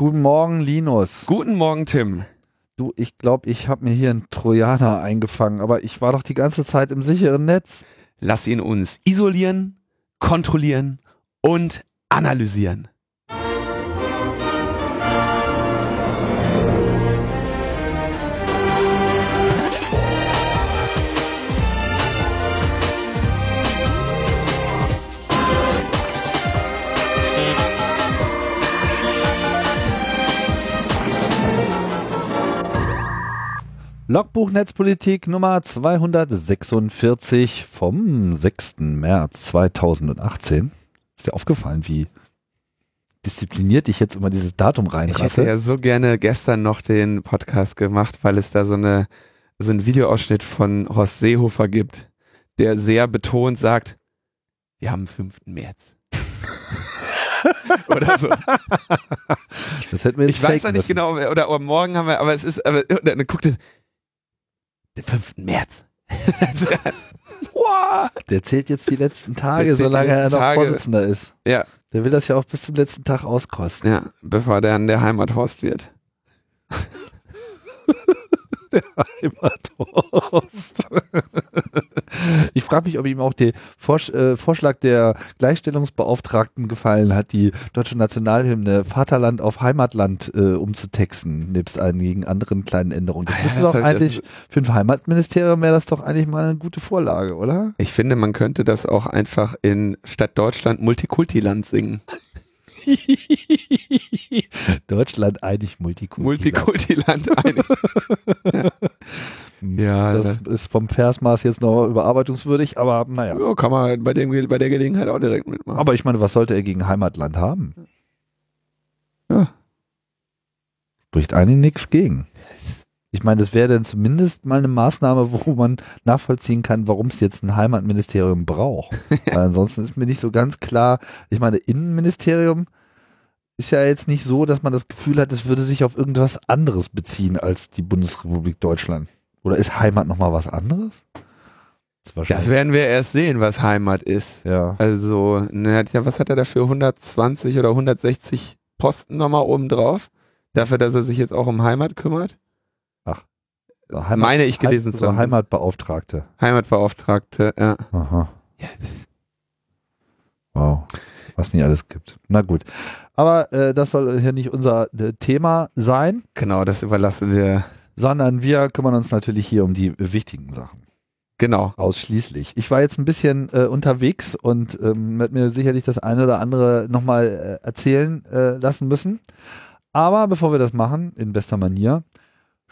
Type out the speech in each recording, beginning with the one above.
Guten Morgen, Linus. Guten Morgen, Tim. Du, ich glaube, ich habe mir hier einen Trojaner eingefangen, aber ich war doch die ganze Zeit im sicheren Netz. Lass ihn uns isolieren, kontrollieren und analysieren. Logbuch Netzpolitik Nummer 246 vom 6. März 2018. Ist dir aufgefallen, wie diszipliniert ich jetzt immer dieses Datum Ich reinrasse? hätte ja so gerne gestern noch den Podcast gemacht, weil es da so eine so einen Videoausschnitt von Horst Seehofer gibt, der sehr betont sagt, wir haben 5. März. oder so. Das hätten wir jetzt Ich weiß noch nicht müssen. genau, oder, oder morgen haben wir, aber es ist, aber dann guckt es, den 5. März. Wow. Der zählt jetzt die letzten Tage, solange er letzten noch Tage. Vorsitzender ist. Ja, Der will das ja auch bis zum letzten Tag auskosten. ja, bevor der an der Heimathorst wird. Heimathorst. Ich frage mich, ob ihm auch der Vorsch äh, Vorschlag der Gleichstellungsbeauftragten gefallen hat, die deutsche Nationalhymne Vaterland auf Heimatland äh, umzutexten, nebst einigen anderen kleinen Änderungen. Das Ah ja, das doch eigentlich, für ein Heimatministerium wäre das doch eigentlich mal eine gute Vorlage, oder? Ich finde, man könnte das auch einfach in Stadt Deutschland Multikultiland singen. Deutschland eigentlich Multikulti. Multikultiland eigentlich. ja, Das das ist vom Versmaß jetzt noch überarbeitungswürdig, aber naja. ja, kann man bei, dem, bei der Gelegenheit auch direkt mitmachen. Aber ich meine, was sollte er gegen Heimatland haben? Ja. Spricht eigentlich nichts gegen. Ich meine, das wäre dann zumindest mal eine Maßnahme, wo man nachvollziehen kann, warum es jetzt ein Heimatministerium braucht. Weil ansonsten ist mir nicht so ganz klar. Ich meine, Innenministerium ist ja jetzt nicht so, dass man das Gefühl hat, es würde sich auf irgendwas anderes beziehen als die Bundesrepublik Deutschland. Oder ist Heimat nochmal was anderes? Das das werden wir erst sehen, was Heimat ist. ja. Also, ne, was hat er dafür? 120 oder 160 Posten nochmal oben drauf? Dafür, dass er sich jetzt auch um Heimat kümmert? Heimat, Meine ich gelesen zu haben. Heimatbeauftragte. Heimatbeauftragte, ja. Aha. Ja, Wow. Was nicht alles gibt. Na gut. Aber äh, das soll hier nicht unser äh, Thema sein, Genau, das überlassen wir. sondern wir kümmern uns natürlich hier um die wichtigen Sachen. Genau. Ausschließlich. Ich war jetzt ein bisschen äh, unterwegs und ähm, werde mir sicherlich das eine oder andere nochmal äh, erzählen äh, lassen müssen. Aber bevor wir das machen, in bester Manier,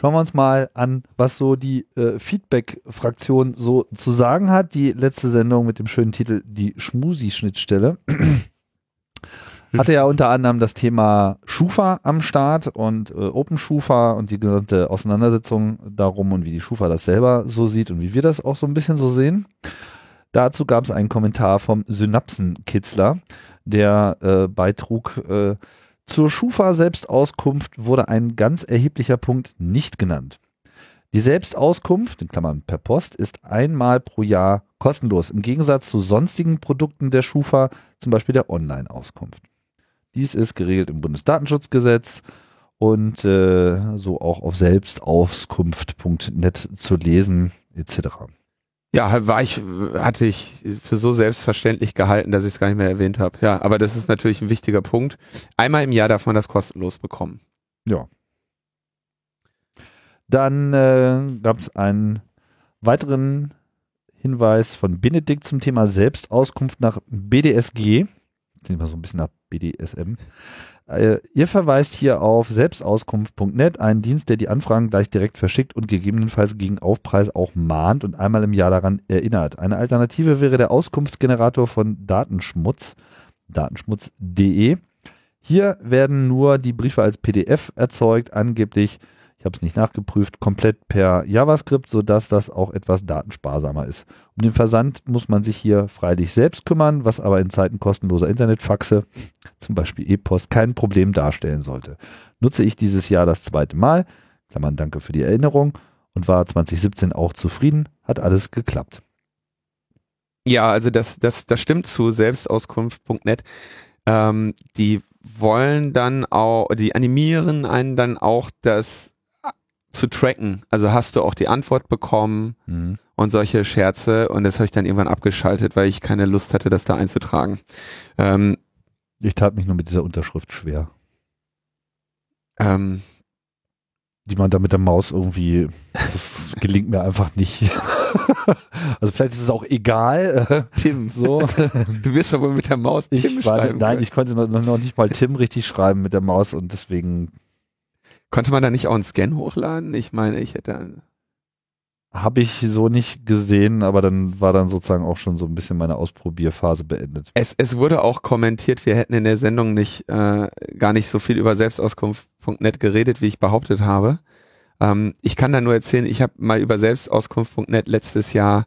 schauen wir uns mal an, was so die äh, Feedback-Fraktion so zu sagen hat. Die letzte Sendung mit dem schönen Titel Die Schmusi-Schnittstelle hatte ja unter anderem das Thema Schufa am Start und äh, Open Schufa und die gesamte Auseinandersetzung darum und wie die Schufa das selber so sieht und wie wir das auch so ein bisschen so sehen. Dazu gab es einen Kommentar vom Synapsenkitzler, der äh, beitrug, äh, zur Schufa-Selbstauskunft wurde ein ganz erheblicher Punkt nicht genannt. Die Selbstauskunft, in Klammern per Post, ist einmal pro Jahr kostenlos, im Gegensatz zu sonstigen Produkten der Schufa, zum Beispiel der Online-Auskunft. Dies ist geregelt im Bundesdatenschutzgesetz und äh, so auch auf selbstauskunft.net zu lesen, etc. Ja, war ich, hatte ich für so selbstverständlich gehalten, dass ich es gar nicht mehr erwähnt habe. Ja, aber das ist natürlich ein wichtiger Punkt. Einmal im Jahr darf man das kostenlos bekommen. Dann äh, gab es einen weiteren Hinweis von Benedikt zum Thema Selbstauskunft nach BDSG. Klingt mal so ein bisschen nach BDSM. Äh, ihr verweist hier auf selbstauskunft.net, einen Dienst, der die Anfragen gleich direkt verschickt und gegebenenfalls gegen Aufpreis auch mahnt und einmal im Jahr daran erinnert. Eine Alternative wäre der Auskunftsgenerator von Datenschmutz, datenschmutz.de. Hier werden nur die Briefe als PDF erzeugt, angeblich ich habe es nicht nachgeprüft, komplett per JavaScript, sodass das auch etwas datensparsamer ist. Um den Versand muss man sich hier freilich selbst kümmern, was aber in Zeiten kostenloser Internetfaxe, zum Beispiel E-Post, kein Problem darstellen sollte. Nutze ich dieses Jahr das zweite Mal, Klammern danke für die Erinnerung, und war 2017 auch zufrieden, hat alles geklappt. Ja, also das, das, das stimmt zu selbstauskunft.net. Ähm, die wollen dann auch, die animieren einen dann auch das zu tracken. Also hast du auch die Antwort bekommen Mhm. und solche Scherze und das habe ich dann irgendwann abgeschaltet, weil ich keine Lust hatte, das da einzutragen. Ähm, Ich tat mich nur mit dieser Unterschrift schwer, ähm, die man da mit der Maus irgendwie, das gelingt mir einfach nicht. also vielleicht ist es auch egal. Tim, So, du wirst aber mit der Maus ich Tim war, schreiben. nein, können. ich konnte noch, noch nicht mal Tim richtig schreiben mit der Maus und deswegen Konnte man da nicht auch einen Scan hochladen? Ich meine, ich hätte. habe ich so nicht gesehen, aber dann war dann sozusagen auch schon so ein bisschen meine Ausprobierphase beendet. Es, es wurde auch kommentiert, wir hätten in der Sendung nicht äh, gar nicht so viel über Selbstauskunft.net geredet, wie ich behauptet habe. Ähm, ich kann da nur erzählen, ich habe mal über Selbstauskunft.net letztes Jahr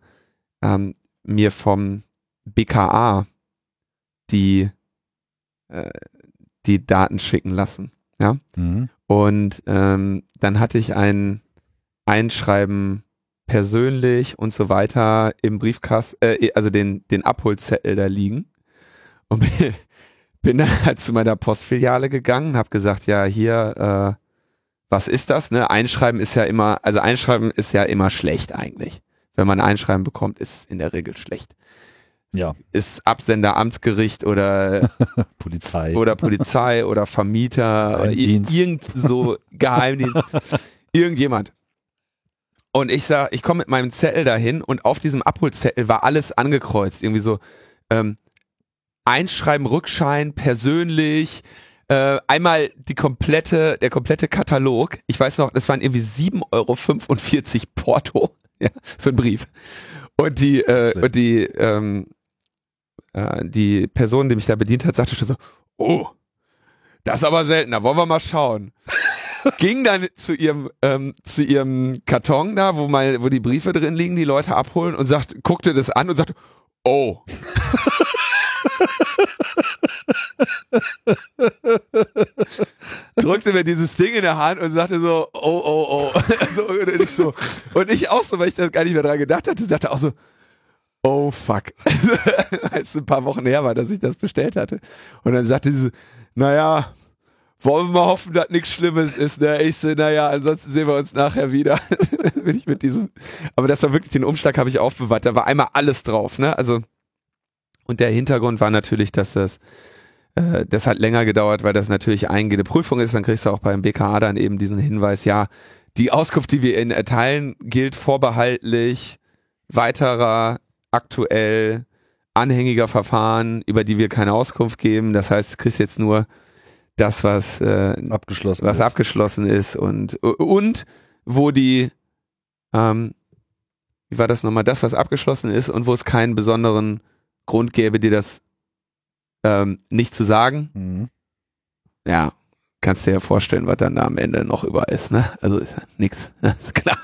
ähm, mir vom BKA die äh, die Daten schicken lassen. Mhm. Und ähm, dann hatte ich ein Einschreiben persönlich und so weiter im Briefkasten, äh, also den, den Abholzettel da liegen. Und bin, dann halt zu meiner Postfiliale gegangen, habe gesagt, ja, hier, äh, was ist das? Ne? Einschreiben ist ja immer, also Einschreiben ist ja immer schlecht eigentlich. Wenn man ein Einschreiben bekommt, ist in der Regel schlecht. Ja, Ist Absender Amtsgericht oder Polizei. oder Polizei oder Vermieter oder irgend so Geheimdienst, irgendjemand. Und ich sag, ich komme mit meinem Zettel dahin und auf diesem Abholzettel war alles angekreuzt, irgendwie so ähm, Einschreiben, Rückschein, persönlich, äh, einmal die komplette, der komplette Katalog. Ich weiß noch, das waren irgendwie 7,45 Euro Porto ja, für einen Brief. Und die, äh, und die, ähm, äh, die Person, die mich da bedient hat, sagte schon so, oh, das ist aber selten, da wollen wir mal schauen. Ging dann zu ihrem, ähm, zu ihrem Karton da, wo mal, wo die Briefe drin liegen, die Leute abholen und sagt, guckte das an und sagte, oh. Drückte mir dieses Ding in der Hand und sagte so, oh, oh, oh. so, und, ich so, und ich auch so, weil ich da gar nicht mehr dran gedacht hatte, sagte auch so, oh fuck. Als ein paar Wochen her war, dass ich das bestellt hatte. Und dann sagte sie naja, wollen wir mal hoffen, dass nichts Schlimmes ist. Ne? Ich so, naja, ansonsten sehen wir uns nachher wieder. Bin ich mit diesem. Aber das war wirklich, den Umschlag habe ich aufbewahrt. Da war einmal alles drauf, ne? Also, und der Hintergrund war natürlich, dass das, äh, das hat länger gedauert, weil das natürlich eingehende Prüfung ist. Dann kriegst du auch beim BKA dann eben diesen Hinweis, ja, die Auskunft, die wir Ihnen erteilen, gilt vorbehaltlich weiterer aktuell anhängiger Verfahren, über die wir keine Auskunft geben. Das heißt, du kriegst jetzt nur das, was, äh, abgeschlossen. was ist. abgeschlossen ist und, und wo die, ähm, wie war das nochmal, das, was abgeschlossen ist und wo es keinen besonderen Grund gäbe, dir das ähm, nicht zu sagen. Mhm. Ja, kannst dir ja vorstellen, was dann da am Ende noch über ist, ne? Also ist ja nix, ist klar.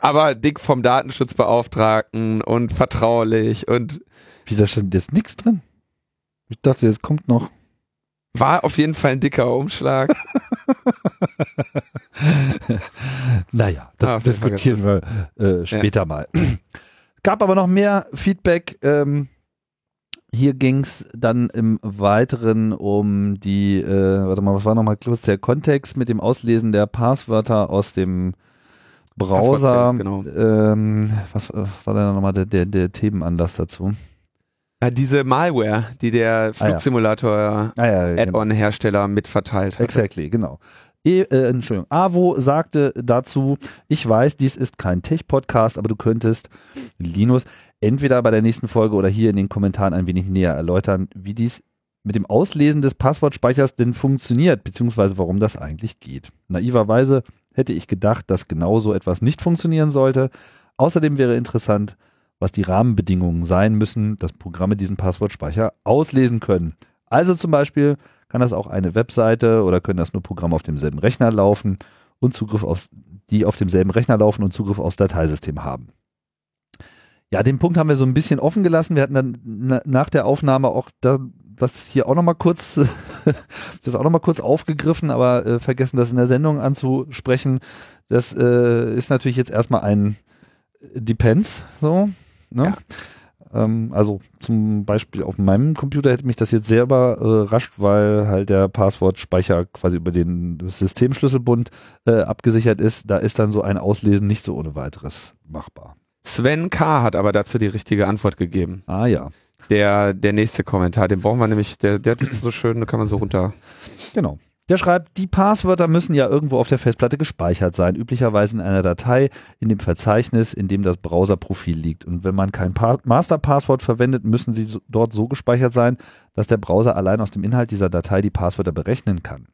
Aber dick vom Datenschutzbeauftragten und vertraulich und Wie, da stand jetzt nichts drin? Ich dachte, jetzt kommt noch. war auf jeden Fall ein dicker Umschlag. naja, das Ah, diskutieren wir äh, später mal. Gab aber noch mehr Feedback. Ähm, hier ging es dann im Weiteren um die, äh, warte mal, was war nochmal kurz der Kontext mit dem Auslesen der Passwörter aus dem Browser. Genau. ähm, was, was war denn nochmal der, der, der Themenanlass dazu? Ja, diese Malware, die der Flugsimulator Ah ja, genau. Add-on-Hersteller mitverteilt hat. Exactly, genau. E, äh, Entschuldigung. Avo sagte dazu, ich weiß, dies ist kein Tech-Podcast, aber du könntest, Linus, entweder bei der nächsten Folge oder hier in den Kommentaren ein wenig näher erläutern, wie dies mit dem Auslesen des Passwortspeichers denn funktioniert, beziehungsweise warum das eigentlich geht. Naiverweise hätte ich gedacht, dass genau so etwas nicht funktionieren sollte. Außerdem wäre interessant, was die Rahmenbedingungen sein müssen, dass Programme diesen Passwortspeicher auslesen können. Also zum Beispiel kann das auch eine Webseite oder können das nur Programme auf demselben Rechner laufen und Zugriff auf, die auf demselben Rechner laufen und Zugriff aufs Dateisystem haben. Ja, den Punkt haben wir so ein bisschen offen gelassen. Wir hatten dann na, nach der Aufnahme auch da, das hier auch nochmal kurz, das auch noch mal kurz aufgegriffen, aber äh, vergessen, das in der Sendung anzusprechen. Das äh, ist natürlich jetzt erstmal ein Depends, so. Ne? Ähm, also zum Beispiel auf meinem Computer hätte mich das jetzt sehr überrascht, weil halt der Passwortspeicher quasi über den Systemschlüsselbund äh, abgesichert ist. Da ist dann so ein Auslesen nicht so ohne weiteres machbar. Sven K. hat aber dazu die richtige Antwort gegeben. Ah ja. Der, der nächste Kommentar, den brauchen wir nämlich, der, der ist so schön, da kann man so runter. Genau. Der schreibt, die Passwörter müssen ja irgendwo auf der Festplatte gespeichert sein, üblicherweise in einer Datei in dem Verzeichnis, in dem das Browserprofil liegt. Und wenn man kein pa Masterpasswort verwendet, müssen sie so, dort so gespeichert sein, dass der Browser allein aus dem Inhalt dieser Datei die Passwörter berechnen kann.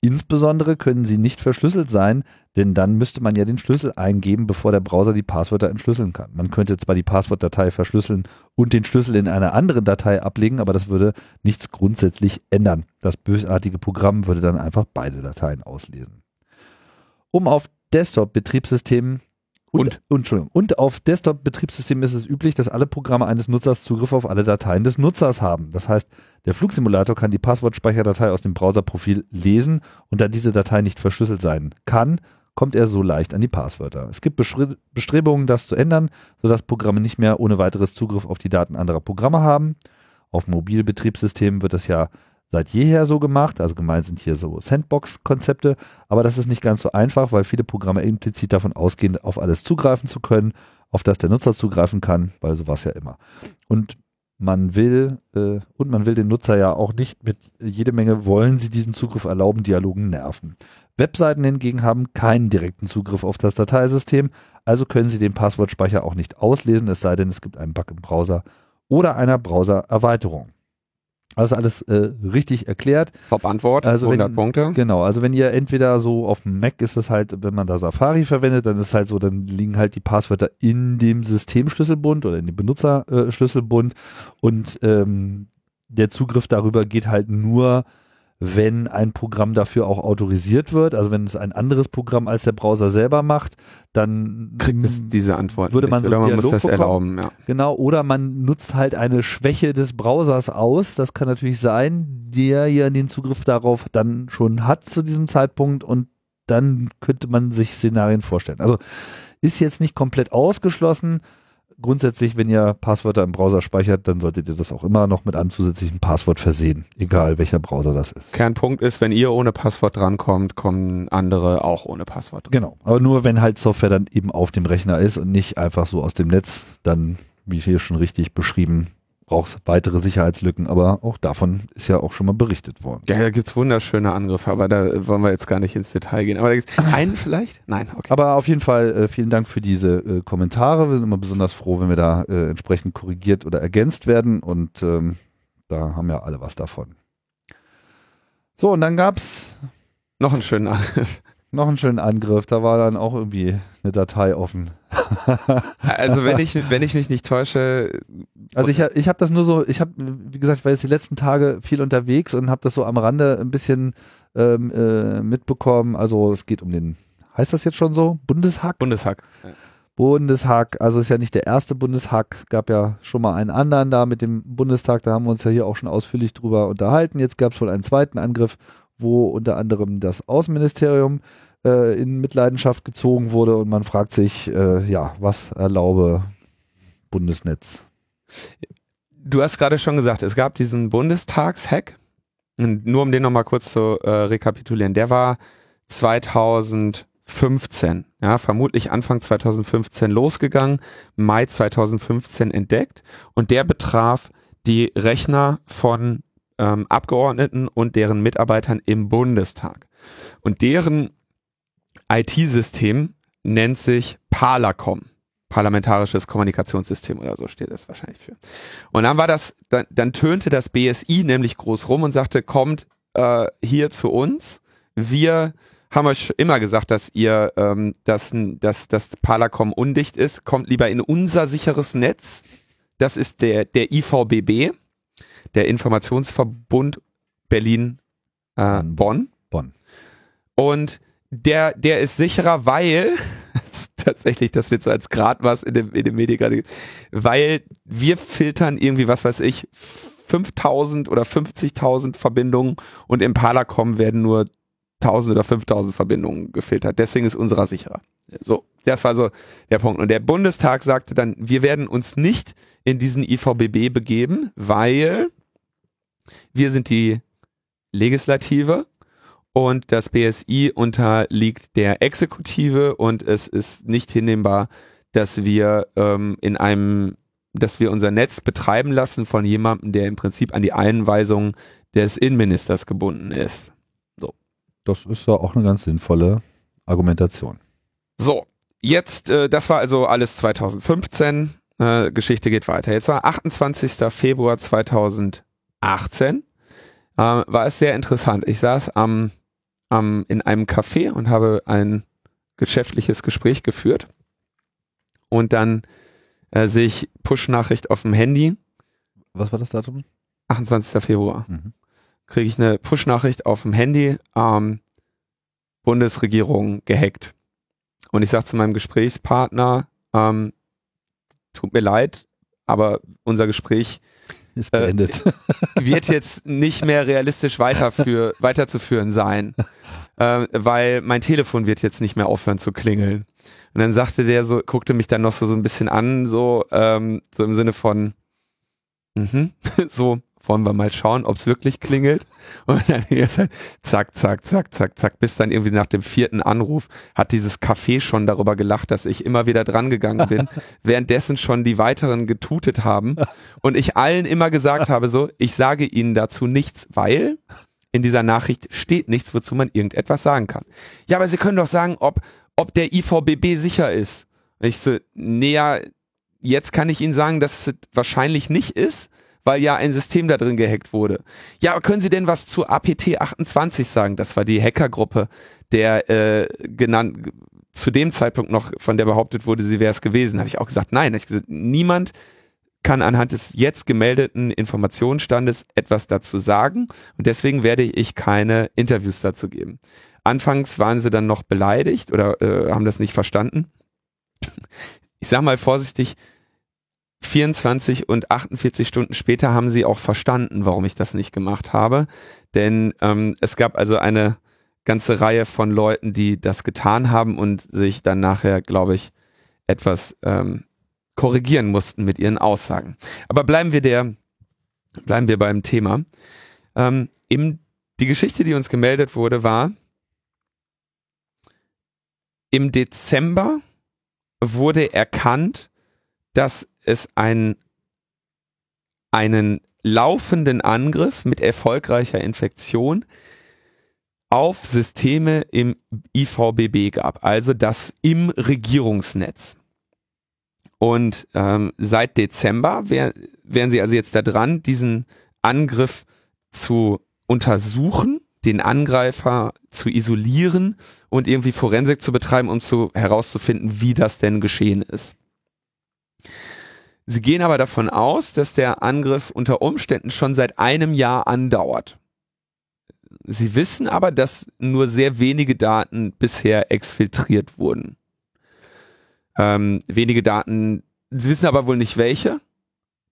Insbesondere können sie nicht verschlüsselt sein, denn dann müsste man ja den Schlüssel eingeben, bevor der Browser die Passwörter entschlüsseln kann. Man könnte zwar die Passwortdatei verschlüsseln und den Schlüssel in einer anderen Datei ablegen, aber das würde nichts grundsätzlich ändern. Das bösartige Programm würde dann einfach beide Dateien auslesen. Um auf Desktop-Betriebssystemen und, und, Entschuldigung, und auf Desktop-Betriebssystemen ist es üblich, dass alle Programme eines Nutzers Zugriff auf alle Dateien des Nutzers haben. Das heißt, der Flugsimulator kann die Passwortspeicherdatei aus dem Browserprofil lesen und da diese Datei nicht verschlüsselt sein kann, kommt er so leicht an die Passwörter. Es gibt Bestrebungen, das zu ändern, sodass Programme nicht mehr ohne weiteres Zugriff auf die Daten anderer Programme haben. Auf Mobilbetriebssystemen wird das ja seit jeher so gemacht. Also gemeint sind hier so Sandbox-Konzepte, aber das ist nicht ganz so einfach, weil viele Programme implizit davon ausgehen, auf alles zugreifen zu können, auf das der Nutzer zugreifen kann, weil so war ja immer. Und man will äh, und man will den Nutzer ja auch nicht mit jede Menge wollen sie diesen Zugriff erlauben, Dialogen nerven. Webseiten hingegen haben keinen direkten Zugriff auf das Dateisystem, also können sie den Passwortspeicher auch nicht auslesen, es sei denn, es gibt einen Bug im Browser oder einer Browser-Erweiterung. Also alles äh, richtig erklärt. Top Antwort, also 100 wenn, Punkte. Genau, also wenn ihr entweder so auf dem Mac ist es halt, wenn man da Safari verwendet, dann ist es halt so, dann liegen halt die Passwörter in dem Systemschlüsselbund oder in dem Benutzerschlüsselbund und ähm, der Zugriff darüber geht halt nur wenn ein Programm dafür auch autorisiert wird. Also wenn es ein anderes Programm als der Browser selber macht, dann kriegt es diese Antwort. Würde man nicht. so Oder man Dialog muss das bekommen. erlauben, ja. Genau, oder man nutzt halt eine Schwäche des Browsers aus. Das kann natürlich sein, der ja den Zugriff darauf dann schon hat zu diesem Zeitpunkt und dann könnte man sich Szenarien vorstellen. Also ist jetzt nicht komplett ausgeschlossen. Grundsätzlich, wenn ihr Passwörter im Browser speichert, dann solltet ihr das auch immer noch mit einem zusätzlichen Passwort versehen, egal welcher Browser das ist. Kernpunkt ist, wenn ihr ohne Passwort drankommt, kommen andere auch ohne Passwort dran. Genau, aber nur wenn halt Software dann eben auf dem Rechner ist und nicht einfach so aus dem Netz, dann, wie hier schon richtig beschrieben, braucht es weitere Sicherheitslücken, aber auch davon ist ja auch schon mal berichtet worden. Ja, da gibt's wunderschöne Angriffe, aber da wollen wir jetzt gar nicht ins Detail gehen. Aber da gibt's einen vielleicht? Nein, okay. Aber auf jeden Fall äh, vielen Dank für diese äh, Kommentare. Wir sind immer besonders froh, wenn wir da äh, entsprechend korrigiert oder ergänzt werden und ähm, da haben ja alle was davon. So, und dann gab's Noch einen schönen Angriff. Noch einen schönen Angriff. Da war dann auch irgendwie eine Datei offen. Also wenn ich, wenn ich mich nicht täusche, Also ich, ich habe das nur so, ich habe, wie gesagt, ich war jetzt die letzten Tage viel unterwegs und habe das so am Rande ein bisschen ähm, äh, mitbekommen. Also es geht um den, heißt das jetzt schon so? Bundeshack? Bundeshack. Bundeshack, also ist ja nicht der erste Bundeshack, gab ja schon mal einen anderen da mit dem Bundestag, da haben wir uns ja hier auch schon ausführlich drüber unterhalten. Jetzt gab es wohl einen zweiten Angriff, wo unter anderem das Außenministerium äh, in Mitleidenschaft gezogen wurde und man fragt sich, äh, ja, was erlaube Bundesnetz? Du hast gerade schon gesagt, es gab diesen Bundestagshack. Und nur um den nochmal kurz zu äh, rekapitulieren. Der war 2015, ja, vermutlich Anfang 2015 losgegangen, Mai 2015 entdeckt und der betraf die Rechner von ähm, Abgeordneten und deren Mitarbeitern im Bundestag. Und deren IT-System nennt sich Parlacom. Parlamentarisches Kommunikationssystem oder so steht das wahrscheinlich für. Und dann war das, dann, dann tönte das BSI nämlich groß rum und sagte, kommt äh, hier zu uns. Wir haben euch immer gesagt, dass ihr, ähm, dass, dass, dass Parlacom undicht ist. Kommt lieber in unser sicheres Netz. Das ist der, der IVBB, der Informationsverbund Berlin äh, Bonn. Bonn. Und der, der ist sicherer, weil tatsächlich, das wird so als Gradmaß in dem, in dem Medien gerade, weil wir filtern irgendwie, was weiß ich, 5000 oder 50.000 Verbindungen und im Parlacom werden nur 1000 oder 5000 Verbindungen gefiltert. Deswegen ist unserer sicherer. So, das war so der Punkt. Und der Bundestag sagte dann, wir werden uns nicht in diesen IVBB begeben, weil wir sind die Legislative und das BSI unterliegt der Exekutive und es ist nicht hinnehmbar, dass wir ähm, in einem, dass wir unser Netz betreiben lassen von jemandem, der im Prinzip an die Einweisung des Innenministers gebunden ist. So. Das ist ja auch eine ganz sinnvolle Argumentation. So, jetzt, äh, das war also alles 2015. Äh, Geschichte geht weiter. Jetzt war 28. Februar 2018. Äh, war es sehr interessant. Ich saß am, am, in einem Café und habe ein geschäftliches Gespräch geführt. Und dann äh, sehe ich Push-Nachricht auf dem Handy. Was war das Datum? 28. Februar. Mhm. Kriege ich eine Push-Nachricht auf dem Handy. Ähm, Bundesregierung gehackt. Und ich sage zu meinem Gesprächspartner, ähm, tut mir leid, aber unser Gespräch ist beendet. Äh, wird jetzt nicht mehr realistisch weiterführ, weiterzuführen sein, äh, weil mein Telefon wird jetzt nicht mehr aufhören zu klingeln. Und dann sagte der so, guckte mich dann noch so, so ein bisschen an, so, ähm, so im Sinne von, mhm, so, wollen wir mal schauen, ob es wirklich klingelt. Und dann ist halt zack, zack, zack, zack, zack, bis dann irgendwie nach dem vierten Anruf hat dieses Café schon darüber gelacht, dass ich immer wieder dran gegangen bin, währenddessen schon die weiteren getutet haben und ich allen immer gesagt habe so, ich sage ihnen dazu nichts, weil in dieser Nachricht steht nichts, wozu man irgendetwas sagen kann. Ja, aber sie können doch sagen, ob, ob der IVBB sicher ist. Und ich so, näher, jetzt kann ich Ihnen sagen, dass es wahrscheinlich nicht ist, weil ja ein System da drin gehackt wurde. Ja, können Sie denn was zu APT 28 sagen? Das war die Hackergruppe, der äh, genannt zu dem Zeitpunkt noch von der behauptet wurde, sie wäre es gewesen. Habe ich auch gesagt, nein. Ich gesagt, niemand kann anhand des jetzt gemeldeten Informationsstandes etwas dazu sagen und deswegen werde ich keine Interviews dazu geben. Anfangs waren sie dann noch beleidigt oder äh, haben das nicht verstanden. Ich sag mal vorsichtig, 24 und 48 Stunden später haben sie auch verstanden, warum ich das nicht gemacht habe. Denn ähm, es gab also eine ganze Reihe von Leuten, die das getan haben und sich dann nachher, glaube ich, etwas ähm, korrigieren mussten mit ihren Aussagen. Aber bleiben wir der, bleiben wir beim Thema. Ähm, im, die Geschichte, die uns gemeldet wurde, war, im Dezember wurde erkannt, dass es ein, einen laufenden Angriff mit erfolgreicher Infektion auf Systeme im IVBB gab, also das im Regierungsnetz. Und ähm, seit Dezember wär, wären sie also jetzt da dran, diesen Angriff zu untersuchen, den Angreifer zu isolieren und irgendwie Forensik zu betreiben, um zu herauszufinden, wie das denn geschehen ist. Sie gehen aber davon aus, dass der Angriff unter Umständen schon seit einem Jahr andauert. Sie wissen aber, dass nur sehr wenige Daten bisher exfiltriert wurden. Ähm, wenige Daten, Sie wissen aber wohl nicht welche.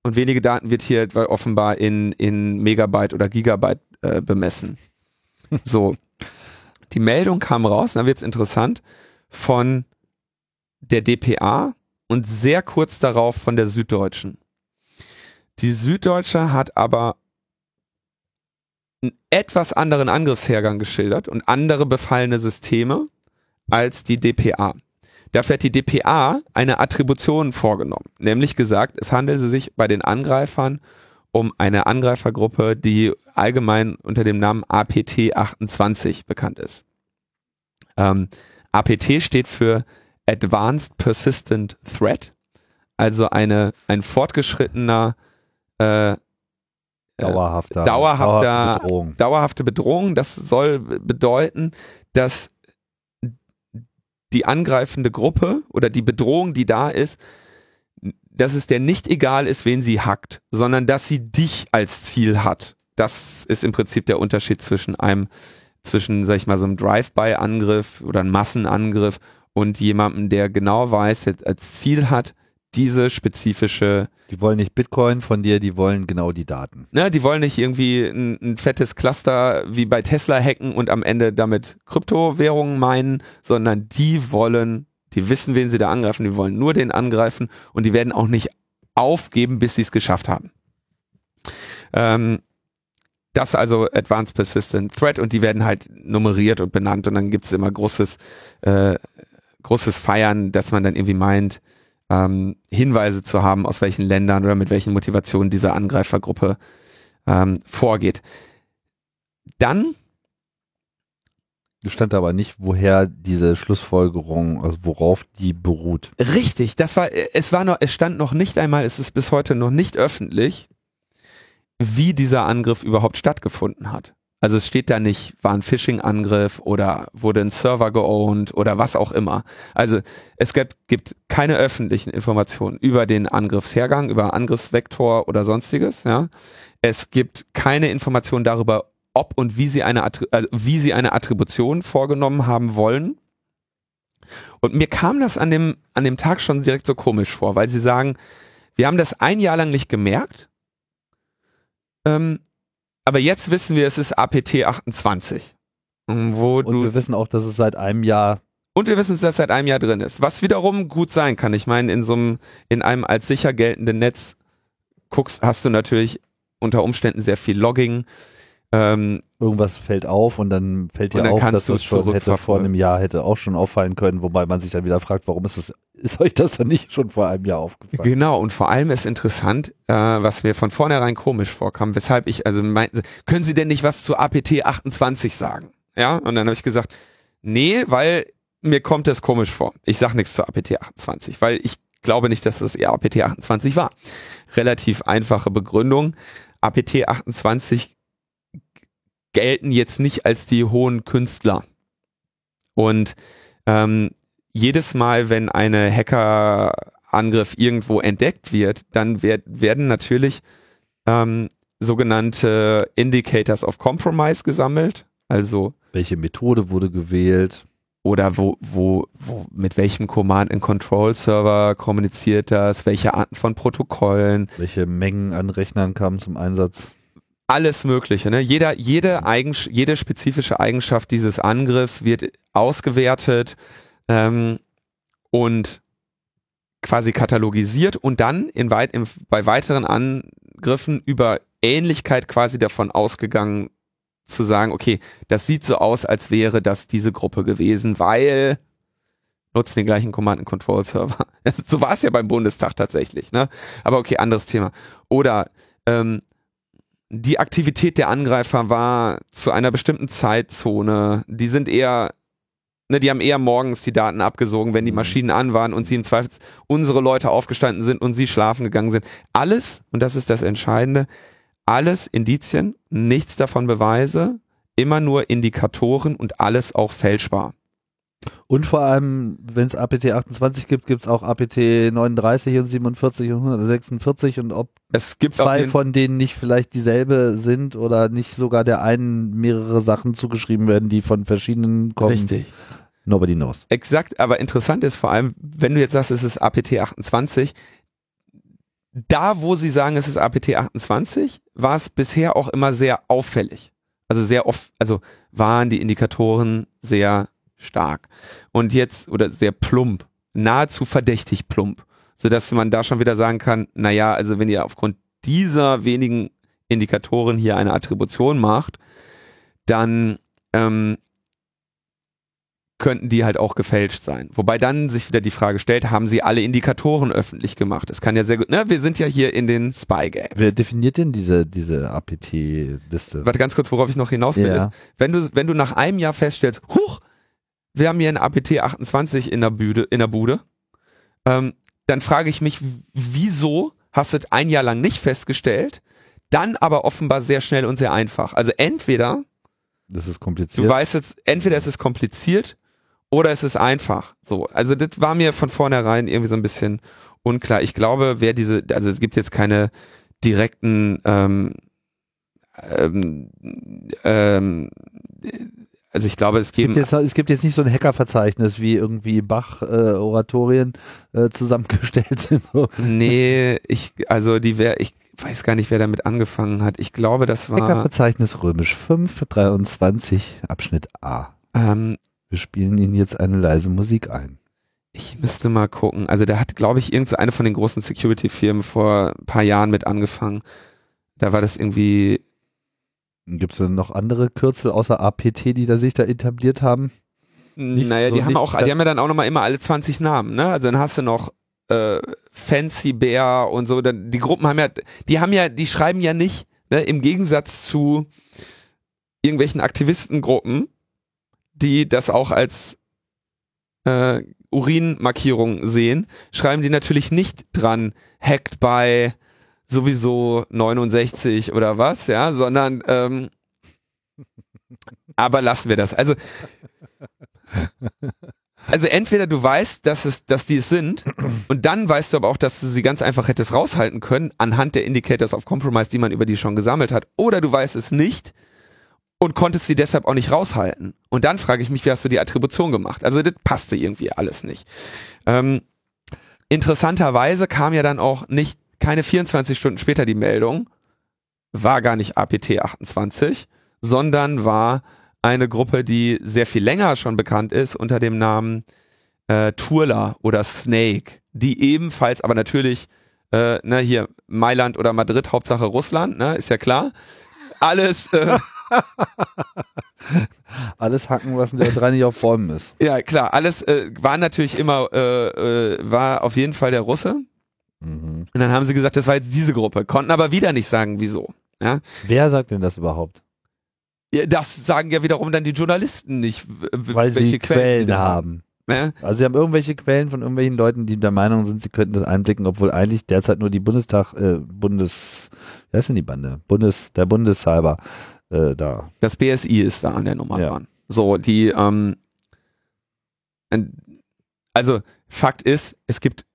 Und wenige Daten wird hier offenbar in, in Megabyte oder Gigabyte äh, bemessen. So. Die Meldung kam raus, dann wird es interessant, von der DPA, und sehr kurz darauf von der Süddeutschen. Die Süddeutsche hat aber einen etwas anderen Angriffshergang geschildert und andere befallene Systeme als die DPA. Dafür hat die DPA eine Attribution vorgenommen, nämlich gesagt, es handelt sich bei den Angreifern um eine Angreifergruppe, die allgemein unter dem Namen APT 28 bekannt ist. Ähm, APT steht für Advanced Persistent Threat, also eine ein fortgeschrittener äh, äh dauerhafter, dauerhafter Bedrohung. dauerhafte Bedrohung. Das soll bedeuten, dass die angreifende Gruppe oder die Bedrohung, die da ist, dass es der nicht egal ist, wen sie hackt, sondern dass sie dich als Ziel hat. Das ist im Prinzip der Unterschied zwischen einem, zwischen, sag ich mal, so einem Drive-by-Angriff oder einem Massenangriff und jemandem, der genau weiß, als Ziel hat, diese spezifische Die wollen nicht Bitcoin von dir, die wollen genau die Daten. Ne, die wollen nicht irgendwie ein, ein fettes Cluster wie bei Tesla hacken und am Ende damit Kryptowährungen meinen, sondern die wollen, die wissen, wen sie da angreifen, die wollen nur den angreifen und die werden auch nicht aufgeben, bis sie es geschafft haben. Ähm, das also Advanced Persistent Threat und die werden halt nummeriert und benannt und dann gibt's immer großes, äh, großes Feiern, dass man dann irgendwie meint, ähm, Hinweise zu haben, aus welchen Ländern oder mit welchen Motivationen diese Angreifergruppe ähm, vorgeht. Dann stand aber nicht, woher diese Schlussfolgerung, also worauf die beruht. Richtig, das war, es war noch, es stand noch nicht einmal, es ist bis heute noch nicht öffentlich, wie dieser Angriff überhaupt stattgefunden hat. Also es steht da nicht, war ein Phishing-Angriff oder wurde ein Server geowned oder was auch immer. Also es gibt, gibt keine öffentlichen Informationen über den Angriffshergang, über Angriffsvektor oder sonstiges. Ja, es gibt keine Informationen darüber, ob und wie sie eine, Attri- also wie sie eine Attribution vorgenommen haben wollen. Und mir kam das an dem, an dem Tag schon direkt so komisch vor, weil sie sagen, wir haben das ein Jahr lang nicht gemerkt, ähm, aber jetzt wissen wir, es ist APT 28. ähm, Wo Und du, wir wissen auch, dass es seit einem Jahr und wir wissen, dass das seit einem Jahr drin ist. Was wiederum gut sein kann. Ich meine, in so einem, in einem als sicher geltenden Netz guckst, hast du natürlich unter Umständen sehr viel Logging. Ähm, irgendwas fällt auf und dann fällt dir dann auf, dass das schon hätte vor einem Jahr hätte auch schon auffallen können, wobei man sich dann wieder fragt, warum ist es, ist euch das dann nicht schon vor einem Jahr aufgefallen? Genau, und vor allem ist interessant, äh, was mir von vornherein komisch vorkam, weshalb ich, also meinten, sie, können Sie denn nicht was zu APT 28 sagen? Ja, und dann habe ich gesagt, nee, weil mir kommt das komisch vor. Ich sag nichts zu APT 28, weil ich glaube nicht, dass das eher APT 28 war. Relativ einfache Begründung. APT 28 gelten jetzt nicht als die hohen Künstler. Und ähm, jedes Mal, wenn eine Hackerangriff irgendwo entdeckt wird, dann werd, werden natürlich ähm, sogenannte Indicators of Compromise gesammelt. Also Welche Methode wurde gewählt? oder wo, wo, wo, mit welchem Command and Control Server kommuniziert das, welche Arten von Protokollen, Welche Mengen an Rechnern kamen zum Einsatz? Alles Mögliche. Ne? Jeder, jede, Eigens jede spezifische Eigenschaft dieses Angriffs wird ausgewertet ähm, und quasi katalogisiert und dann in weit, im, bei weiteren Angriffen über Ähnlichkeit quasi davon ausgegangen zu sagen, okay, das sieht so aus, als wäre das diese Gruppe gewesen, weil nutzen den gleichen Command and Control Server. so war es ja beim Bundestag tatsächlich, ne? Aber okay, anderes Thema. Oder ähm, die Aktivität der Angreifer war zu einer bestimmten Zeitzone. Die sind eher, ne, die haben eher morgens die Daten abgesogen, wenn die Mhm. Maschinen an waren und sie im Zweifel unsere Leute aufgestanden sind und sie schlafen gegangen sind. Alles, und das ist das Entscheidende, alles Indizien, nichts davon Beweise, immer nur Indikatoren und alles auch fälschbar. Und vor allem, wenn es APT 28 gibt, gibt es auch APT 39 und 47 und 146 und ob Es gibt zwei von denen nicht vielleicht dieselbe sind oder nicht sogar der einen mehrere Sachen zugeschrieben werden, die von verschiedenen kommen. Richtig. Nobody knows. Exakt, aber interessant ist vor allem, wenn du jetzt sagst, es ist APT 28, da wo sie sagen, es ist APT 28, war es bisher auch immer sehr auffällig. Also sehr oft, also waren die Indikatoren sehr stark. Und jetzt, oder sehr plump, nahezu verdächtig plump, sodass man da schon wieder sagen kann, naja, also wenn ihr aufgrund dieser wenigen Indikatoren hier eine Attribution macht, dann ähm, könnten die halt auch gefälscht sein. Wobei dann sich wieder die Frage stellt, haben sie alle Indikatoren öffentlich gemacht? Es kann ja sehr gut, ne, wir sind ja hier in den Spy Games. Wer definiert denn diese, diese APT-Liste? Warte ganz kurz, worauf ich noch hinaus will, Ja. ist, wenn du, wenn du nach einem Jahr feststellst, huch, wir haben hier ein APT 28 in der Bude, in der Bude, ähm, dann frage ich mich, wieso hast du es ein Jahr lang nicht festgestellt, dann aber offenbar sehr schnell und sehr einfach. Also entweder Das ist Du kompliziert. weißt jetzt, entweder es ist kompliziert oder es ist einfach. So, also das war mir von vornherein irgendwie so ein bisschen unklar. Ich glaube, wer diese, also es gibt jetzt keine direkten, ähm, ähm, ähm, also ich glaube, es Es gibt, geben jetzt, es gibt jetzt nicht so ein Hackerverzeichnis, wie irgendwie Bach-Oratorien äh, zusammengestellt sind. So. Nee, ich, also die wer, ich weiß gar nicht, wer damit angefangen hat. Ich glaube, das war, Hackerverzeichnis römisch 5, 23, Abschnitt A. ähm, Wir spielen Ihnen jetzt eine leise Musik ein. ich müsste mal gucken. Also da hat, glaube ich, irgend so eine von den großen Security-Firmen vor ein paar Jahren mit angefangen. Da war das irgendwie, Gibt es denn noch andere Kürzel außer APT, die da sich da etabliert haben? Nicht naja, so die haben auch, die haben ja dann auch nochmal immer alle 20 Namen, ne? Also dann hast du noch äh, Fancy Bear und so. Dann, die Gruppen haben ja, die haben ja, die schreiben ja nicht, ne, im Gegensatz zu irgendwelchen Aktivistengruppen, die das auch als äh, Urinmarkierung sehen, schreiben die natürlich nicht dran, hacked by sowieso 69 oder was, ja, sondern ähm, aber lassen wir das. Also also entweder du weißt, dass es, dass die es sind, und dann weißt du aber auch, dass du sie ganz einfach hättest raushalten können, anhand der Indicators of Compromise, die man über die schon gesammelt hat, oder du weißt es nicht und konntest sie deshalb auch nicht raushalten. Und dann frage ich mich, wie hast du die Attribution gemacht? Also das passte irgendwie alles nicht. Ähm, interessanterweise kam ja dann auch nicht, keine 24 Stunden später die Meldung, war gar nicht APT 28, sondern war eine Gruppe, die sehr viel länger schon bekannt ist unter dem Namen äh, Turla oder Snake, die ebenfalls, aber natürlich, äh, ne, hier Mailand oder Madrid, Hauptsache Russland, ne, ist ja klar. Alles, äh, Alles hacken, was der drei nicht auf Bäumen ist. ja klar, alles äh, war natürlich immer, äh, äh, war auf jeden Fall der Russe. Mhm. Und dann haben sie gesagt, das war jetzt diese Gruppe, konnten aber wieder nicht sagen, wieso. Ja? Wer sagt denn das überhaupt? Ja, Das sagen ja wiederum dann die Journalisten nicht, Weil sie welche Quellen, die haben. Ja? Also sie haben irgendwelche Quellen von irgendwelchen Leuten, die der Meinung sind, sie könnten das einblicken, obwohl eigentlich derzeit nur die Bundestag, äh, Bundes, wie heißt denn die Bande? Bundes, der Bundescyber äh, da. Das BSI ist da an der Nummer Ja. dran. So, die, ähm, also Fakt ist, es gibt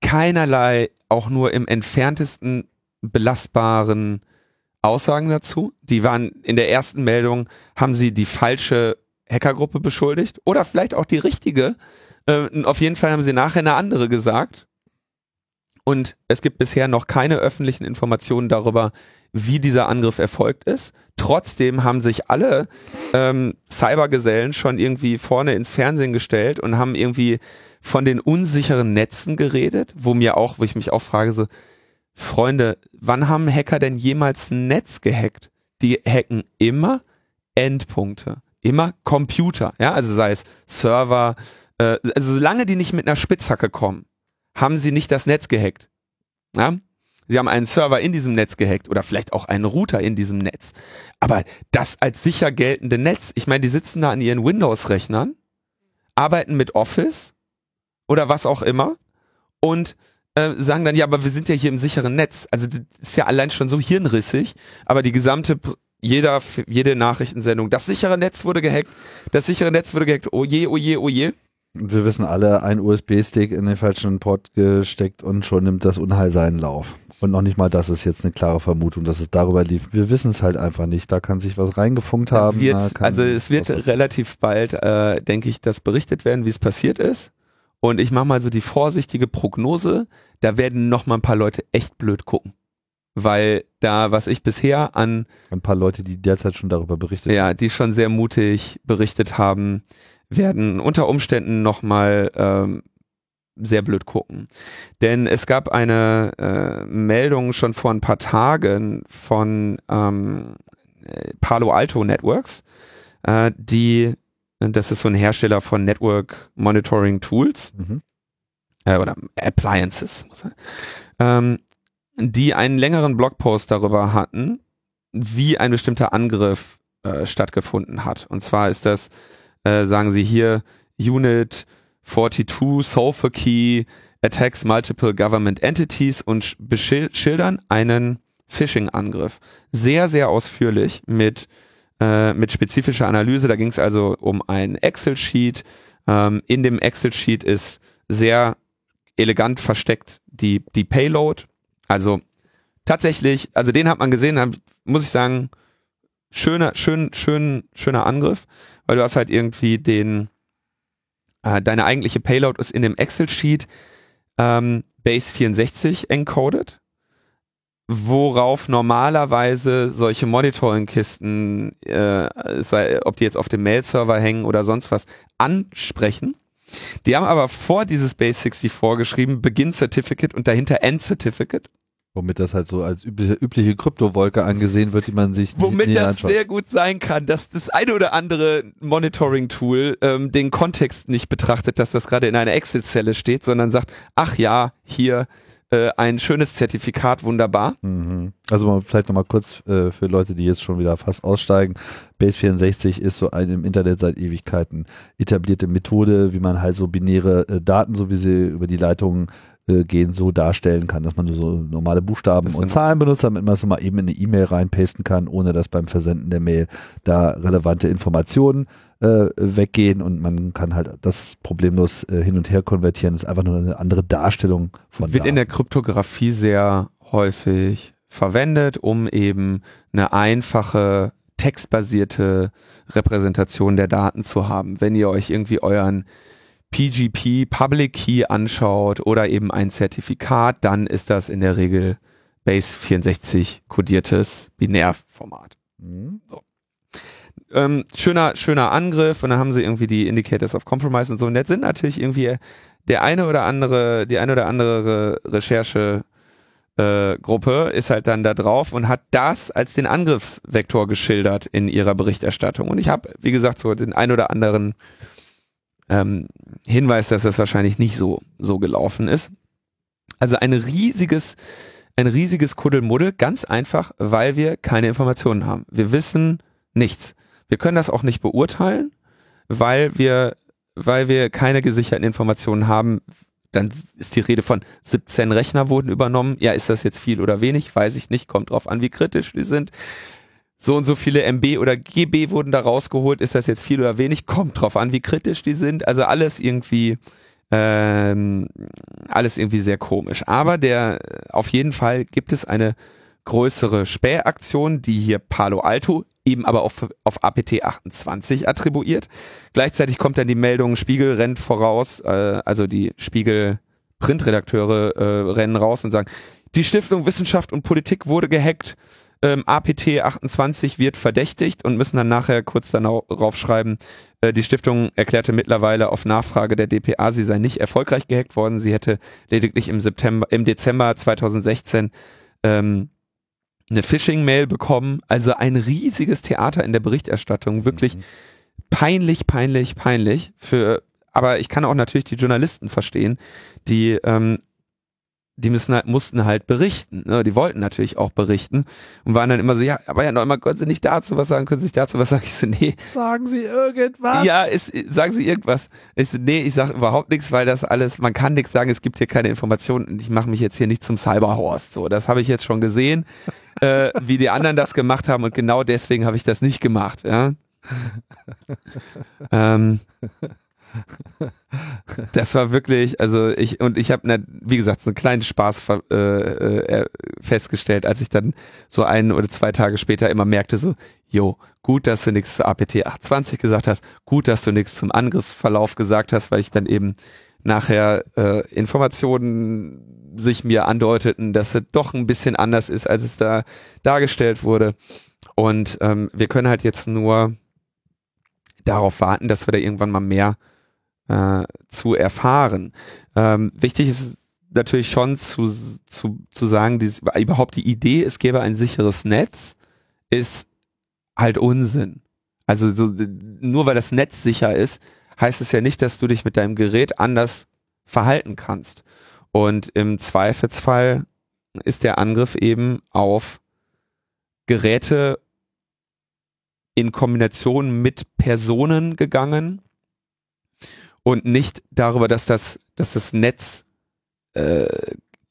keinerlei, auch nur im entferntesten belastbaren Aussagen dazu. Die waren in der ersten Meldung, haben sie die falsche Hackergruppe beschuldigt oder vielleicht auch die richtige. Äh, auf jeden Fall haben sie nachher eine andere gesagt. Und es gibt bisher noch keine öffentlichen Informationen darüber, wie dieser Angriff erfolgt ist. Trotzdem haben sich alle ähm, Cybergesellen schon irgendwie vorne ins Fernsehen gestellt und haben irgendwie von den unsicheren Netzen geredet, wo mir auch, wo ich mich auch frage, so, Freunde, wann haben Hacker denn jemals ein Netz gehackt? Die hacken immer Endpunkte, immer Computer, ja, also sei es Server, äh, also solange die nicht mit einer Spitzhacke kommen, haben sie nicht das Netz gehackt. Ja? Sie haben einen Server in diesem Netz gehackt oder vielleicht auch einen Router in diesem Netz. Aber das als sicher geltende Netz, ich meine, die sitzen da an ihren Windows-Rechnern, arbeiten mit Office oder was auch immer und äh, sagen dann, ja, aber wir sind ja hier im sicheren Netz. Also das ist ja allein schon so hirnrissig, aber die gesamte, jeder, jede Nachrichtensendung, das sichere Netz wurde gehackt, das sichere Netz wurde gehackt, oh je, oh je, oh je. Wir wissen alle, ein USB-Stick in den falschen Port gesteckt und schon nimmt das Unheil seinen Lauf. Und noch nicht mal das ist jetzt eine klare Vermutung, dass es darüber lief. Wir wissen es halt einfach nicht. Da kann sich was reingefunkt haben. Wird, also es wird relativ bald, äh, denke ich, das berichtet werden, wie es passiert ist. Und ich mache mal so die vorsichtige Prognose, da werden noch mal ein paar Leute echt blöd gucken. Weil da, was ich bisher an, ein paar Leute, die derzeit schon darüber berichtet ja, die schon sehr mutig berichtet haben, werden unter Umständen noch mal ähm, sehr blöd gucken. Denn es gab eine äh, Meldung schon vor ein paar Tagen von ähm, äh, Palo Alto Networks, äh, die, das ist so ein Hersteller von Network Monitoring Tools Mhm. äh, oder Appliances, muss man- ähm, die einen längeren Blogpost darüber hatten, wie ein bestimmter Angriff äh, stattgefunden hat. Und zwar ist das, äh, sagen sie hier, Unit 42 Sulfur Key attacks multiple government entities und sch- beschil- schildern einen Phishing-Angriff. Sehr, sehr ausführlich mit, äh, mit spezifischer Analyse. Da ging es also um ein Excel-Sheet. Ähm, in dem Excel-Sheet ist sehr elegant versteckt die, die Payload. Also tatsächlich, also den hat man gesehen, hab, muss ich sagen, schöner, schön, schön, schöner Angriff, weil du hast halt irgendwie den, äh, deine eigentliche Payload ist in dem Excel-Sheet ähm, Base 64 encoded, worauf normalerweise solche Monitoring-Kisten, äh, sei, ob die jetzt auf dem Mail-Server hängen oder sonst was, ansprechen. Die haben aber vor dieses Base 64 geschrieben, Begin Certificate und dahinter End Certificate. Womit das halt so als übliche, übliche Kryptowolke angesehen wird, die man sich Womit näher das anschaut. sehr gut sein kann, dass das eine oder andere Monitoring-Tool ähm, den Kontext nicht betrachtet, dass das gerade in einer Excel-Zelle steht, sondern sagt, ach ja, hier äh, ein schönes Zertifikat, wunderbar. Mhm. Also mal vielleicht nochmal kurz äh, für Leute, die jetzt schon wieder fast aussteigen. Base 64 ist so eine im Internet seit Ewigkeiten etablierte Methode, wie man halt so binäre äh, Daten, so wie sie über die Leitungen äh, gehen, so darstellen kann, dass man nur so normale Buchstaben und Zahlen benutzt, damit man es so mal eben in eine E-Mail reinpasten kann, ohne dass beim Versenden der Mail da relevante Informationen äh, weggehen und man kann halt das problemlos äh, hin und her konvertieren. Das ist einfach nur eine andere Darstellung von Wird in Daten. der Kryptographie sehr häufig verwendet, um eben eine einfache textbasierte Repräsentation der Daten zu haben. Wenn ihr euch irgendwie euren PGP Public Key anschaut oder eben ein Zertifikat, dann ist das in der Regel Base 64 kodiertes Binärformat. Mhm. Ähm, schöner, schöner Angriff und dann haben sie irgendwie die Indicators of Compromise und so. Und jetzt sind natürlich irgendwie der eine oder andere, die eine oder andere Re Recherche äh, Gruppe ist halt dann da drauf und hat das als den Angriffsvektor geschildert in ihrer Berichterstattung. Und ich habe, wie gesagt, so den ein oder anderen ähm, Hinweis, dass das wahrscheinlich nicht so, so gelaufen ist. Also ein riesiges, ein riesiges Kuddelmuddel, ganz einfach, weil wir keine Informationen haben. Wir wissen nichts. Wir können das auch nicht beurteilen, weil wir, weil wir keine gesicherten Informationen haben. Dann ist die Rede von 17 Rechner wurden übernommen. Ja, ist das jetzt viel oder wenig? Weiß ich nicht. Kommt drauf an, wie kritisch die sind. So und so viele MB oder GB wurden da rausgeholt. Ist das jetzt viel oder wenig? Kommt drauf an, wie kritisch die sind. Also alles irgendwie, ähm, alles irgendwie sehr komisch. Aber der, auf jeden Fall gibt es eine größere Spähaktion, die hier Palo Alto eben aber auf, auf APT 28 attribuiert. Gleichzeitig kommt dann die Meldung, Spiegel rennt voraus, äh, also die Spiegel Printredakteure äh, rennen raus und sagen, die Stiftung Wissenschaft und Politik wurde gehackt, ähm, APT 28 wird verdächtigt und müssen dann nachher kurz darauf schreiben, äh, die Stiftung erklärte mittlerweile auf Nachfrage der DPA, sie sei nicht erfolgreich gehackt worden, sie hätte lediglich im September, im Dezember 2016 ähm, eine Phishing-Mail bekommen. Also ein riesiges Theater in der Berichterstattung. Wirklich Mhm. peinlich, peinlich, peinlich. Für, aber ich kann auch natürlich die Journalisten verstehen, die, ähm, die müssen halt, mussten halt berichten. Ne? Die wollten natürlich auch berichten und waren dann immer so, ja, aber ja, noch immer, können Sie nicht dazu was sagen, können Sie nicht dazu was sagen? Ich so, nee, Sagen Sie irgendwas? ja, ist, sagen Sie irgendwas. Ich so, nee, ich sage überhaupt nichts, weil das alles, man kann nichts sagen, es gibt hier keine Informationen und ich mache mich jetzt hier nicht zum Cyberhorst. So, das habe ich jetzt schon gesehen, äh, wie die anderen das gemacht haben und genau deswegen habe ich das nicht gemacht. Ja? ähm, das war wirklich, also ich und ich habe, ne, wie gesagt, so einen kleinen Spaß äh, äh, festgestellt, als ich dann so ein oder zwei Tage später immer merkte, so, jo, gut, dass du nichts zu APT 820 gesagt hast, gut, dass du nichts zum Angriffsverlauf gesagt hast, weil ich dann eben nachher äh, Informationen sich mir andeuteten, dass es doch ein bisschen anders ist, als es da dargestellt wurde. Und ähm, wir können halt jetzt nur darauf warten, dass wir da irgendwann mal mehr äh, zu erfahren. Ähm, wichtig ist natürlich schon zu, zu, zu sagen, dieses, überhaupt die Idee, es gäbe ein sicheres Netz, ist halt Unsinn. Also so, nur weil das Netz sicher ist, heißt es ja nicht, dass du dich mit deinem Gerät anders verhalten kannst. Und im Zweifelsfall ist der Angriff eben auf Geräte in Kombination mit Personen gegangen und nicht darüber, dass das, dass das Netz äh,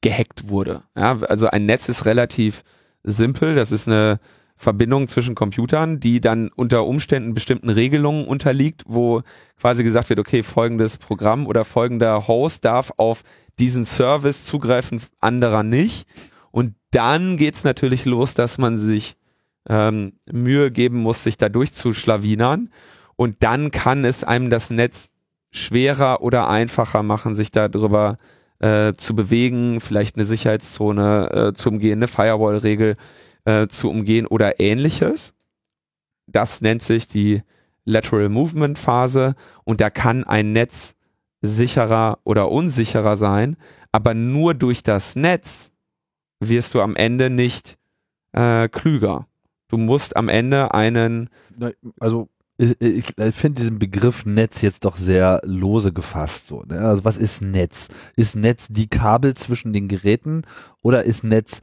gehackt wurde. Ja, also ein Netz ist relativ simpel. Das ist eine Verbindung zwischen Computern, die dann unter Umständen bestimmten Regelungen unterliegt, wo quasi gesagt wird, okay, folgendes Programm oder folgender Host darf auf diesen Service zugreifen, anderer nicht. Und dann geht's natürlich los, dass man sich ähm, Mühe geben muss, sich da durchzuschlawinern. Und dann kann es einem das Netz schwerer oder einfacher machen, sich darüber äh, zu bewegen, vielleicht eine Sicherheitszone äh, zu umgehen, eine Firewall-Regel äh, zu umgehen oder ähnliches. Das nennt sich die Lateral Movement Phase und da kann ein Netz sicherer oder unsicherer sein, aber nur durch das Netz wirst du am Ende nicht äh, klüger. Du musst am Ende einen. Also ich, ich finde diesen Begriff Netz jetzt doch sehr lose gefasst. So, ne? Also was ist Netz? Ist Netz die Kabel zwischen den Geräten oder ist Netz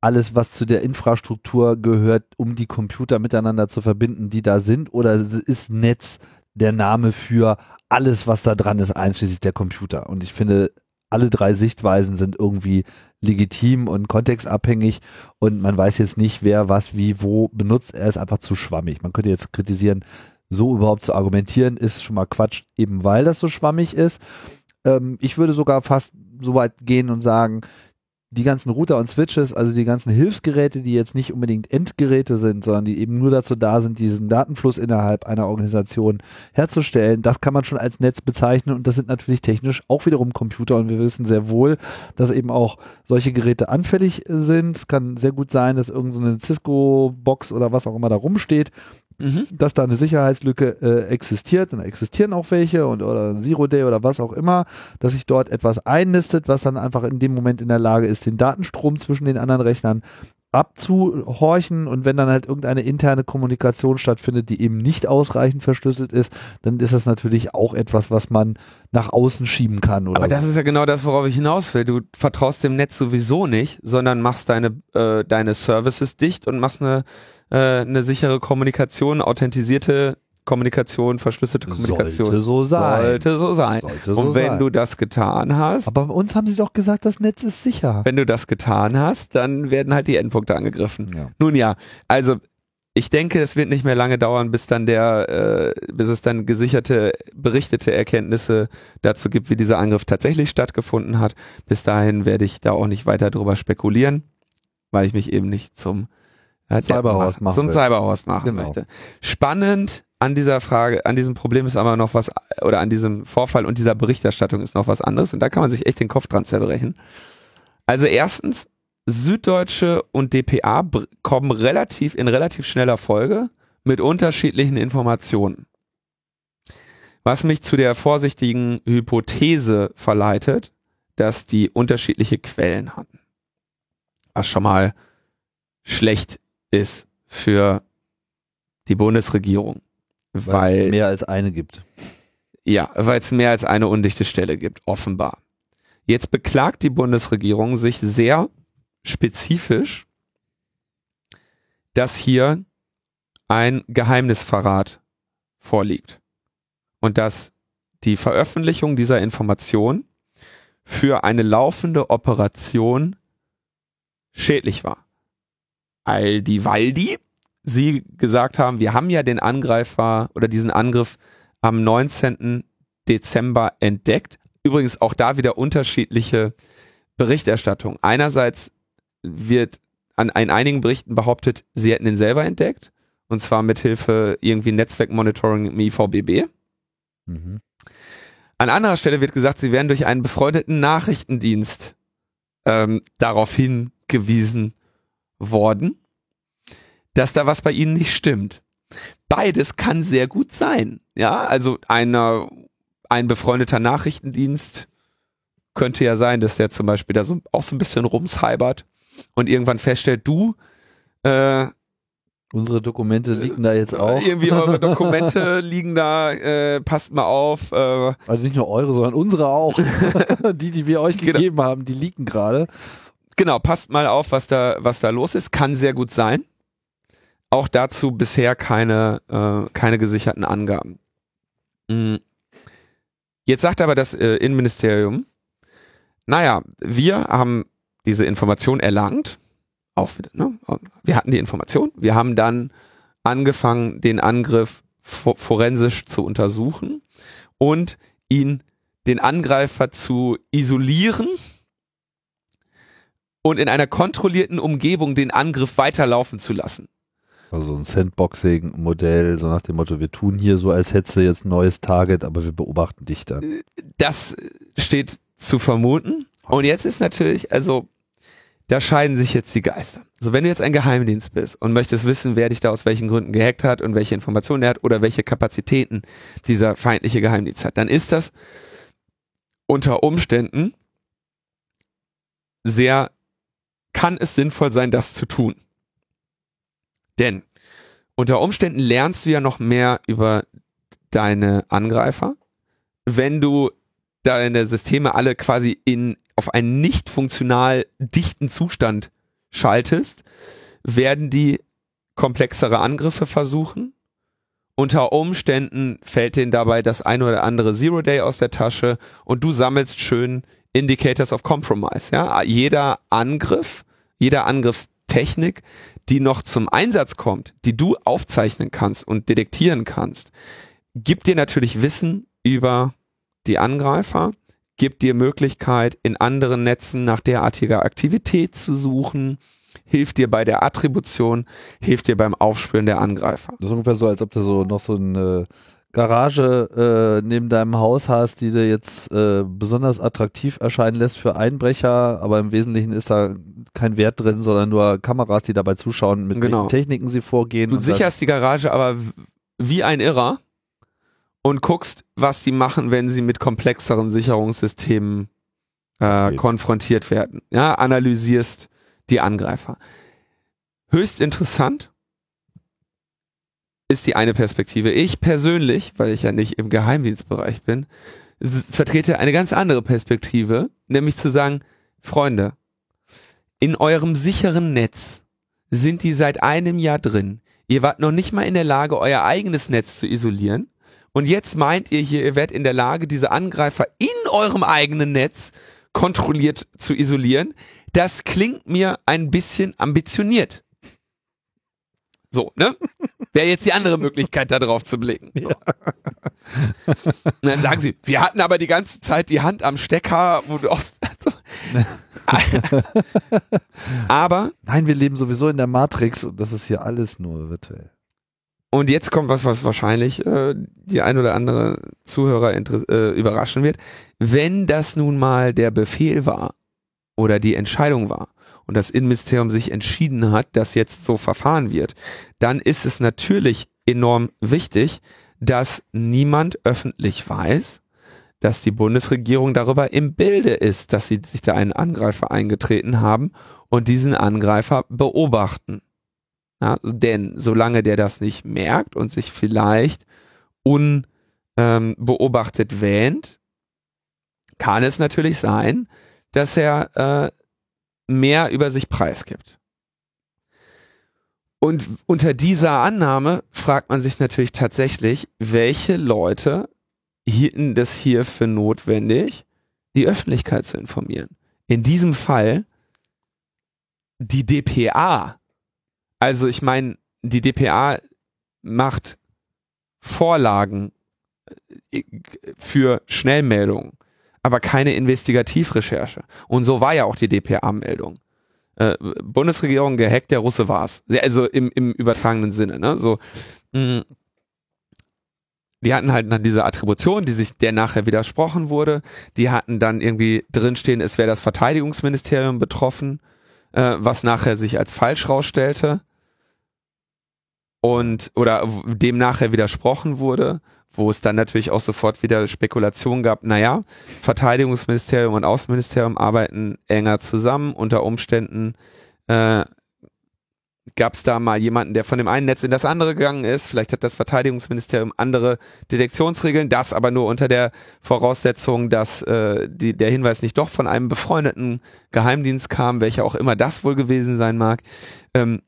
alles, was zu der Infrastruktur gehört, um die Computer miteinander zu verbinden, die da sind? Oder ist Netz der Name für alles, was da dran ist, einschließlich der Computer? Und ich finde, alle drei Sichtweisen sind irgendwie legitim und kontextabhängig und man weiß jetzt nicht, wer was wie wo benutzt. Er ist einfach zu schwammig. Man könnte jetzt kritisieren, so überhaupt zu argumentieren, ist schon mal Quatsch, eben weil das so schwammig ist. Ähm, ich würde sogar fast so weit gehen und sagen, die ganzen Router und Switches, also die ganzen Hilfsgeräte, die jetzt nicht unbedingt Endgeräte sind, sondern die eben nur dazu da sind, diesen Datenfluss innerhalb einer Organisation herzustellen, das kann man schon als Netz bezeichnen und das sind natürlich technisch auch wiederum Computer und wir wissen sehr wohl, dass eben auch solche Geräte anfällig sind. Es kann sehr gut sein, dass irgendeine Cisco-Box oder was auch immer da rumsteht mhm. dass da eine Sicherheitslücke äh, existiert, dann existieren auch welche und oder Zero Day oder was auch immer, dass sich dort etwas einnistet, was dann einfach in dem Moment in der Lage ist, den Datenstrom zwischen den anderen Rechnern abzuhorchen und wenn dann halt irgendeine interne Kommunikation stattfindet, die eben nicht ausreichend verschlüsselt ist, dann ist das natürlich auch etwas, was man nach außen schieben kann. Aber das ist ja genau das, worauf ich hinaus will. Du vertraust dem Netz sowieso nicht, sondern machst deine, äh, deine Services dicht und machst eine äh, eine sichere Kommunikation, authentisierte Kommunikation, verschlüsselte Kommunikation. Sollte so sein. Sollte so sein. Sollte so Und wenn sein. du das getan hast. Aber bei uns haben sie doch gesagt, das Netz ist sicher. Wenn du das getan hast, dann werden halt die Endpunkte angegriffen. Ja. Nun ja, also ich denke, es wird nicht mehr lange dauern, bis dann der, äh, bis es dann gesicherte, berichtete Erkenntnisse dazu gibt, wie dieser Angriff tatsächlich stattgefunden hat. Bis dahin werde ich da auch nicht weiter drüber spekulieren, weil ich mich eben nicht zum ja, Cyberhorst machen zum Cyberhorst machen genau. möchte. Spannend an dieser Frage, an diesem Problem ist aber noch was, oder an diesem Vorfall und dieser Berichterstattung ist noch was anderes und da kann man sich echt den Kopf dran zerbrechen. Also erstens, Süddeutsche und DPA kommen relativ, in relativ schneller Folge mit unterschiedlichen Informationen. Was mich zu der vorsichtigen Hypothese verleitet, dass die unterschiedliche Quellen hatten. Was schon mal schlecht ist für die Bundesregierung. Weil, weil es mehr als eine gibt. Ja, weil es mehr als eine undichte Stelle gibt, offenbar. Jetzt beklagt die Bundesregierung sich sehr spezifisch, dass hier ein Geheimnisverrat vorliegt und dass die Veröffentlichung dieser Information für eine laufende Operation schädlich war. Aldi Waldi sie gesagt haben, wir haben ja den Angreifer oder diesen Angriff am 19. Dezember entdeckt. Übrigens auch da wieder unterschiedliche Berichterstattung. Einerseits wird an, an einigen Berichten behauptet, sie hätten ihn selber entdeckt. Und zwar mit Hilfe irgendwie Netzwerkmonitoring im IVBB. Mhm. An anderer Stelle wird gesagt, sie werden durch einen befreundeten Nachrichtendienst ähm, darauf hingewiesen worden, dass da was bei ihnen nicht stimmt. Beides kann sehr gut sein. Ja, also einer, ein befreundeter Nachrichtendienst könnte ja sein, dass der zum Beispiel da so, auch so ein bisschen rumshalbert und irgendwann feststellt, du, äh, Unsere Dokumente liegen da jetzt auch. Irgendwie eure Dokumente liegen da, äh, passt mal auf. Äh. Also nicht nur eure, sondern unsere auch. die, die wir euch genau. gegeben genau. haben, die liegen gerade. Genau, passt mal auf, was da, was da los ist. Kann sehr gut sein. Auch dazu bisher keine, äh, keine gesicherten Angaben. Mhm. Jetzt sagt aber das äh, Innenministerium, naja, wir haben diese Information erlangt, auch wieder, ne? wir hatten die Information, wir haben dann angefangen, den Angriff forensisch zu untersuchen und ihn, den Angreifer zu isolieren und in einer kontrollierten Umgebung den Angriff weiterlaufen zu lassen. Also ein Sandboxing-Modell, so nach dem Motto, wir tun hier so, als hättest du jetzt ein neues Target, aber wir beobachten dich dann. Das steht zu vermuten. Und jetzt ist natürlich, also da scheiden sich jetzt die Geister. So, wenn du jetzt ein Geheimdienst bist und möchtest wissen, wer dich da aus welchen Gründen gehackt hat und welche Informationen er hat oder welche Kapazitäten dieser feindliche Geheimdienst hat, dann ist das unter Umständen sehr, kann es sinnvoll sein, das zu tun. Denn unter Umständen lernst du ja noch mehr über deine Angreifer, wenn du deine Systeme alle quasi in, auf einen nicht funktional dichten Zustand schaltest, werden die komplexere Angriffe versuchen. Unter Umständen fällt denen dabei das ein oder andere Zero Day aus der Tasche und du sammelst schön Indicators of Compromise. Ja, jeder Angriff, jeder Angriffstechnik, die noch zum Einsatz kommt, die du aufzeichnen kannst und detektieren kannst, gibt dir natürlich Wissen über die Angreifer, gibt dir Möglichkeit, in anderen Netzen nach derartiger Aktivität zu suchen, hilft dir bei der Attribution, hilft dir beim Aufspüren der Angreifer. Das ist ungefähr so, als ob du so noch so eine Garage äh, neben deinem Haus hast, die dir jetzt äh, besonders attraktiv erscheinen lässt für Einbrecher, aber im Wesentlichen ist da kein Wert drin, sondern nur Kameras, die dabei zuschauen, mit Genau. welchen Techniken sie vorgehen. Du und sicherst die Garage aber wie ein Irrer und guckst, was die machen, wenn sie mit komplexeren Sicherungssystemen äh, Okay. konfrontiert werden. Ja, analysierst die Angreifer. Höchst interessant ist die eine Perspektive. Ich persönlich, weil ich ja nicht im Geheimdienstbereich bin, vertrete eine ganz andere Perspektive, nämlich zu sagen, Freunde, in eurem sicheren Netz sind die seit einem Jahr drin. Ihr wart noch nicht mal in der Lage, euer eigenes Netz zu isolieren. Und jetzt meint ihr hier, ihr werdet in der Lage, diese Angreifer in eurem eigenen Netz kontrolliert zu isolieren. Das klingt mir ein bisschen ambitioniert. So, ne? Wäre jetzt die andere Möglichkeit, da drauf zu blicken. So. Und dann sagen sie, wir hatten aber die ganze Zeit die Hand am Stecker, wo du auch, also, aber Nein, wir leben sowieso in der Matrix und das ist hier alles nur virtuell. Und jetzt kommt was, was wahrscheinlich äh, die ein oder andere Zuhörer äh, überraschen wird. Wenn das nun mal der Befehl war oder die Entscheidung war und das Innenministerium sich entschieden hat, dass jetzt so verfahren wird, dann ist es natürlich enorm wichtig, dass niemand öffentlich weiß, dass die Bundesregierung darüber im Bilde ist, dass sie sich da einen Angreifer eingetreten haben und diesen Angreifer beobachten. Ja, denn solange der das nicht merkt und sich vielleicht unbeobachtet wähnt, kann es natürlich sein, dass er äh, mehr über sich preisgibt. Und unter dieser Annahme fragt man sich natürlich tatsächlich, welche Leute hielten das hier für notwendig, die Öffentlichkeit zu informieren. In diesem Fall die DPA. Also ich meine, die DPA macht Vorlagen äh, für Schnellmeldungen, aber keine Investigativrecherche. Und so war ja auch die DPA-Meldung. Äh, Bundesregierung gehackt, der Russe war's. Also im, im übertragenen Sinne. Ne? So, mh, die hatten halt dann diese Attribution, die sich der nachher widersprochen wurde. Die hatten dann irgendwie drinstehen, es wäre das Verteidigungsministerium betroffen, äh, was nachher sich als falsch rausstellte und oder dem nachher widersprochen wurde, wo es dann natürlich auch sofort wieder Spekulationen gab, naja, Verteidigungsministerium und Außenministerium arbeiten enger zusammen, unter Umständen äh, gab es da mal jemanden, der von dem einen Netz in das andere gegangen ist, vielleicht hat das Verteidigungsministerium andere Detektionsregeln, das aber nur unter der Voraussetzung, dass äh, die, der Hinweis nicht doch von einem befreundeten Geheimdienst kam, welcher auch immer das wohl gewesen sein mag. Ähm,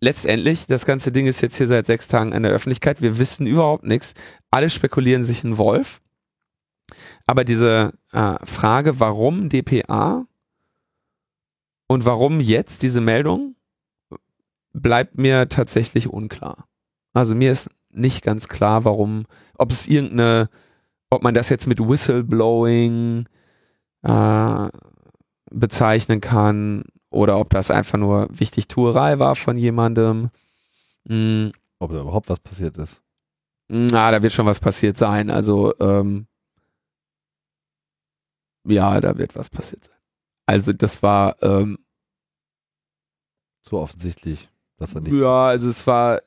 letztendlich, das ganze Ding ist jetzt hier seit sechs Tagen in der Öffentlichkeit. Wir wissen überhaupt nichts. Alle spekulieren sich einen Wolf. Aber diese äh, Frage, warum DPA und warum jetzt diese Meldung, bleibt mir tatsächlich unklar. Also mir ist nicht ganz klar, warum, ob es irgendeine, ob man das jetzt mit Whistleblowing äh, bezeichnen kann oder ob das einfach nur Wichtigtuerei war von jemandem. Mm, Ob da überhaupt was passiert ist. Na, da wird schon was passiert sein. Also, ähm, ja, da wird was passiert sein. Also, das war, ähm, So offensichtlich, dass er nicht. ja, also es war,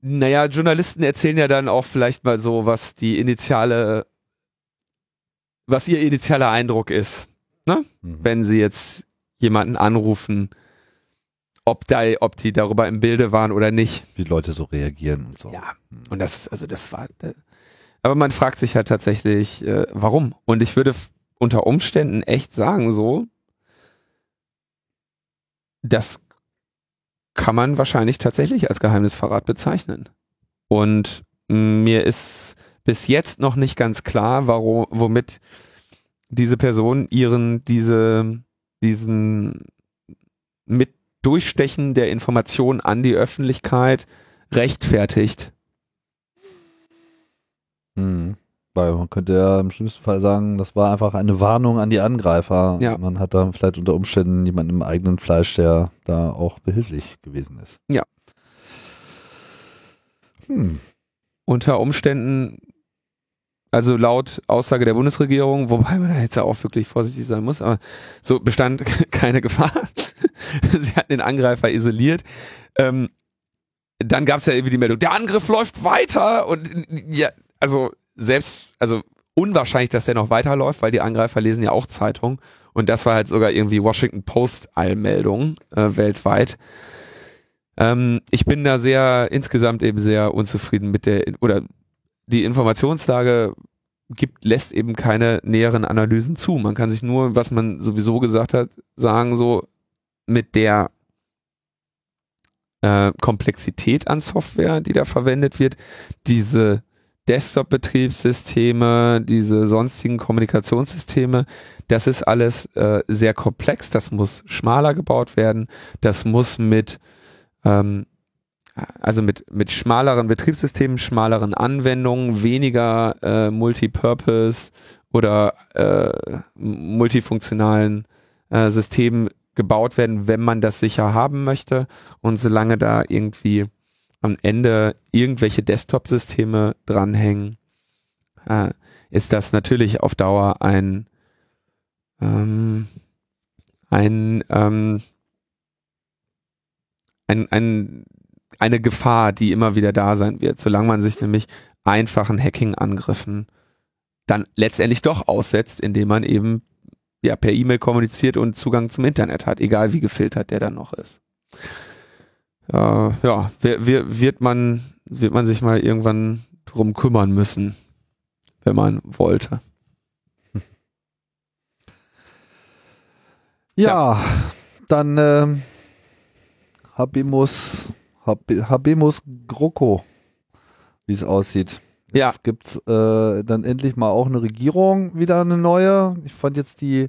naja, Journalisten erzählen ja dann auch vielleicht mal so, was die initiale, was ihr initialer Eindruck ist, Mhm. wenn sie jetzt jemanden anrufen, ob da, ob die darüber im Bilde waren oder nicht. Wie Leute so reagieren und so. Ja, und das, also das war, äh, aber man fragt sich halt tatsächlich, äh, warum? Und ich würde unter Umständen echt sagen, so, das kann man wahrscheinlich tatsächlich als Geheimnisverrat bezeichnen. Und mir ist bis jetzt noch nicht ganz klar, warum, womit diese Person ihren, diese, diesen mit Durchstechen der Information an die Öffentlichkeit rechtfertigt. Mhm. Weil man könnte ja im schlimmsten Fall sagen, das war einfach eine Warnung an die Angreifer. Ja. Man hat da vielleicht unter Umständen jemanden im eigenen Fleisch, der da auch behilflich gewesen ist. Ja. Hm. Unter Umständen, also laut Aussage der Bundesregierung, wobei man da jetzt ja auch wirklich vorsichtig sein muss, aber so bestand keine Gefahr. Sie hatten den Angreifer isoliert. Ähm, dann gab es ja irgendwie die Meldung, der Angriff läuft weiter und ja, also selbst, also unwahrscheinlich, dass der noch weiterläuft, weil die Angreifer lesen ja auch Zeitung und das war halt sogar irgendwie Washington Post Eilmeldung äh, weltweit. Ähm, ich bin da sehr insgesamt eben sehr unzufrieden mit der oder die Informationslage gibt lässt eben keine näheren Analysen zu. Man kann sich nur, was man sowieso gesagt hat, sagen so mit der äh, Komplexität an Software, die da verwendet wird, diese Desktop-Betriebssysteme, diese sonstigen Kommunikationssysteme, das ist alles äh, sehr komplex, das muss schmaler gebaut werden, das muss mit ähm, also mit, mit schmaleren Betriebssystemen, schmaleren Anwendungen, weniger äh, Multipurpose oder äh, multifunktionalen äh, Systemen gebaut werden, wenn man das sicher haben möchte. Und solange da irgendwie am Ende irgendwelche Desktop-Systeme dranhängen, äh, ist das natürlich auf Dauer ein, ähm, ein, ähm, ein, ein, eine Gefahr, die immer wieder da sein wird, solange man sich nämlich einfachen Hacking-Angriffen dann letztendlich doch aussetzt, indem man eben ja per E-Mail kommuniziert und Zugang zum Internet hat, egal wie gefiltert der dann noch ist. Äh, ja, wer, wer, wird man wird man sich mal irgendwann drum kümmern müssen, wenn man wollte. Ja, dann ähm, Habemus, Hab, Habemus GroKo, wie es aussieht. Ja. Jetzt gibt's äh, dann endlich mal auch eine Regierung, wieder eine neue. Ich fand jetzt die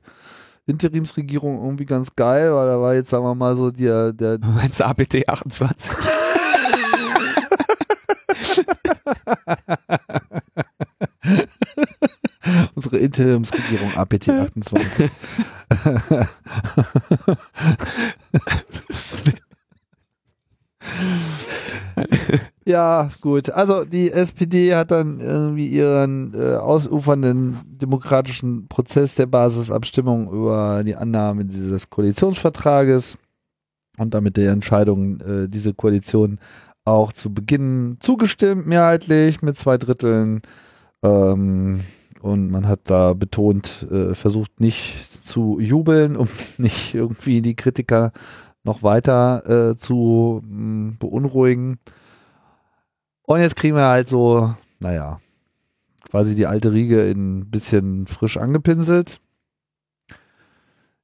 Interimsregierung irgendwie ganz geil, weil da war jetzt, sagen wir mal, so der, der Meinst du APT 28? unsere Interimsregierung APT 28. Ja, gut. Also die SPD hat dann irgendwie ihren äh, ausufernden demokratischen Prozess der Basisabstimmung über die Annahme dieses Koalitionsvertrages und damit der Entscheidung, äh, diese Koalition auch zu Beginn zugestimmt, mehrheitlich mit zwei Dritteln. Ähm, und man hat da betont, äh, versucht nicht zu jubeln, um nicht irgendwie die Kritiker noch weiter äh, zu mh, beunruhigen. Und jetzt kriegen wir halt so, naja, quasi die alte Riege in ein bisschen frisch angepinselt.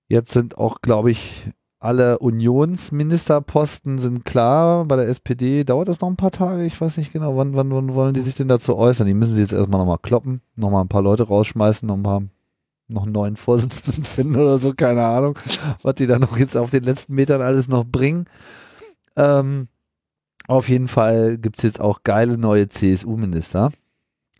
Jetzt sind auch, glaube ich, alle Unionsministerposten sind klar. Bei der SPD dauert das noch ein paar Tage. Ich weiß nicht genau, wann, wann, wann wollen die sich denn dazu äußern? Die müssen sie jetzt erstmal nochmal kloppen, nochmal ein paar Leute rausschmeißen, noch ein paar noch einen neuen Vorsitzenden finden oder so, keine Ahnung, was die da noch jetzt auf den letzten Metern alles noch bringen. Ähm, auf jeden Fall gibt's jetzt auch geile neue CSU-Minister.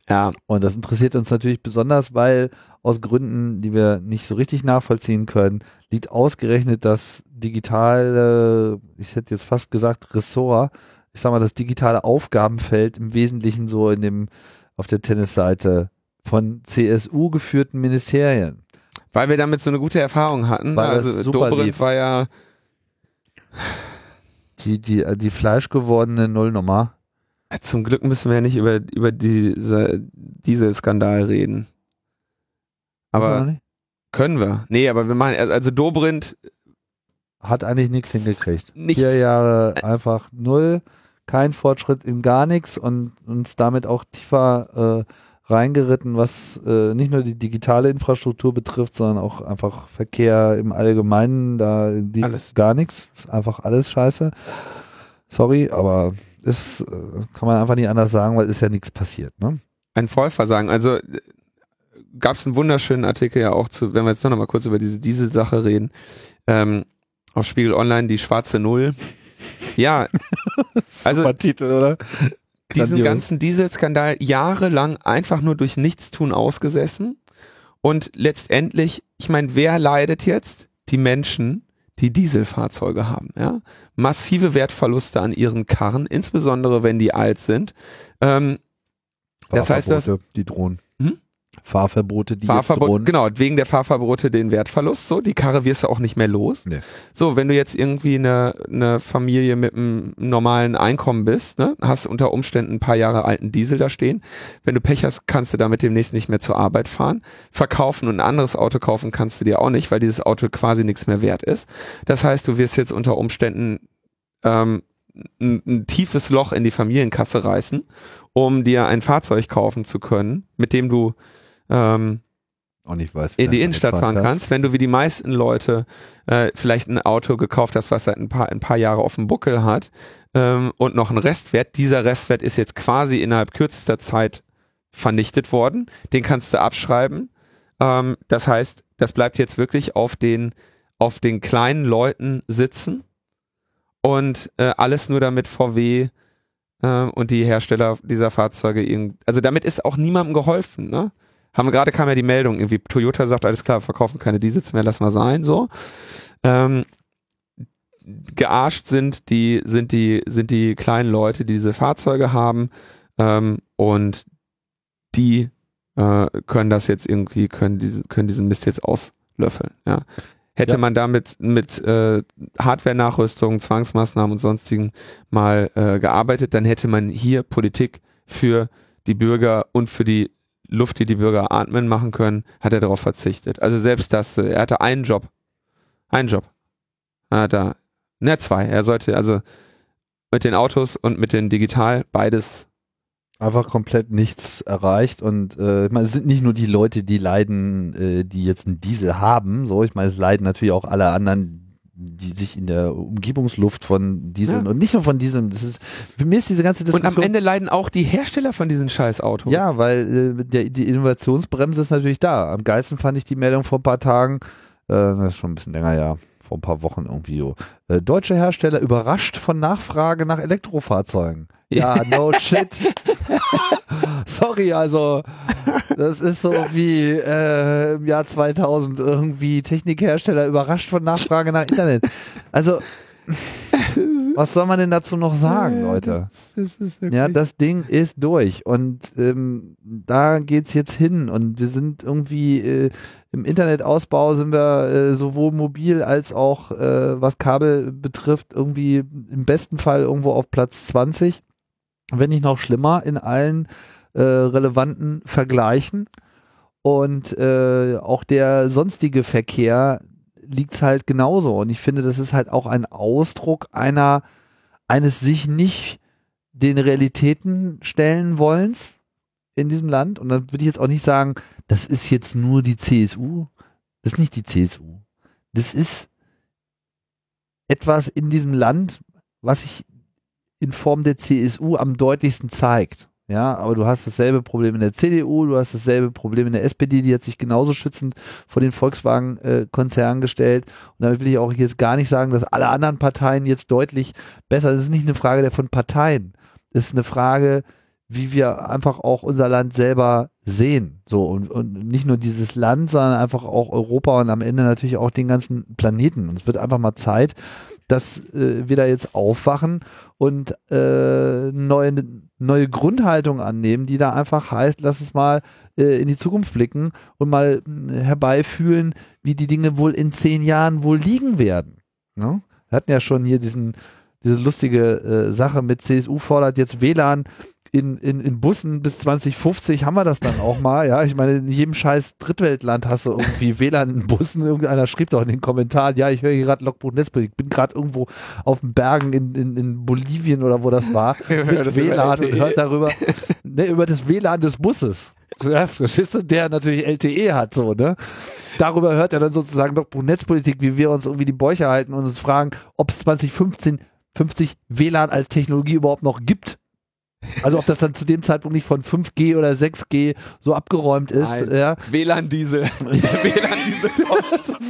Ja. Und das interessiert uns natürlich besonders, weil aus Gründen, die wir nicht so richtig nachvollziehen können, liegt ausgerechnet das digitale, ich hätte jetzt fast gesagt Ressort, ich sag mal das digitale Aufgabenfeld im Wesentlichen so in dem auf der Tennisseite von CSU geführten Ministerien. Weil wir damit so eine gute Erfahrung hatten. Weil also super Dobrindt war ja Die, die, die fleischgewordene Nullnummer. Zum Glück müssen wir ja nicht über, über diese Dieselskandal reden. Wir Aber nicht? können wir. Nee, aber wir machen, also Dobrindt, hat eigentlich nichts hingekriegt. Nichts. Vier Jahre einfach null, kein Fortschritt in gar nichts und uns damit auch tiefer äh, reingeritten, was äh, nicht nur die digitale Infrastruktur betrifft, sondern auch einfach Verkehr im Allgemeinen. Da lief Alles. gar nichts. Ist einfach alles scheiße. Sorry, aber ist, äh, kann man einfach nicht anders sagen, weil ist ja nichts passiert. Ne? ein Vollversagen. Also gab es einen wunderschönen Artikel ja auch zu, wenn wir jetzt noch mal kurz über diese Dieselsache reden, ähm, auf Spiegel Online, die schwarze Null. Ja, Also- Super Titel, oder? Diesen Grandios. ganzen Dieselskandal jahrelang einfach nur durch Nichtstun ausgesessen. Und letztendlich, ich meine, wer leidet jetzt? Die Menschen, die Dieselfahrzeuge haben. Ja? Massive Wertverluste an ihren Karren, insbesondere wenn die alt sind. Ähm, Das heißt, Fahrverbote, die drohen. Hm? Fahrverbote, die jetzt Fahrverbot, drohen. genau, wegen der Fahrverbote den Wertverlust, so, die Karre wirst du auch nicht mehr los. Nee. So, wenn du jetzt irgendwie eine, eine Familie mit einem normalen Einkommen bist, ne, hast unter Umständen ein paar Jahre alten Diesel da stehen. Wenn du Pech hast, kannst du damit demnächst nicht mehr zur Arbeit fahren. Verkaufen und ein anderes Auto kaufen kannst du dir auch nicht, weil dieses Auto quasi nichts mehr wert ist. Das heißt, du wirst jetzt unter Umständen ähm, ein, ein tiefes Loch in die Familienkasse reißen, um dir ein Fahrzeug kaufen zu können, mit dem du ähm, weiß, in die Innenstadt fahren kannst, wenn du wie die meisten Leute äh, vielleicht ein Auto gekauft hast, was seit ein paar, ein paar Jahre auf dem Buckel hat ähm, und noch einen Restwert. Dieser Restwert ist jetzt quasi innerhalb kürzester Zeit vernichtet worden. Den kannst du abschreiben. Ähm, das heißt, das bleibt jetzt wirklich auf den, auf den kleinen Leuten sitzen und äh, alles nur damit VW äh, und die Hersteller dieser Fahrzeuge irgend, also damit ist auch niemandem geholfen, ne? Haben wir gerade kam ja die Meldung, irgendwie Toyota sagt, alles klar, verkaufen keine Diesels mehr, lass mal sein, so. Ähm, gearscht sind die, sind die, sind die kleinen Leute, die diese Fahrzeuge haben, ähm, und die äh, können das jetzt irgendwie, können diese, können diesen Mist jetzt auslöffeln, ja. Hätte Ja. man damit mit äh, Hardware-Nachrüstung, Zwangsmaßnahmen und sonstigen mal äh, gearbeitet, dann hätte man hier Politik für die Bürger und für die Luft, die die Bürger atmen, machen können, hat er darauf verzichtet. Also selbst das, er hatte einen Job. Einen Job. Hat er, ne, zwei. Er sollte also mit den Autos und mit den Digital beides. einfach komplett nichts erreicht und äh, ich meine, es sind nicht nur die Leute, die leiden, äh, die jetzt einen Diesel haben, so, ich meine, es leiden natürlich auch alle anderen, die sich in der Umgebungsluft von Dieseln Ja. und nicht nur von Dieseln, das ist, für mich ist diese ganze Und Diskussion am Ende leiden auch die Hersteller von diesen scheiß Autos. Ja, weil äh, der, die Innovationsbremse ist natürlich da. Am geilsten fand ich die Meldung vor ein paar Tagen, äh, das ist schon ein bisschen länger, ja, vor ein paar Wochen irgendwie so. Äh, deutsche Hersteller überrascht von Nachfrage nach Elektrofahrzeugen. Ja, no shit. Sorry, also das ist so wie äh, im Jahr 2000 irgendwie Technikhersteller überrascht von Nachfrage nach Internet. Also was soll man denn dazu noch sagen, Leute? Das ist Ja, das Ding ist durch und ähm, da geht's jetzt hin und wir sind irgendwie äh, im Internetausbau sind wir äh, sowohl mobil als auch äh, was Kabel betrifft irgendwie im besten Fall irgendwo auf Platz 20, wenn nicht noch schlimmer in allen äh, relevanten Vergleichen und äh, auch der sonstige Verkehr liegt's halt genauso und ich finde, das ist halt auch ein Ausdruck einer eines sich nicht den Realitäten stellen wollens in diesem Land. Und dann würde ich jetzt auch nicht sagen, das ist jetzt nur die CSU. Das ist nicht die CSU. Das ist etwas in diesem Land, was sich in Form der CSU am deutlichsten zeigt. Ja, aber du hast dasselbe Problem in der CDU, du hast dasselbe Problem in der SPD, die hat sich genauso schützend vor den Volkswagen-Konzernen gestellt. Und damit will ich auch jetzt gar nicht sagen, dass alle anderen Parteien jetzt deutlich besser. Das ist nicht eine Frage der von Parteien. Das ist eine Frage, wie wir einfach auch unser Land selber sehen. So und, und nicht nur dieses Land, sondern einfach auch Europa und am Ende natürlich auch den ganzen Planeten. Und es wird einfach mal Zeit, dass äh, wir da jetzt aufwachen und äh, neue, neue Grundhaltung annehmen, die da einfach heißt, lass uns mal äh, in die Zukunft blicken und mal äh, herbeifühlen, wie die Dinge wohl in zehn Jahren wohl liegen werden. Ne? Wir hatten ja schon hier diesen, diese lustige äh, Sache mit CSU fordert jetzt WLAN in, in, in Bussen bis 2050 haben wir das dann auch mal. Ja, ich meine, in jedem scheiß Drittweltland hast du irgendwie WLAN in Bussen. Irgendeiner schrieb doch in den Kommentaren, ja, ich höre hier gerade Logbuch Netzpolitik. Ich bin gerade irgendwo auf den Bergen in, in, in Bolivien oder wo das war mit WLAN und hört darüber, ne, über das WLAN des Busses. Ja, verstehst du, der natürlich LTE hat, so, ne? Darüber hört er dann sozusagen Logbuch Netzpolitik, wie wir uns irgendwie die Bäuche halten und uns fragen, ob es 2015 50 WLAN als Technologie überhaupt noch gibt. Also ob das dann zu dem Zeitpunkt nicht von 5G oder 6G so abgeräumt ist. Ja. WLAN-Diesel. WLAN-Diesel.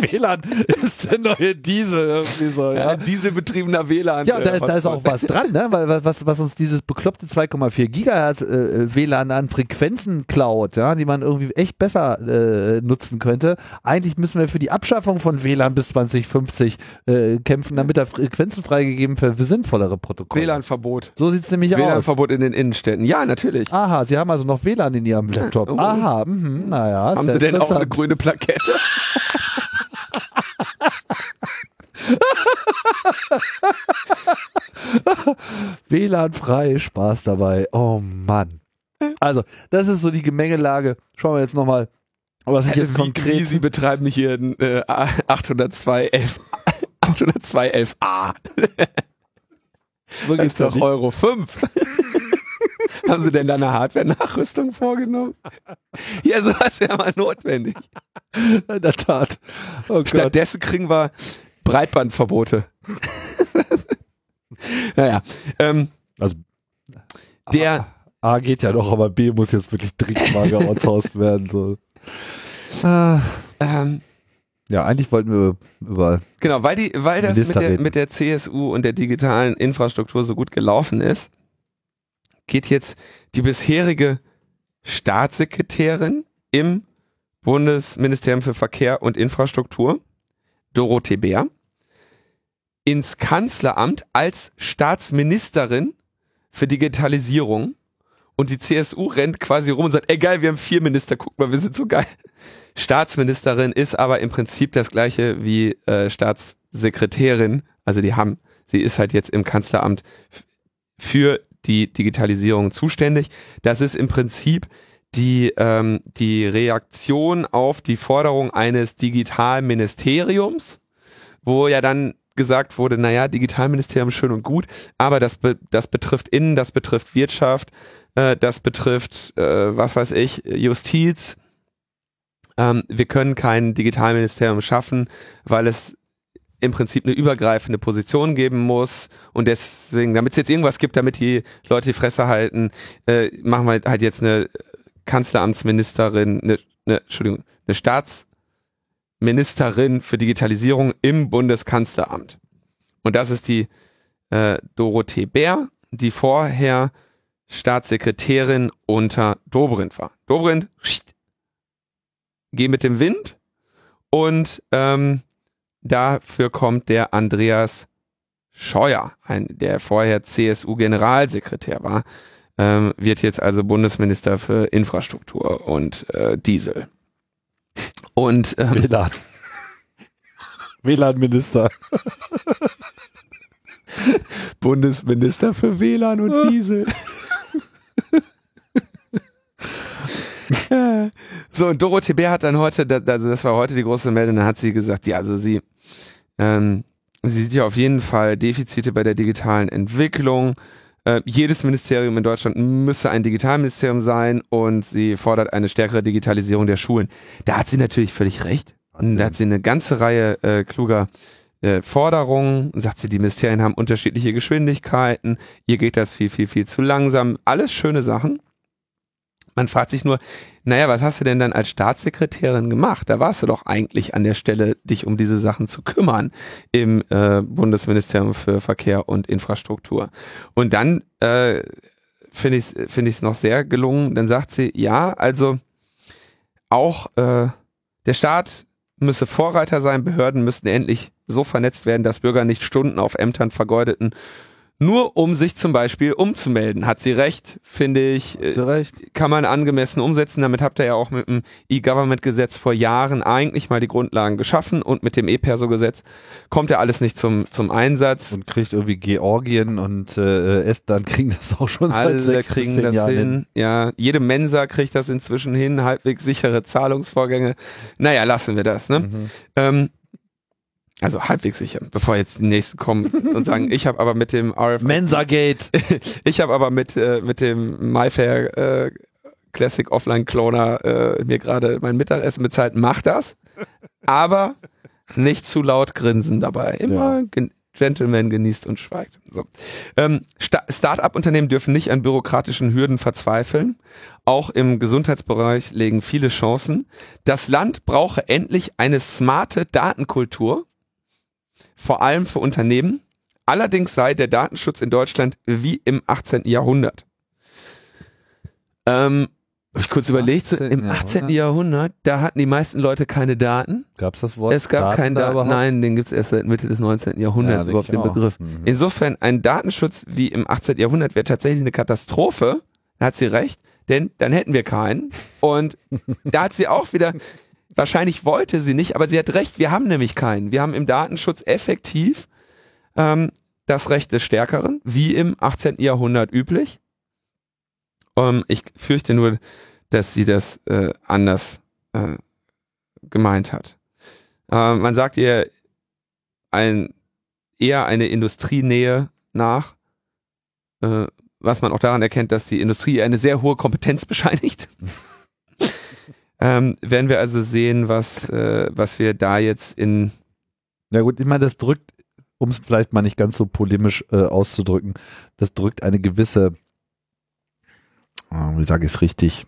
WLAN ist der neue Diesel irgendwie so. Ja, Ja, dieselbetriebener WLAN. ja da äh, ist, da ist auch was dran, ne? weil was, was uns dieses bekloppte 2,4 Gigahertz äh, WLAN an Frequenzen klaut, ja, die man irgendwie echt besser äh, nutzen könnte. Eigentlich müssen wir für die Abschaffung von WLAN bis 2050 äh, kämpfen, damit da Frequenzen freigegeben für, für sinnvollere Protokolle. WLAN-Verbot. So sieht's nämlich aus. WLAN-Verbot in den Innenstädten. Ja, natürlich. Aha, Sie haben also noch WLAN in Ihrem Laptop. Oh. Aha, mhm, naja. Haben Sie denn auch eine grüne Plakette? WLAN frei, Spaß dabei. Oh Mann. Also, das ist so die Gemengelage. Schauen wir jetzt nochmal, was ich jetzt konkret. wie Sie betreiben hier ein äh, 802.11 802.11a. so geht's doch. Euro 5. Haben Sie denn da eine Hardware-Nachrüstung vorgenommen? Ja, sowas wäre mal notwendig. In der Tat. Oh Gott. Stattdessen kriegen wir Breitbandverbote. naja, ähm, Also, der, A geht ja noch, aber B muss jetzt wirklich dringend mal geoutsourced werden. So. Ah. ähm, Ja, eigentlich wollten wir über Genau, weil, die, weil das mit der, mit der CSU und der digitalen Infrastruktur so gut gelaufen ist, geht jetzt die bisherige Staatssekretärin im Bundesministerium für Verkehr und Infrastruktur, Dorothee Bär, ins Kanzleramt als Staatsministerin für Digitalisierung und die CSU rennt quasi rum und sagt, ey geil, wir haben vier Minister, guck mal, wir sind so geil. Staatsministerin ist aber im Prinzip das gleiche wie äh, Staatssekretärin. Also die haben, sie ist halt jetzt im Kanzleramt für die Digitalisierung zuständig. Das ist im Prinzip die, ähm, die Reaktion auf die Forderung eines Digitalministeriums, wo ja dann gesagt wurde, naja, Digitalministerium schön und gut, aber das, be das betrifft Innen, das betrifft Wirtschaft, äh, das betrifft, äh, was weiß ich, Justiz. Ähm, wir können kein Digitalministerium schaffen, weil es im Prinzip eine übergreifende Position geben muss und deswegen, damit es jetzt irgendwas gibt, damit die Leute die Fresse halten, äh, machen wir halt jetzt eine Kanzleramtsministerin, eine, eine Entschuldigung, eine Staatsministerin für Digitalisierung im Bundeskanzleramt. Und das ist die äh, Dorothee Bär, die vorher Staatssekretärin unter Dobrindt war. Dobrindt, geh mit dem Wind und ähm, dafür kommt der Andreas Scheuer, ein, der vorher CSU-Generalsekretär war, ähm, wird jetzt also Bundesminister für Infrastruktur und äh, Diesel. Und ähm, WLAN. WLAN-Minister. Bundesminister für WLAN und Diesel. so, und Dorothee Bär hat dann heute, also das war heute die große Meldung, dann hat sie gesagt, ja, also sie, ähm, sie sieht ja auf jeden Fall Defizite bei der digitalen Entwicklung. Äh, jedes Ministerium in Deutschland müsse ein Digitalministerium sein und sie fordert eine stärkere Digitalisierung der Schulen. Da hat sie natürlich völlig recht. Wahnsinn. Da hat sie eine ganze Reihe äh, kluger äh, Forderungen, sagt sie, die Ministerien haben unterschiedliche Geschwindigkeiten, ihr geht das viel, viel, viel zu langsam, alles schöne Sachen. Man fragt sich nur, naja, was hast du denn dann als Staatssekretärin gemacht? Da warst du doch eigentlich an der Stelle, dich um diese Sachen zu kümmern im äh, Bundesministerium für Verkehr und Infrastruktur. Und dann äh, finde ich es find ich's noch sehr gelungen. Dann sagt sie, ja, also auch äh, der Staat müsse Vorreiter sein, Behörden müssten endlich so vernetzt werden, dass Bürger nicht Stunden auf Ämtern vergeudeten, nur um sich zum Beispiel umzumelden. Hat sie recht, finde ich. Hat sie recht. Kann man angemessen umsetzen. Damit habt ihr ja auch mit dem E-Government-Gesetz vor Jahren eigentlich mal die Grundlagen geschaffen und mit dem E-Perso-Gesetz kommt ja alles nicht zum, zum Einsatz. Und kriegt irgendwie Georgien und äh, Estland kriegen das auch schon seit Alle sechs kriegen das Jahren hin. hin. Ja, jede Mensa kriegt das inzwischen hin, halbwegs sichere Zahlungsvorgänge. Naja, lassen wir das. Ne? Mhm. Ähm, also halbwegs sicher, bevor jetzt die nächsten kommen und sagen, ich habe aber mit dem RF Mensagate. ich habe aber mit äh, mit dem MyFair äh, Classic Offline Cloner äh, mir gerade mein Mittagessen bezahlt. Mach das, aber nicht zu laut grinsen dabei. Immer gen Gentleman genießt und schweigt. So. Ähm, Sta- Start-up-Unternehmen dürfen nicht an bürokratischen Hürden verzweifeln. Auch im Gesundheitsbereich legen viele Chancen. Das Land brauche endlich eine smarte Datenkultur, vor allem für Unternehmen. Allerdings sei der Datenschutz in Deutschland wie im 18. Jahrhundert. Ähm, hab ich kurz überlegt, so, 18. im 18. Jahrhundert, da hatten die meisten Leute keine Daten. Gab's das Wort? Es gab keinen da Daten. Nein, den gibt's erst seit Mitte des 19. Jahrhunderts Ja, überhaupt den. Begriff. Mhm. Insofern ein Datenschutz wie im 18. Jahrhundert wäre tatsächlich eine Katastrophe. Da hat sie recht, denn dann hätten wir keinen. Und da hat sie auch wieder, wahrscheinlich wollte sie nicht, aber sie hat recht, wir haben nämlich keinen. Wir haben im Datenschutz effektiv ähm, das Recht des Stärkeren, wie im 18. Jahrhundert üblich. Ähm, ich fürchte nur, dass sie das äh, anders äh, gemeint hat. Äh, man sagt ihr ein, eher eine Industrienähe nach, äh, was man auch daran erkennt, dass die Industrie eine sehr hohe Kompetenz bescheinigt. ähm, werden wir also sehen, was, äh, was wir da jetzt in Ja gut, ich meine, das drückt, um es vielleicht mal nicht ganz so polemisch äh, auszudrücken, das drückt eine gewisse, äh, wie sage ich es richtig,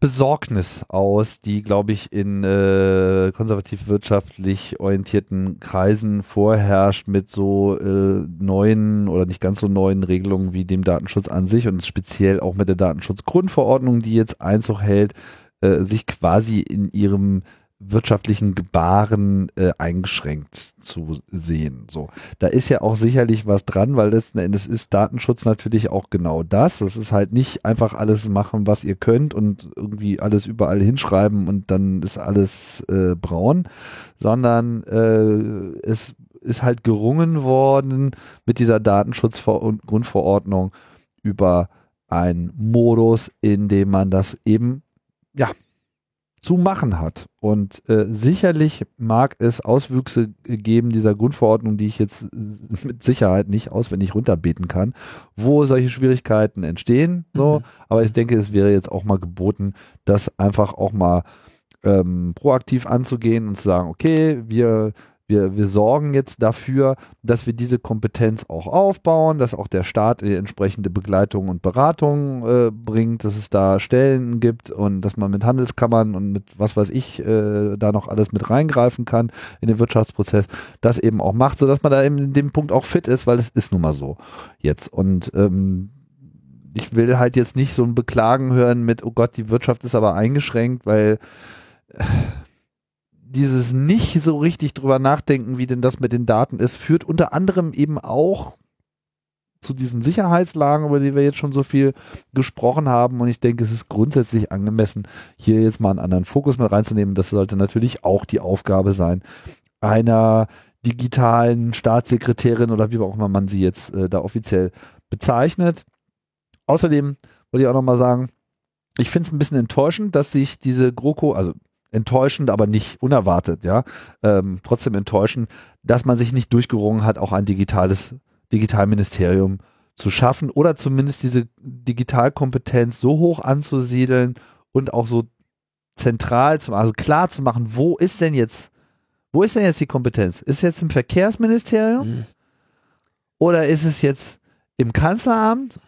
Besorgnis aus, die, glaube ich, in äh, konservativ-wirtschaftlich orientierten Kreisen vorherrscht mit so äh, neuen oder nicht ganz so neuen Regelungen wie dem Datenschutz an sich und speziell auch mit der Datenschutzgrundverordnung, die jetzt Einzug hält, äh, sich quasi in ihrem wirtschaftlichen Gebaren äh, eingeschränkt zu sehen. So, da ist ja auch sicherlich was dran, weil letzten Endes ist Datenschutz natürlich auch genau das. Das ist halt nicht einfach alles machen, was ihr könnt und irgendwie alles überall hinschreiben und dann ist alles äh, braun, sondern äh, es ist halt gerungen worden mit dieser Datenschutzgrundverordnung über einen Modus, in dem man das eben ja zu machen hat. Und äh, sicherlich mag es Auswüchse geben dieser Grundverordnung, die ich jetzt mit Sicherheit nicht auswendig runterbeten kann, wo solche Schwierigkeiten entstehen. So. Mhm. Aber ich denke, es wäre jetzt auch mal geboten, das einfach auch mal ähm, proaktiv anzugehen und zu sagen, okay, wir wir, wir sorgen jetzt dafür, dass wir diese Kompetenz auch aufbauen, dass auch der Staat die entsprechende Begleitung und Beratung äh, bringt, dass es da Stellen gibt und dass man mit Handelskammern und mit was weiß ich äh, da noch alles mit reingreifen kann in den Wirtschaftsprozess, das eben auch macht, sodass man da eben in dem Punkt auch fit ist, weil es ist nun mal so jetzt. Und ähm, ich will halt jetzt nicht so ein Beklagen hören mit, oh Gott, die Wirtschaft ist aber eingeschränkt, weil äh, dieses nicht so richtig drüber nachdenken, wie denn das mit den Daten ist, führt unter anderem eben auch zu diesen Sicherheitslagen, über die wir jetzt schon so viel gesprochen haben. Und ich denke, es ist grundsätzlich angemessen, hier jetzt mal einen anderen Fokus mit reinzunehmen. Das sollte natürlich auch die Aufgabe sein, einer digitalen Staatssekretärin oder wie auch immer man sie jetzt äh, da offiziell bezeichnet. Außerdem wollte ich auch nochmal sagen, ich finde es ein bisschen enttäuschend, dass sich diese GroKo, also enttäuschend, aber nicht unerwartet, ja, ähm, trotzdem enttäuschend, dass man sich nicht durchgerungen hat, auch ein digitales Digitalministerium zu schaffen oder zumindest diese Digitalkompetenz so hoch anzusiedeln und auch so zentral zu also klar zu machen, wo ist denn jetzt, wo ist denn jetzt die Kompetenz? Ist es jetzt im Verkehrsministerium Mhm. oder ist es jetzt im Kanzleramt?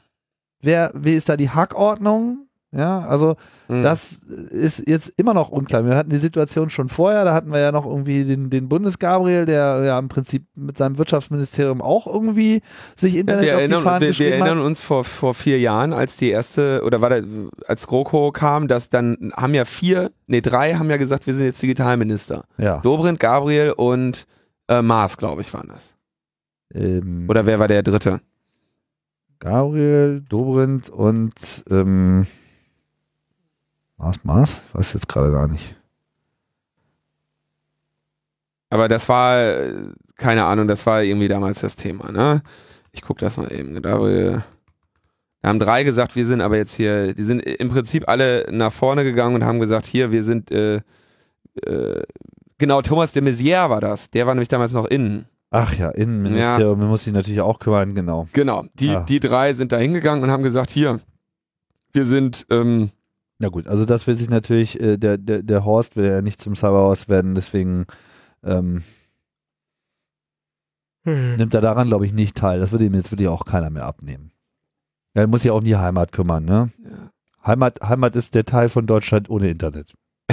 Wer, wie ist da die Hackordnung? Ja, also Mhm. das ist jetzt immer noch unklar. Wir hatten die Situation schon vorher, da hatten wir ja noch irgendwie den, den Bundesgabriel, der ja im Prinzip mit seinem Wirtschaftsministerium auch irgendwie sich Ja, Internet wir, auf die erinnern, Fahnen wir, wir erinnern uns vor, vor vier Jahren, als die erste, oder war der, als GroKo kam, dass dann haben ja vier, nee, drei haben ja gesagt, wir sind jetzt Digitalminister. Ja. Dobrindt, Gabriel und äh, Maas, glaube ich, waren das. Ähm, Oder wer war der dritte? Gabriel, Dobrindt und ähm, Mars, Mars? Ich weiß jetzt gerade gar nicht. Aber das war, keine Ahnung, das war irgendwie damals das Thema, ne? Ich guck das mal eben. Da haben drei gesagt, wir sind aber jetzt hier, die sind im Prinzip alle nach vorne gegangen und haben gesagt, hier, wir sind, äh, äh, genau, Thomas de Maizière war das. Der war nämlich damals noch innen. Ach ja, Innenministerium, ja. muss sich natürlich auch kümmern, genau. Genau, die, Ah. die drei sind da hingegangen und haben gesagt, hier, wir sind, ähm, Na gut, also das will sich natürlich, äh, der, der, der Horst will ja nicht zum Cyberhaus werden, deswegen ähm, nimmt er daran, glaube ich, nicht teil. Das würde ihm jetzt wirklich auch keiner mehr abnehmen. Er muss sich auch um die Heimat kümmern, ne? ja. Heimat, Heimat ist der Teil von Deutschland ohne Internet.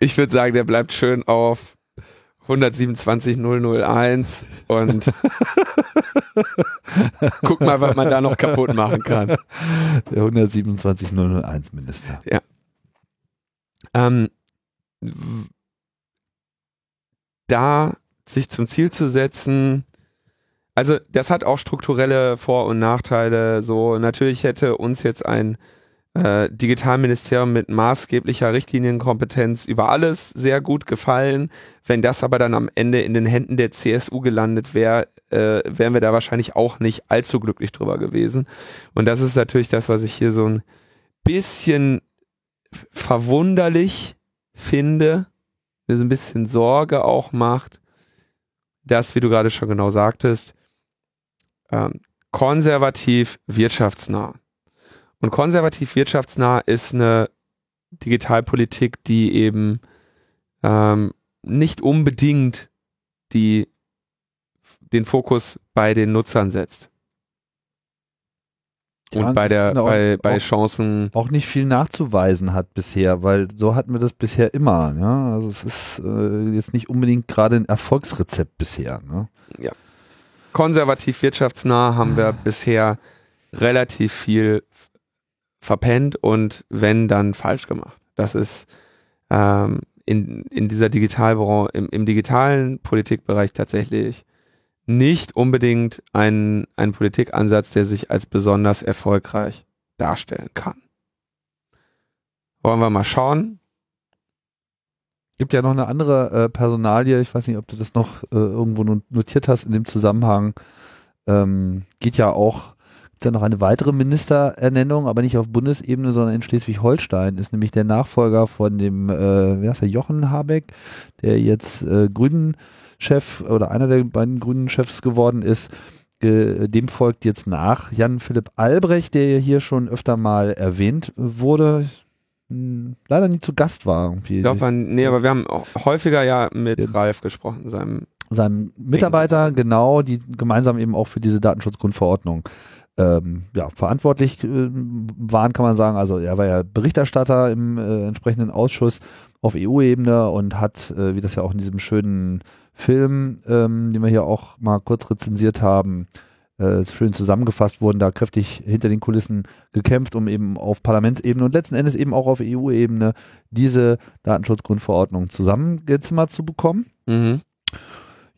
ich würde sagen, der bleibt schön auf 127.001 und guck mal, was man da noch kaputt machen kann. Der 127001 Minister. Ähm, w- da sich zum Ziel zu setzen, also das hat auch strukturelle Vor- und Nachteile. So natürlich hätte uns jetzt ein äh, Digitalministerium mit maßgeblicher Richtlinienkompetenz über alles sehr gut gefallen. Wenn das aber dann am Ende in den Händen der CSU gelandet wäre, äh, wären wir da wahrscheinlich auch nicht allzu glücklich drüber gewesen. Und das ist natürlich das, was ich hier so ein bisschen verwunderlich finde, mir so ein bisschen Sorge auch macht, dass, wie du gerade schon genau sagtest, ähm, konservativ wirtschaftsnah. Und konservativ wirtschaftsnah ist eine Digitalpolitik, die eben ähm, nicht unbedingt die, den Fokus bei den Nutzern setzt. Ja, Und bei der, bei, bei Auch- Chancen, Auch nicht viel nachzuweisen hat bisher, weil so hatten wir das bisher immer. Ja? Also es ist äh, jetzt nicht unbedingt gerade ein Erfolgsrezept bisher. Ne? konservativ wirtschaftsnah haben wir bisher relativ viel verpennt und wenn dann falsch gemacht. Das ist ähm, in, in dieser Digitalbranche, im, im digitalen Politikbereich tatsächlich nicht unbedingt ein, ein Politikansatz, der sich als besonders erfolgreich darstellen kann. Wollen wir mal schauen? Gibt ja noch eine andere äh, Personalie, ich weiß nicht, ob du das noch äh, irgendwo no- notiert hast in dem Zusammenhang. Ähm, geht ja auch, gibt ja noch eine weitere Ministerernennung, aber nicht auf Bundesebene, sondern in Schleswig-Holstein, ist nämlich der Nachfolger von dem, äh, wie heißt der, Jochen Habeck, der jetzt äh, Grünen-Chef oder einer der beiden Grünen-Chefs geworden ist. Äh, dem folgt jetzt nach Jan Philipp Albrecht, der ja hier schon öfter mal erwähnt wurde. Hm, Leider nie zu Gast war. Irgendwie Ich glaube, nee, aber wir haben auch häufiger ja mit Ja. Ralf gesprochen, seinem seinem Mitarbeiter, genau, die gemeinsam eben auch für diese Datenschutzgrundverordnung ähm, ja, verantwortlich äh, waren, kann man sagen. Also er war ja Berichterstatter im äh, entsprechenden Ausschuss auf EU-Ebene und hat, äh, wie das ja auch in diesem schönen Film, ähm, den wir hier auch mal kurz rezensiert haben, äh, schön zusammengefasst wurden, da kräftig hinter den Kulissen gekämpft, um eben auf Parlamentsebene und letzten Endes eben auch auf EU-Ebene diese Datenschutzgrundverordnung zusammengezimmert zu bekommen. mhm.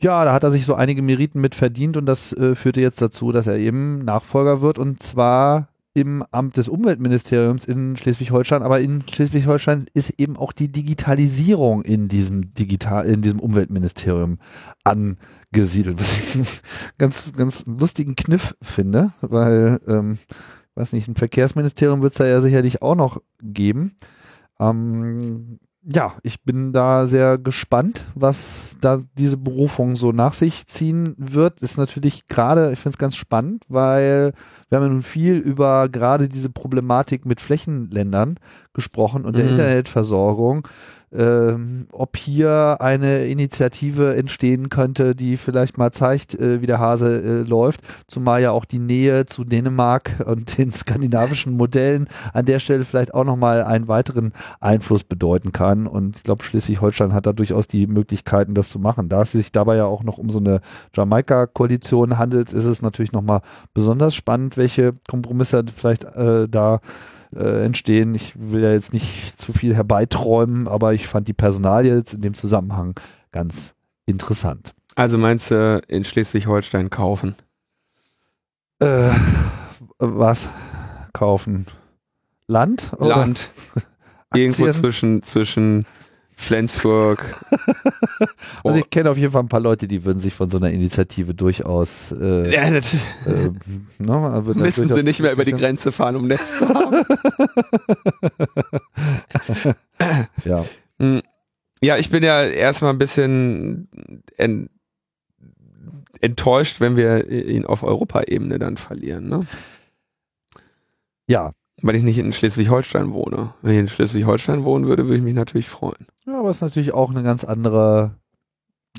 Ja, da hat er sich so einige Meriten mit verdient und das äh, führte jetzt dazu, dass er eben Nachfolger wird und zwar im Amt des Umweltministeriums in Schleswig-Holstein, aber in Schleswig-Holstein ist eben auch die Digitalisierung in diesem Digital, in diesem Umweltministerium angesiedelt, was ich einen ganz, ganz lustigen Kniff finde, weil, ähm, weiß nicht, ein Verkehrsministerium wird es da ja sicherlich auch noch geben. Ähm, ja, ich bin da sehr gespannt, was da diese Berufung so nach sich ziehen wird. Ist natürlich gerade, ich finde es ganz spannend, weil wir haben ja nun viel über gerade diese Problematik mit Flächenländern gesprochen und der Mhm. Internetversorgung. Ähm, ob hier eine Initiative entstehen könnte, die vielleicht mal zeigt, äh, wie der Hase äh, läuft, zumal ja auch die Nähe zu Dänemark und den skandinavischen Modellen an der Stelle vielleicht auch nochmal einen weiteren Einfluss bedeuten kann. Und ich glaube, Schleswig-Holstein hat da durchaus die Möglichkeiten, das zu machen. Da es sich dabei ja auch noch um so eine Jamaika-Koalition handelt, ist es natürlich nochmal besonders spannend, welche Kompromisse vielleicht äh, da äh, entstehen. Ich will ja jetzt nicht zu viel herbeiträumen, aber ich fand die Personalie jetzt in dem Zusammenhang ganz interessant. Also meinst du in Schleswig-Holstein kaufen? Äh, was kaufen? Land? Oder? Land. Irgendwo zwischen, zwischen Flensburg. also ich kenne auf jeden Fall ein paar Leute, die würden sich von so einer Initiative durchaus äh, ja, natürlich. Äh, ne, Müssen sie nicht mehr über die Grenze fahren, um Netz zu haben. ja. Hm. Ja, ich bin ja erstmal ein bisschen ent enttäuscht, wenn wir ihn auf Europaebene dann verlieren. Ne? Ja, weil ich nicht in Schleswig-Holstein wohne. Wenn ich in Schleswig-Holstein wohnen würde, würde ich mich natürlich freuen. Ja, aber es ist natürlich auch eine ganz andere,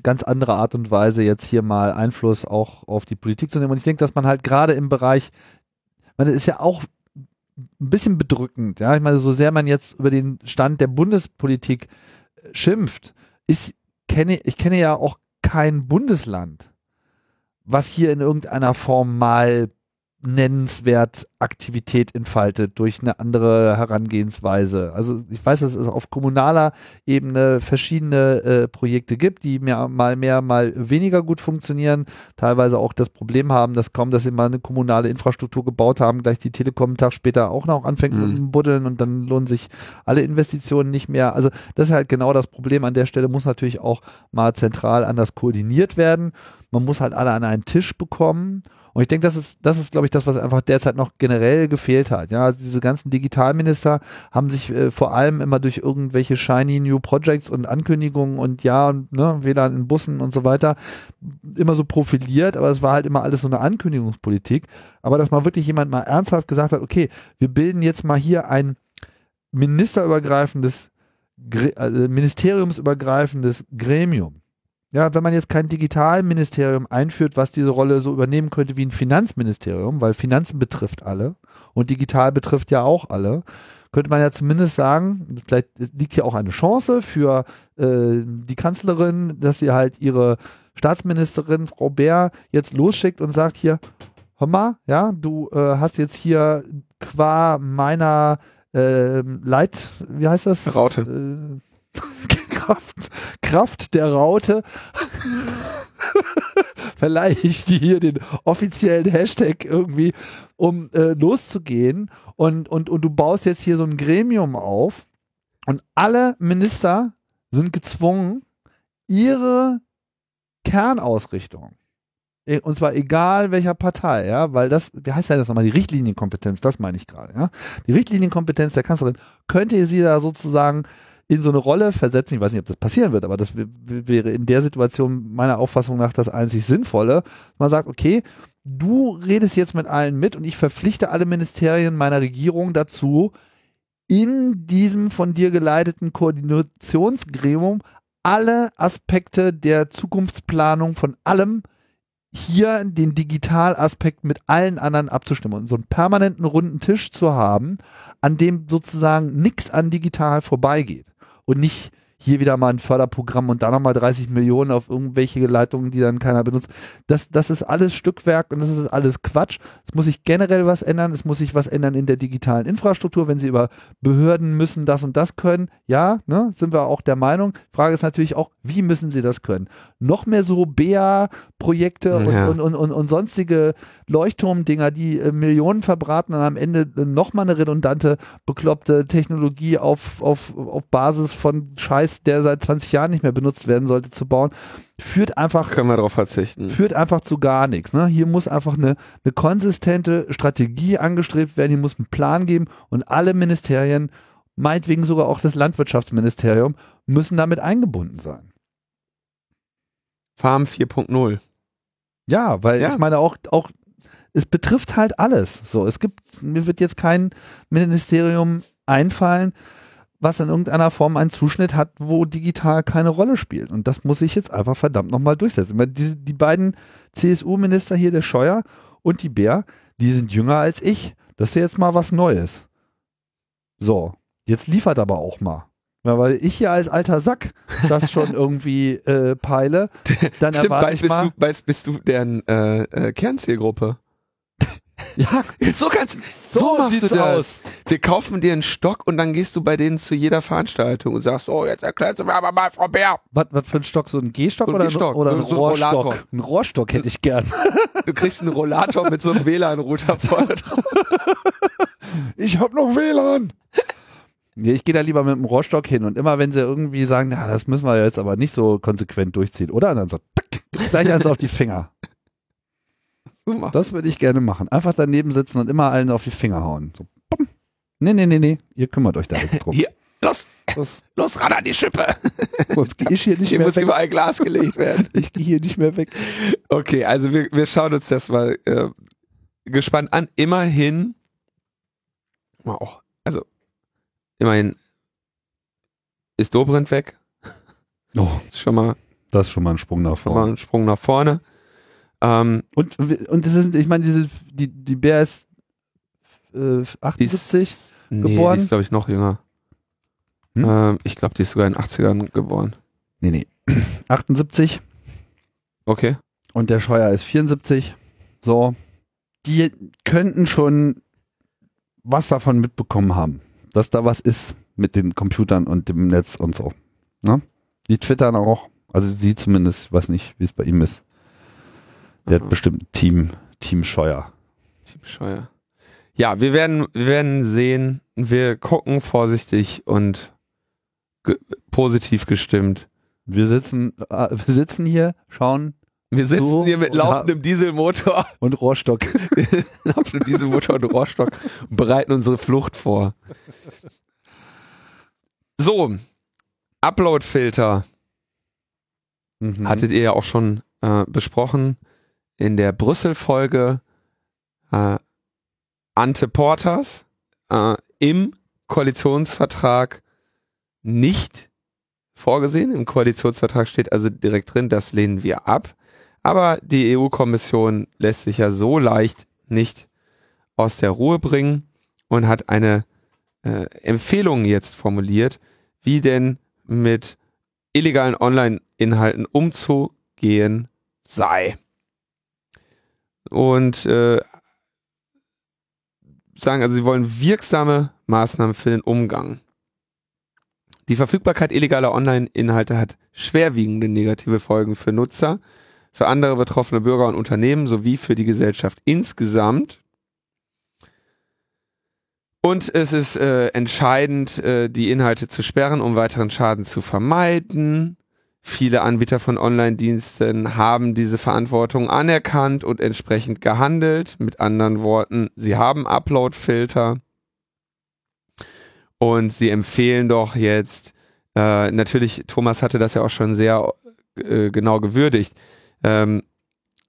ganz andere Art und Weise, jetzt hier mal Einfluss auch auf die Politik zu nehmen. Und ich denke, dass man halt gerade im Bereich, man ist ja auch ein bisschen bedrückend, ja. Ich meine, so sehr man jetzt über den Stand der Bundespolitik schimpft, ist, kenne, ich kenne ja auch kein Bundesland, was hier in irgendeiner Form mal nennenswert Aktivität entfaltet durch eine andere Herangehensweise. Also ich weiß, dass es auf kommunaler Ebene verschiedene äh, Projekte gibt, die mehr, mal mehr, mal weniger gut funktionieren, teilweise auch das Problem haben, dass kaum, dass sie mal eine kommunale Infrastruktur gebaut haben, gleich die Telekom einen Tag später auch noch anfängt mhm. mit dem Buddeln und dann lohnen sich alle Investitionen nicht mehr. Also das ist halt genau das Problem. An der Stelle muss natürlich auch mal zentral anders koordiniert werden. Man muss halt alle an einen Tisch bekommen und ich denke, das ist, das ist, glaube ich, das, was einfach derzeit noch generell gefehlt hat. Ja, also diese ganzen Digitalminister haben sich äh, vor allem immer durch irgendwelche shiny New Projects und Ankündigungen und ja, und ne, WLAN in Bussen und so weiter immer so profiliert, aber es war halt immer alles so eine Ankündigungspolitik. Aber dass mal wirklich jemand mal ernsthaft gesagt hat, okay, wir bilden jetzt mal hier ein ministerübergreifendes, also ministeriumsübergreifendes Gremium ja, wenn man jetzt kein Digitalministerium einführt, was diese Rolle so übernehmen könnte wie ein Finanzministerium, weil Finanzen betrifft alle und digital betrifft ja auch alle, könnte man ja zumindest sagen, vielleicht liegt hier auch eine Chance für äh, die Kanzlerin, dass sie halt ihre Staatsministerin Frau Bär jetzt losschickt und sagt hier, hör mal, ja, du äh, hast jetzt hier qua meiner äh, Leit, wie heißt das? Raute. Äh, Kraft, Kraft der Raute verleihe ich dir hier den offiziellen Hashtag irgendwie, um äh, loszugehen. Und, und, und du baust jetzt hier so ein Gremium auf und alle Minister sind gezwungen, ihre Kernausrichtung e, und zwar egal welcher Partei, ja, weil das, wie heißt ja das nochmal, die Richtlinienkompetenz, das meine ich gerade, ja. Die Richtlinienkompetenz der Kanzlerin könnte sie da sozusagen in so eine Rolle versetzen. Ich weiß nicht, ob das passieren wird, aber das wäre in der Situation meiner Auffassung nach das einzig Sinnvolle. Man sagt, okay, du redest jetzt mit allen mit und ich verpflichte alle Ministerien meiner Regierung dazu, in diesem von dir geleiteten Koordinationsgremium alle Aspekte der Zukunftsplanung von allem hier den Digitalaspekt mit allen anderen abzustimmen und so einen permanenten runden Tisch zu haben, an dem sozusagen nichts an digital vorbeigeht und nicht hier wieder mal ein Förderprogramm und da nochmal 30 Millionen auf irgendwelche Leitungen, die dann keiner benutzt. Das, das ist alles Stückwerk und das ist alles Quatsch. Es muss sich generell was ändern. Es muss sich was ändern in der digitalen Infrastruktur. Wenn Sie über Behörden müssen das und das können, ja, ne, sind wir auch der Meinung. Frage ist natürlich auch, wie müssen Sie das können? Noch mehr so BEA-Projekte ja. und, und, und, und, sonstige Leuchtturmdinger, die äh, Millionen verbraten und am Ende nochmal eine redundante, bekloppte Technologie auf, auf, auf Basis von Scheiß Scheiß, der seit 20 Jahren nicht mehr benutzt werden sollte, zu bauen, führt einfach. Können wir darauf verzichten. Führt einfach zu gar nichts. Ne? Hier muss einfach eine, eine konsistente Strategie angestrebt werden, hier muss einen Plan geben und alle Ministerien, meinetwegen sogar auch das Landwirtschaftsministerium, müssen damit eingebunden sein. Farm 4.0. Ja, weil ja. ich meine auch, auch, es betrifft halt alles. So, es gibt, mir wird jetzt kein Ministerium einfallen, was in irgendeiner Form einen Zuschnitt hat, wo digital keine Rolle spielt. Und das muss ich jetzt einfach verdammt nochmal durchsetzen. Weil Die, die beiden CSU-Minister hier, der Scheuer und die Bär, die sind jünger als ich. Das ist ja jetzt mal was Neues. So, jetzt liefert aber auch mal. Ja, weil ich hier als alter Sack das schon irgendwie äh, peile, dann Stimmt, erwarte bald ich bist, mal. du, bald bist du deren äh, äh, Kernzielgruppe. Ja, So kannst so, machst du sieht's das. aus. Wir kaufen dir einen Stock und dann gehst du bei denen zu jeder Veranstaltung und sagst, oh, jetzt erklärt mir aber mal, Frau Bär. Was, was für ein Stock? So ein Gehstock So ein oder, Gehstock, oder ein so ein Rohrstock? Rollator. Ein Rohrstock hätte ich gern. Du kriegst einen Rollator mit so einem WLAN-Router vorne drauf. Ich hab noch WLAN. Nee, ich gehe da lieber mit dem Rohrstock hin und immer wenn sie irgendwie sagen, na, das müssen wir jetzt aber nicht so konsequent durchziehen, oder? Und dann so, tack, gleich eins auf die Finger. So mach. Das würde ich gerne machen. Einfach daneben sitzen und immer allen auf die Finger hauen. So, bumm. nee, nee, nee, nee, ihr kümmert euch da jetzt drum. Hier, los, Das, los, ran an die Schippe. sonst gehe ich hier nicht Hier mehr muss weg. überall Glas gelegt werden. Ich gehe hier nicht mehr weg. Okay, also wir, wir schauen uns das mal äh, gespannt an. Immerhin, mal auch, also immerhin ist Dobrindt weg. Oh, Ist schon mal, das ist schon mal ein Sprung nach schon mal vorne. ein Sprung nach vorne. Ähm, Und, und das ist, ich meine, diese, die, die Bär ist äh, die 78. ist, nee, geboren? die ist glaube ich noch jünger. Hm? Ähm, ich glaube, die ist sogar in den 80ern geboren. Nee, nee. 78. Okay. und der Scheuer ist 74. So, die könnten schon was davon mitbekommen haben, dass da was ist mit den Computern und dem Netz und so. Ne? Die twittern auch, also sie zumindest, ich weiß nicht, wie es bei ihm ist. Der hat bestimmt ein Team, Team Scheuer. Team Scheuer. Ja, wir werden, wir werden sehen. Wir gucken vorsichtig und ge positiv gestimmt. Wir sitzen, äh, wir sitzen hier, schauen Wir sitzen So, hier mit laufendem Dieselmotor, und Rohrstock. laufendem Dieselmotor und Rohrstock und bereiten unsere Flucht vor. So, Upload-Filter Mhm. hattet ihr ja auch schon äh, besprochen in der Brüssel-Folge äh, Ante Portas äh, im Koalitionsvertrag nicht vorgesehen. Im Koalitionsvertrag steht also direkt drin, das lehnen wir ab. Aber die EU-Kommission lässt sich ja so leicht nicht aus der Ruhe bringen und hat eine äh, Empfehlung jetzt formuliert, wie denn mit illegalen Online-Inhalten umzugehen sei. Und äh, sagen, also sie wollen wirksame Maßnahmen für den Umgang. Die Verfügbarkeit illegaler Online-Inhalte hat schwerwiegende negative Folgen für Nutzer, für andere betroffene Bürger und Unternehmen sowie für die Gesellschaft insgesamt. Und es ist äh, entscheidend, äh, die Inhalte zu sperren, um weiteren Schaden zu vermeiden. Viele Anbieter von Online-Diensten haben diese Verantwortung anerkannt und entsprechend gehandelt. Mit anderen Worten, sie haben Upload-Filter und sie empfehlen doch jetzt, äh, natürlich, Thomas hatte das ja auch schon sehr äh, genau gewürdigt, ähm,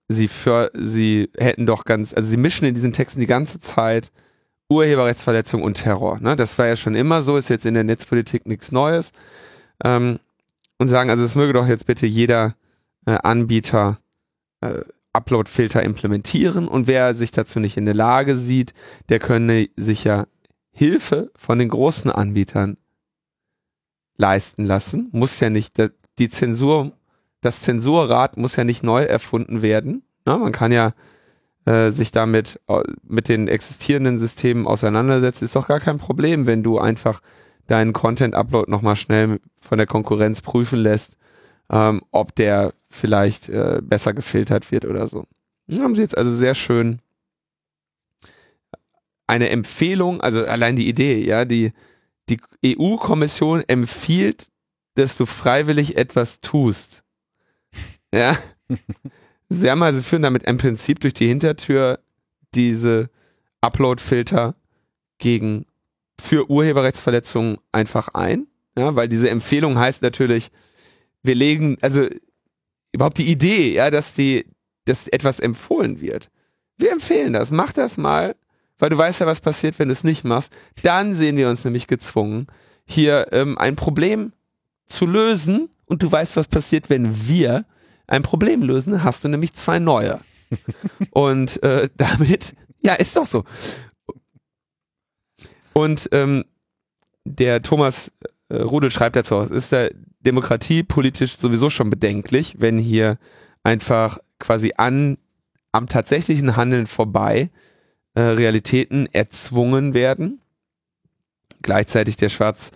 sie, für, sie hätten doch ganz, also sie mischen in diesen Texten die ganze Zeit Urheberrechtsverletzung und Terror. Ne? Das war ja schon immer so, ist jetzt in der Netzpolitik nichts Neues. Ähm, und sagen, also es möge doch jetzt bitte jeder äh, Anbieter äh, Upload-Filter implementieren und wer sich dazu nicht in der Lage sieht, der könne sich ja Hilfe von den großen Anbietern leisten lassen. Muss ja nicht, die Zensur, das Zensurrad muss ja nicht neu erfunden werden. Na, man kann ja äh, sich damit äh, mit den existierenden Systemen auseinandersetzen. Ist doch gar kein Problem, wenn du einfach deinen Content-Upload nochmal schnell von der Konkurrenz prüfen lässt, ähm, ob der vielleicht äh, besser gefiltert wird oder so. Dann haben sie jetzt also sehr schön eine Empfehlung, also allein die Idee, ja, die, die EU-Kommission empfiehlt, dass du freiwillig etwas tust. Ja. Sie haben also führen damit im Prinzip durch die Hintertür diese Upload-Filter gegen für Urheberrechtsverletzungen einfach ein, ja, weil diese Empfehlung heißt natürlich, wir legen, also überhaupt die Idee, ja, dass die, dass etwas empfohlen wird. Wir empfehlen das, mach das mal, weil du weißt ja, was passiert, wenn du es nicht machst. Dann sehen wir uns nämlich gezwungen, hier ähm, ein Problem zu lösen und du weißt, was passiert, wenn wir ein Problem lösen, hast du nämlich zwei neue. und äh, damit, ja, ist doch so. Und ähm, der Thomas äh, Rudel schreibt dazu, es ist der Demokratie politisch sowieso schon bedenklich, wenn hier einfach quasi an am tatsächlichen Handeln vorbei äh, Realitäten erzwungen werden. Gleichzeitig der schwarz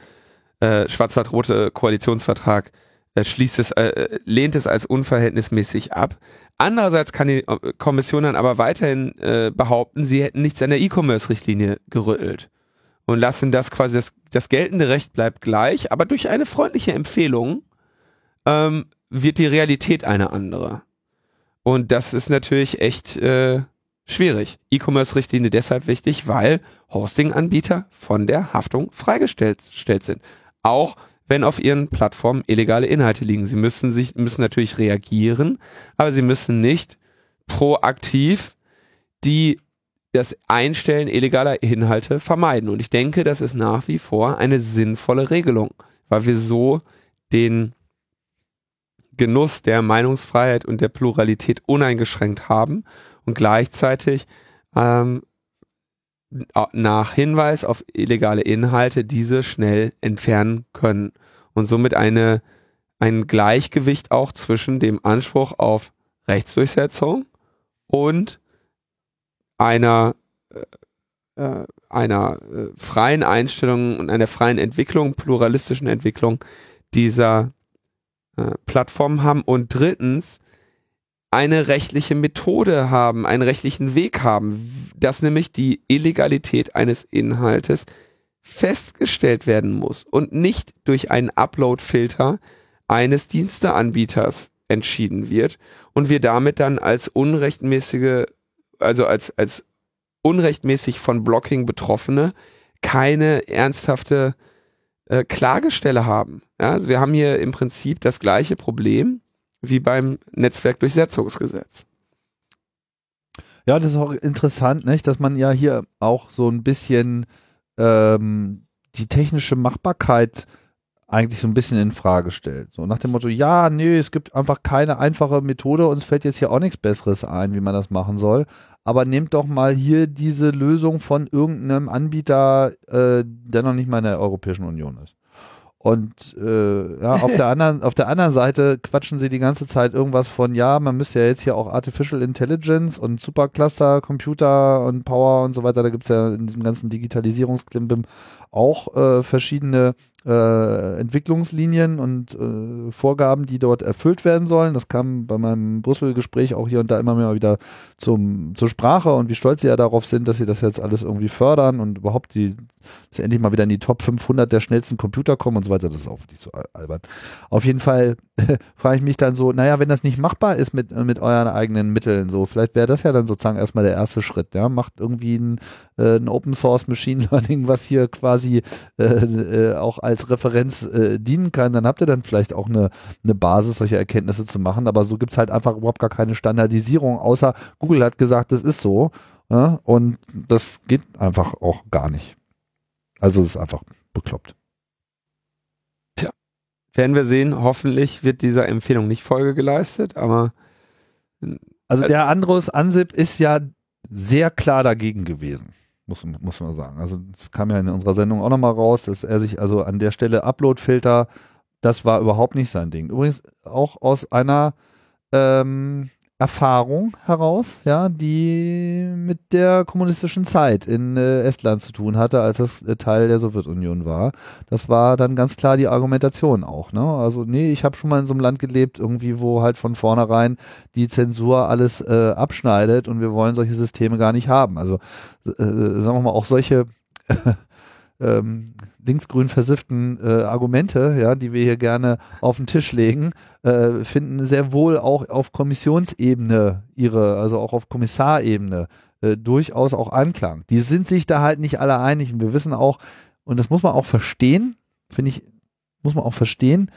äh, schwarz-rote Koalitionsvertrag äh, schließt es, äh, lehnt es als unverhältnismäßig ab. Andererseits kann die äh, Kommission dann aber weiterhin äh, behaupten, sie hätten nichts an der E-Commerce-Richtlinie gerüttelt und lassen das quasi, das, das geltende Recht bleibt gleich, aber durch eine freundliche Empfehlung ähm, wird die Realität eine andere. Und das ist natürlich echt äh, schwierig. E-Commerce-Richtlinie deshalb wichtig, weil Hosting-Anbieter von der Haftung freigestellt sind. Auch wenn auf ihren Plattformen illegale Inhalte liegen. Sie müssen sich, müssen natürlich reagieren, aber sie müssen nicht proaktiv die das Einstellen illegaler Inhalte vermeiden. Und ich denke, das ist nach wie vor eine sinnvolle Regelung, weil wir so den Genuss der Meinungsfreiheit und der Pluralität uneingeschränkt haben und gleichzeitig ähm, nach Hinweis auf illegale Inhalte diese schnell entfernen können und somit eine, ein Gleichgewicht auch zwischen dem Anspruch auf Rechtsdurchsetzung und einer äh, äh, einer äh, freien Einstellung und einer freien Entwicklung, pluralistischen Entwicklung dieser äh, Plattformen haben und drittens eine rechtliche Methode haben, einen rechtlichen Weg haben, dass nämlich die Illegalität eines Inhaltes festgestellt werden muss und nicht durch einen Upload-Filter eines Diensteanbieters entschieden wird und wir damit dann als unrechtmäßige also als, als unrechtmäßig von Blocking Betroffene keine ernsthafte äh, Klagestelle haben. Ja, also wir haben hier im Prinzip das gleiche Problem wie beim Netzwerkdurchsetzungsgesetz. Ja, das ist auch interessant, nicht, dass man ja hier auch so ein bisschen ähm, die technische Machbarkeit eigentlich so ein bisschen in Frage stellt. So nach dem Motto, ja, nö, es gibt einfach keine einfache Methode, uns fällt jetzt hier auch nichts Besseres ein, wie man das machen soll. Aber nehmt doch mal hier diese Lösung von irgendeinem Anbieter, äh, der noch nicht mal in der Europäischen Union ist. Und äh, ja, auf der anderen, auf der anderen Seite quatschen sie die ganze Zeit irgendwas von, ja, man müsste ja jetzt hier auch Artificial Intelligence und Supercluster, Computer und Power und so weiter. Da gibt's ja in diesem ganzen Digitalisierungsklimbim auch äh, verschiedene äh, Entwicklungslinien und äh, Vorgaben, die dort erfüllt werden sollen. Das kam bei meinem Brüssel-Gespräch auch hier und da immer mehr wieder zum, zur Sprache und wie stolz sie ja darauf sind, dass sie das jetzt alles irgendwie fördern und überhaupt die, dass sie endlich mal wieder in die Top 500 der schnellsten Computer kommen und so weiter. Das ist auch nicht so albern. Auf jeden Fall frage ich mich dann so, naja, wenn das nicht machbar ist mit, mit euren eigenen Mitteln, so, vielleicht wäre das ja dann sozusagen erstmal der erste Schritt, ja, macht irgendwie ein, äh, ein Open Source Machine Learning, was hier quasi äh, äh, auch als als Referenz äh, dienen kann, dann habt ihr dann vielleicht auch eine, eine Basis, solche Erkenntnisse zu machen. Aber so gibt es halt einfach überhaupt gar keine Standardisierung, außer Google hat gesagt, das ist so. Ja? Und das geht einfach auch gar nicht. Also es ist einfach bekloppt. Tja, werden wir sehen. Hoffentlich wird dieser Empfehlung nicht Folge geleistet, aber also der Andros Ansip ist ja sehr klar dagegen gewesen muss, muss man sagen. Also das kam ja in unserer Sendung auch nochmal raus, dass er sich also an der Stelle Upload-Filter, das war überhaupt nicht sein Ding. Übrigens auch aus einer ähm, Erfahrung heraus, ja, die mit der kommunistischen Zeit in äh, Estland zu tun hatte, als das äh, Teil der Sowjetunion war. Das war dann ganz klar die Argumentation auch, ne? Also nee, ich habe schon mal in so einem Land gelebt, irgendwie wo halt von vornherein die Zensur alles äh, abschneidet und wir wollen solche Systeme gar nicht haben. Also äh, sagen wir mal auch solche ähm, linksgrün versifften äh, Argumente, ja, die wir hier gerne auf den Tisch legen, äh, finden sehr wohl auch auf Kommissionsebene ihre, also auch auf Kommissarebene äh, durchaus auch Anklang. Die sind sich da halt nicht alle einig und wir wissen auch, und das muss man auch verstehen, finde ich, muss man auch verstehen,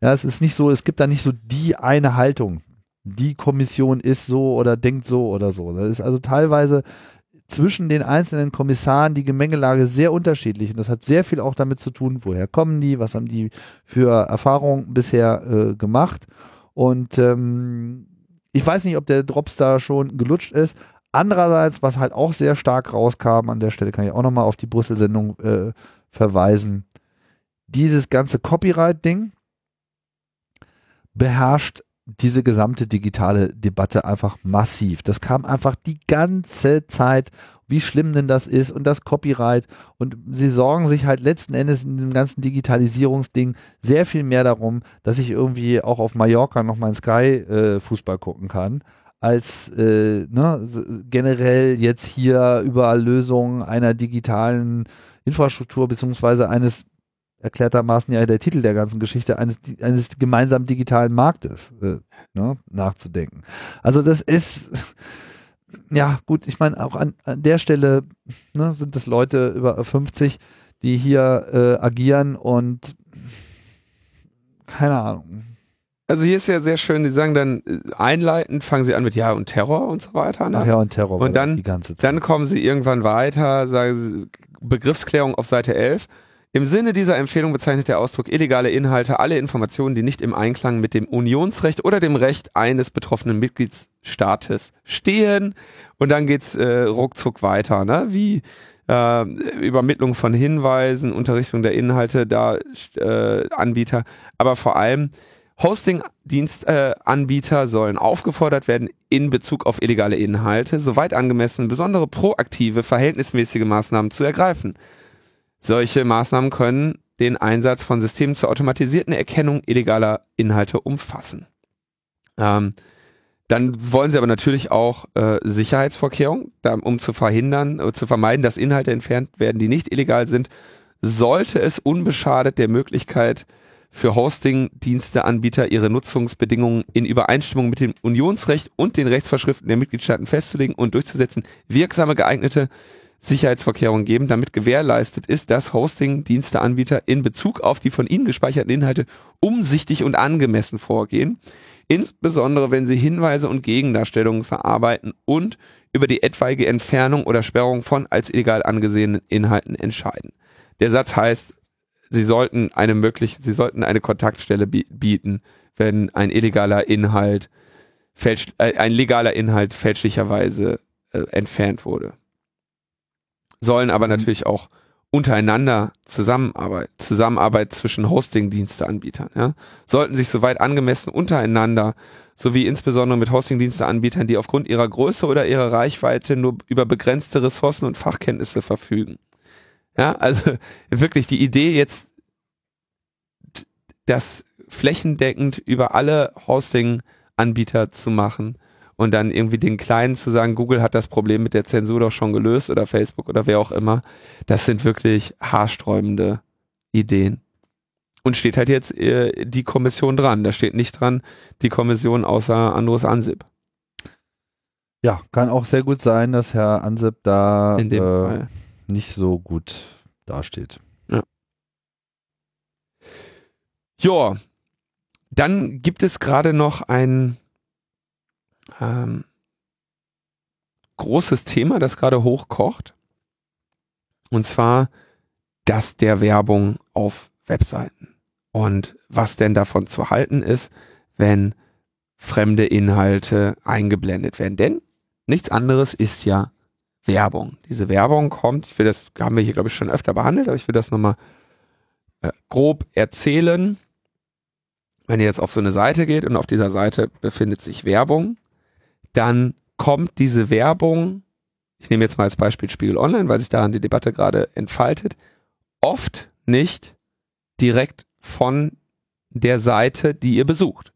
ja, es ist nicht so, es gibt da nicht so die eine Haltung. Die Kommission ist so oder denkt so oder so. Das ist also teilweise zwischen den einzelnen Kommissaren die Gemengelage sehr unterschiedlich. Und das hat sehr viel auch damit zu tun, woher kommen die, was haben die für Erfahrungen bisher äh, gemacht. Und ähm, ich weiß nicht, ob der Drops da schon gelutscht ist. Andererseits, was halt auch sehr stark rauskam, an der Stelle kann ich auch nochmal auf die Brüssel-Sendung äh, verweisen. Dieses ganze Copyright-Ding beherrscht diese gesamte digitale Debatte einfach massiv. Das kam einfach die ganze Zeit, wie schlimm denn das ist und das Copyright. Und sie sorgen sich halt letzten Endes in diesem ganzen Digitalisierungsding sehr viel mehr darum, dass ich irgendwie auch auf Mallorca noch mal Sky äh, gucken kann, als äh, ne, generell jetzt hier über Lösungen einer digitalen Infrastruktur beziehungsweise eines erklärtermaßen ja der Titel der ganzen Geschichte eines, eines gemeinsamen digitalen Marktes äh, ne, nachzudenken. Also das ist, ja gut, ich meine auch an, an der Stelle ne, sind das Leute über 50, die hier äh, agieren und keine Ahnung. Also hier ist ja sehr schön, die sagen dann äh, einleitend, fangen sie an mit Ja und Terror und so weiter. Ne? Ach ja und Terror. Und dann, die ganze Zeit. dann kommen sie irgendwann weiter, sagen sie Begriffsklärung auf Seite 11 im Sinne dieser Empfehlung bezeichnet der Ausdruck illegale Inhalte alle Informationen, die nicht im Einklang mit dem Unionsrecht oder dem Recht eines betroffenen Mitgliedstaates stehen. Und dann geht's äh, ruckzuck weiter, ne? Wie äh, Übermittlung von Hinweisen, Unterrichtung der Inhalte, da äh, Anbieter, aber vor allem Hosting-Dienstanbieter sollen aufgefordert werden, in Bezug auf illegale Inhalte, soweit angemessen, besondere proaktive, verhältnismäßige Maßnahmen zu ergreifen. Solche Maßnahmen können den Einsatz von Systemen zur automatisierten Erkennung illegaler Inhalte umfassen. Ähm, dann wollen sie aber natürlich auch äh, Sicherheitsvorkehrungen, um zu verhindern, äh, zu vermeiden, dass Inhalte entfernt werden, die nicht illegal sind, sollte es unbeschadet der Möglichkeit für Hosting-Diensteanbieter ihre Nutzungsbedingungen in Übereinstimmung mit dem Unionsrecht und den Rechtsvorschriften der Mitgliedstaaten festzulegen und durchzusetzen, wirksame geeignete Sicherheitsvorkehrungen geben, damit gewährleistet ist, dass Hosting-Diensteanbieter in Bezug auf die von ihnen gespeicherten Inhalte umsichtig und angemessen vorgehen, insbesondere wenn sie Hinweise und Gegendarstellungen verarbeiten und über die etwaige Entfernung oder Sperrung von als illegal angesehenen Inhalten entscheiden. Der Satz heißt, sie sollten eine mögliche, sie sollten eine Kontaktstelle bieten, wenn ein illegaler Inhalt fälsch, äh, ein legaler Inhalt fälschlicherweise äh, entfernt wurde sollen aber mhm. natürlich auch untereinander Zusammenarbeit, Zusammenarbeit zwischen Hosting-Diensteanbietern, ja, sollten sich soweit angemessen untereinander sowie insbesondere mit Hosting-Diensteanbietern, die aufgrund ihrer Größe oder ihrer Reichweite nur über begrenzte Ressourcen und Fachkenntnisse verfügen. Ja, also wirklich die Idee jetzt, das flächendeckend über alle Hosting-Anbieter zu machen, und dann irgendwie den Kleinen zu sagen, Google hat das Problem mit der Zensur doch schon gelöst oder Facebook oder wer auch immer, das sind wirklich haarsträubende Ideen. Und steht halt jetzt äh, die Kommission dran. Da steht nicht dran die Kommission außer Andrus Ansip. Ja, kann auch sehr gut sein, dass Herr Ansip da äh, nicht so gut dasteht. Ja. Ja, dann gibt es gerade noch ein ähm, großes Thema, das gerade hochkocht. Und zwar das der Werbung auf Webseiten. Und was denn davon zu halten ist, wenn fremde Inhalte eingeblendet werden. Denn nichts anderes ist ja Werbung. Diese Werbung kommt, ich will das, haben wir hier glaube ich schon öfter behandelt, aber ich will das nochmal äh, grob erzählen. Wenn ihr jetzt auf so eine Seite geht und auf dieser Seite befindet sich Werbung, dann kommt diese Werbung, ich nehme jetzt mal als Beispiel Spiegel Online, weil sich daran die Debatte gerade entfaltet, oft nicht direkt von der Seite, die ihr besucht.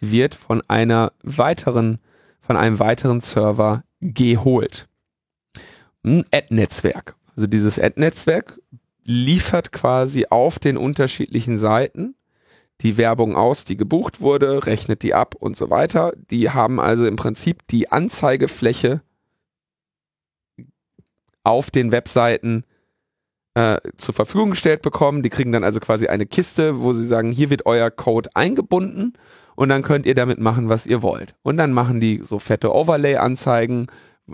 Die wird von einer weiteren, von einem weiteren Server geholt. Ein Ad-Netzwerk. Also dieses Ad-Netzwerk liefert quasi auf den unterschiedlichen Seiten die Werbung aus, die gebucht wurde, rechnet die ab und so weiter. Die haben also im Prinzip die Anzeigefläche auf den Webseiten äh, zur Verfügung gestellt bekommen. Die kriegen dann also quasi eine Kiste, wo sie sagen, hier wird euer Code eingebunden und dann könnt ihr damit machen, was ihr wollt. Und dann machen die so fette Overlay-Anzeigen,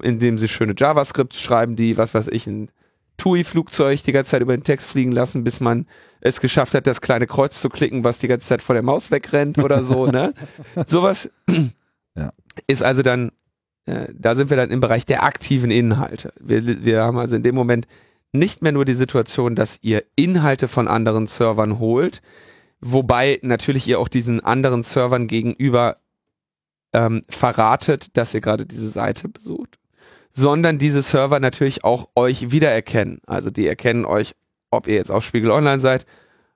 indem sie schöne JavaScripts schreiben, die, was weiß ich, ein TUI-Flugzeug die ganze Zeit über den Text fliegen lassen, bis man es geschafft hat, das kleine Kreuz zu klicken, was die ganze Zeit vor der Maus wegrennt oder so, ne? Sowas Ja. ist also dann, äh, da sind wir dann im Bereich der aktiven Inhalte. Wir, wir haben also in dem Moment nicht mehr nur die Situation, dass ihr Inhalte von anderen Servern holt, wobei natürlich ihr auch diesen anderen Servern gegenüber ähm, verratet, dass ihr gerade diese Seite besucht, sondern diese Server natürlich auch euch wiedererkennen. Also die erkennen euch, ob ihr jetzt auf Spiegel Online seid,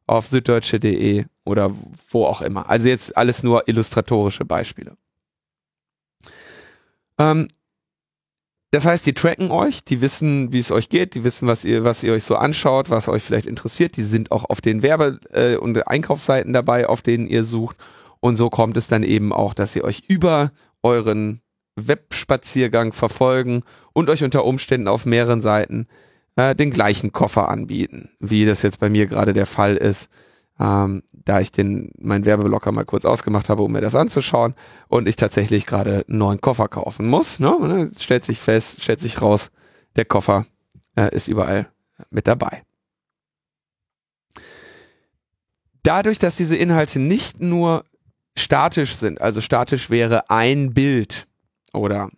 auf süddeutsche.de oder wo auch immer. Also jetzt alles nur illustratorische Beispiele. Ähm, das heißt, die tracken euch, die wissen, wie es euch geht, die wissen, was ihr, was ihr euch so anschaut, was euch vielleicht interessiert. Die sind auch auf den Werbe- äh, und Einkaufsseiten dabei, auf denen ihr sucht. Und so kommt es dann eben auch, dass sie euch über euren Webspaziergang verfolgen und euch unter Umständen auf mehreren Seiten äh, den gleichen Koffer anbieten, wie das jetzt bei mir gerade der Fall ist ähm, da ich den meinen Werbeblocker mal kurz ausgemacht habe, um mir das anzuschauen und ich tatsächlich gerade einen neuen Koffer kaufen muss. Ne? Dann stellt sich fest, stellt sich raus, der Koffer äh, ist überall mit dabei. Dadurch, dass diese Inhalte nicht nur statisch sind, also statisch wäre ein Bild oder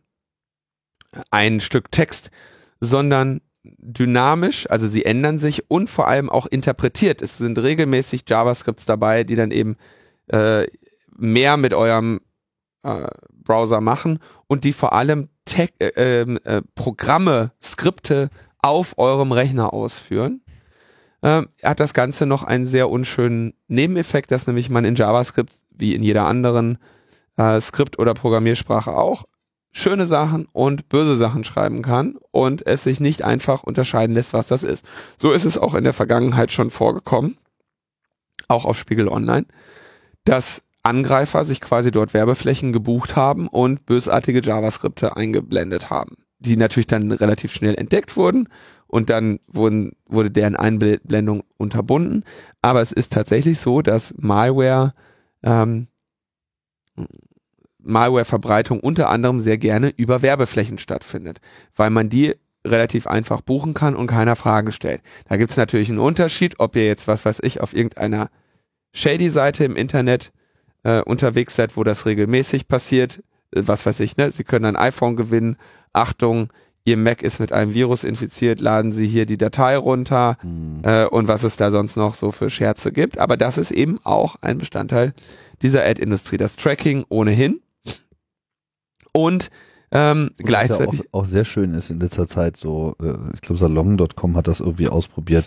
ein Stück Text, sondern dynamisch, also sie ändern sich und vor allem auch interpretiert. Es sind regelmäßig JavaScripts dabei, die dann eben äh, mehr mit eurem äh, Browser machen und die vor allem Tech, äh, ähm, äh, Programme, Skripte auf eurem Rechner ausführen. Ähm, hat das Ganze noch einen sehr unschönen Nebeneffekt, dass nämlich man in JavaScript wie in jeder anderen äh, Skript- oder Programmiersprache auch schöne Sachen und böse Sachen schreiben kann und es sich nicht einfach unterscheiden lässt, was das ist. So ist es auch in der Vergangenheit schon vorgekommen, auch auf Spiegel Online, dass Angreifer sich quasi dort Werbeflächen gebucht haben und bösartige JavaScripte eingeblendet haben, die natürlich dann relativ schnell entdeckt wurden und dann wurden, wurde deren Einblendung unterbunden. Aber es ist tatsächlich so, dass Malware ähm, Malware-Verbreitung unter anderem sehr gerne über Werbeflächen stattfindet, weil man die relativ einfach buchen kann und keiner Fragen stellt. Da gibt es natürlich einen Unterschied, ob ihr jetzt, was weiß ich, auf irgendeiner Shady-Seite im Internet äh, unterwegs seid, wo das regelmäßig passiert, äh, was weiß ich, ne? Sie können ein iPhone gewinnen, Achtung, Ihr Mac ist mit einem Virus infiziert, laden Sie hier die Datei runter Hm. äh, und was es da sonst noch so für Scherze gibt. Aber das ist eben auch ein Bestandteil dieser Ad-Industrie, das Tracking ohnehin. Und ähm, Was ja gleichzeitig. auch, auch sehr schön ist in letzter Zeit so, äh, ich glaube Salon.com hat das irgendwie ausprobiert,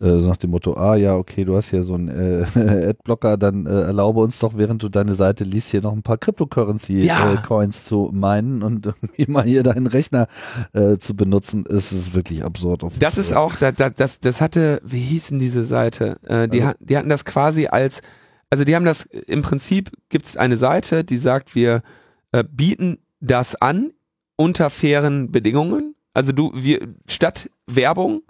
äh, so nach dem Motto, ah ja, okay, du hast hier so einen äh, Adblocker, dann äh, erlaube uns doch, während du deine Seite liest, hier noch ein paar Ja. Cryptocurrency-Coins zu meinen und irgendwie mal hier deinen Rechner zu benutzen, ist es wirklich absurd. Das ist auch, da- da- das, das hatte, wie hieß denn diese Seite? Die, Also- hat- die hatten das quasi als, also die haben das, im Prinzip gibt es eine Seite, die sagt, wir äh, bieten das an unter fairen Bedingungen. Also du, wir, statt Werbung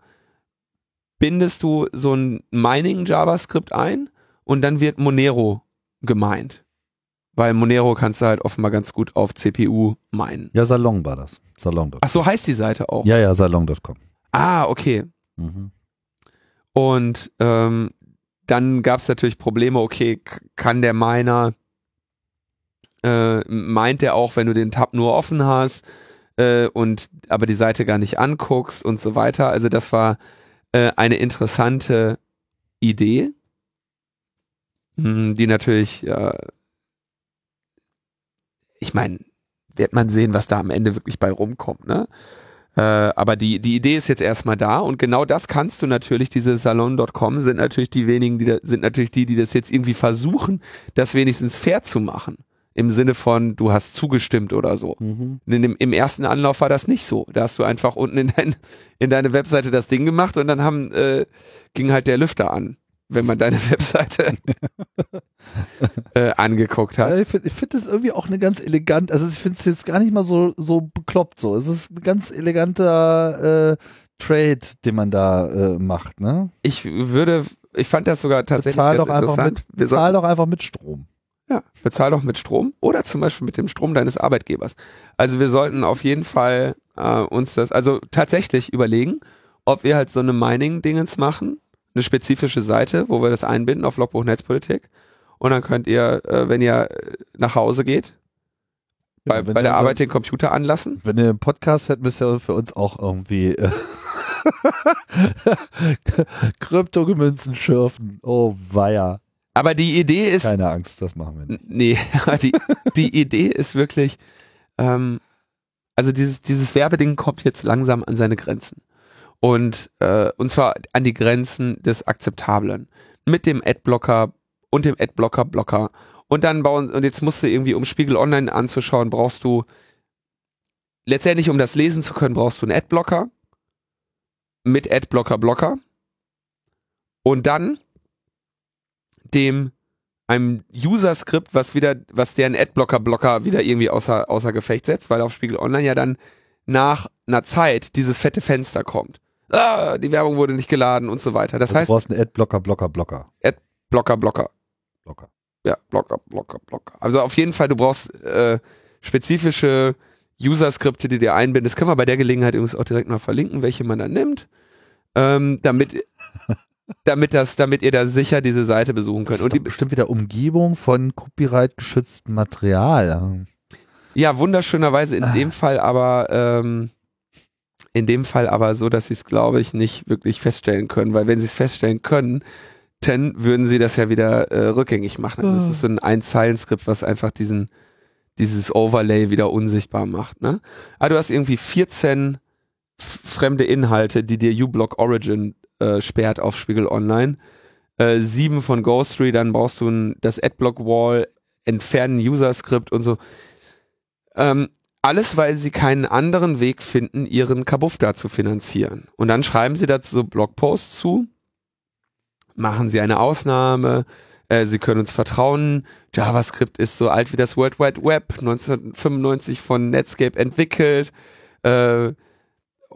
bindest du so ein Mining JavaScript ein und dann wird Monero gemeint. Weil Monero kannst du halt offenbar ganz gut auf CPU meinen. Ja, Salon war das. Salon.com. Ach so heißt die Seite auch. Ja, ja, Salon.com. Ah, okay. Mhm. Und ähm, dann gab es natürlich Probleme, okay, kann der Miner, äh, meint er auch, wenn du den Tab nur offen hast äh, und aber die Seite gar nicht anguckst und so weiter. Also das war äh, eine interessante Idee, mh, die natürlich, ich meine, wird man sehen, was da am Ende wirklich bei rumkommt, ne? Äh, aber die, die Idee ist jetzt erstmal da und genau das kannst du natürlich, diese Salon.com sind natürlich die wenigen, die da, sind natürlich die, die das jetzt irgendwie versuchen, das wenigstens fair zu machen. Im Sinne von, du hast zugestimmt oder so. Mhm. Dem, Im ersten Anlauf war das nicht so. Da hast du einfach unten in, dein, in deine Webseite das Ding gemacht und dann haben, äh, ging halt der Lüfter an, wenn man deine Webseite äh, angeguckt hat. ich finde find das irgendwie auch eine ganz elegant, also ich finde es jetzt gar nicht mal so, so bekloppt so. Es ist ein ganz eleganter äh, Trade, den man da äh, macht, ne? Ich würde, ich fand das sogar tatsächlich Bezahl doch einfach interessant. mit, bezahl doch einfach mit Strom. Ja, bezahl doch mit Strom oder zum Beispiel mit dem Strom deines Arbeitgebers. Also wir sollten auf jeden Fall äh, uns das, also tatsächlich überlegen, ob wir halt so eine Mining-Dingens machen, eine spezifische Seite, wo wir das einbinden auf Logbuch Netzpolitik. Und dann könnt ihr, äh, wenn ihr äh, nach Hause geht, bei, Ja, bei der Arbeit den Computer anlassen. Wenn ihr einen Podcast hört, müsst ihr für uns auch irgendwie äh, Kryptomünzen schürfen. Oh, weia. Aber die Idee ist, Keine Angst, das machen wir nicht. Nee, aber die, die Idee ist wirklich, ähm, also dieses, dieses Werbeding kommt jetzt langsam an seine Grenzen. Und, äh, und zwar an die Grenzen des Akzeptablen. Mit dem Adblocker und dem Adblocker-Blocker. Und dann bauen, und jetzt musst du irgendwie, um Spiegel Online anzuschauen, brauchst du, letztendlich, um das lesen zu können, brauchst du einen Adblocker. Mit Adblocker-Blocker. Und dann dem einem User-Skript, was wieder, was deren Adblocker-Blocker wieder irgendwie außer, außer Gefecht setzt, weil auf Spiegel Online ja dann nach einer Zeit dieses fette Fenster kommt. Ah, die Werbung wurde nicht geladen und so weiter. Das Also heißt, du brauchst einen Adblocker, Blocker, Blocker. Blocker, Blocker. Blocker. Ja, Blocker, Blocker, Blocker. Also auf jeden Fall, du brauchst äh, spezifische User-Skripte, die dir einbindest. Können wir bei der Gelegenheit übrigens auch direkt mal verlinken, welche man dann nimmt, ähm, damit, damit das, damit ihr da sicher diese Seite besuchen Das könnt. ist Und die, bestimmt wieder Umgebung von Copyright-geschütztem Material. Ja, wunderschönerweise in Ah. dem Fall aber ähm, in dem Fall aber so, dass sie es, glaube ich, nicht wirklich feststellen können, weil wenn sie es feststellen können, dann würden sie das ja wieder äh, rückgängig machen. Also es Ah. ist so ein Ein-Zeilen-Skript, was einfach diesen dieses Overlay wieder unsichtbar macht. Ne? Aber du hast irgendwie 14 f- fremde Inhalte, die dir uBlock Origin äh, sperrt auf Spiegel Online. Äh, sieben von Ghostery, dann brauchst du ein, das Adblock Wall, entfernen User-Skript und so. Ähm, alles, weil sie keinen anderen Weg finden, ihren Kabuff da zu finanzieren. Und dann schreiben sie dazu so Blogposts zu, machen sie eine Ausnahme, äh, sie können uns vertrauen, JavaScript ist so alt wie das World Wide Web, 1995 von Netscape entwickelt. Äh,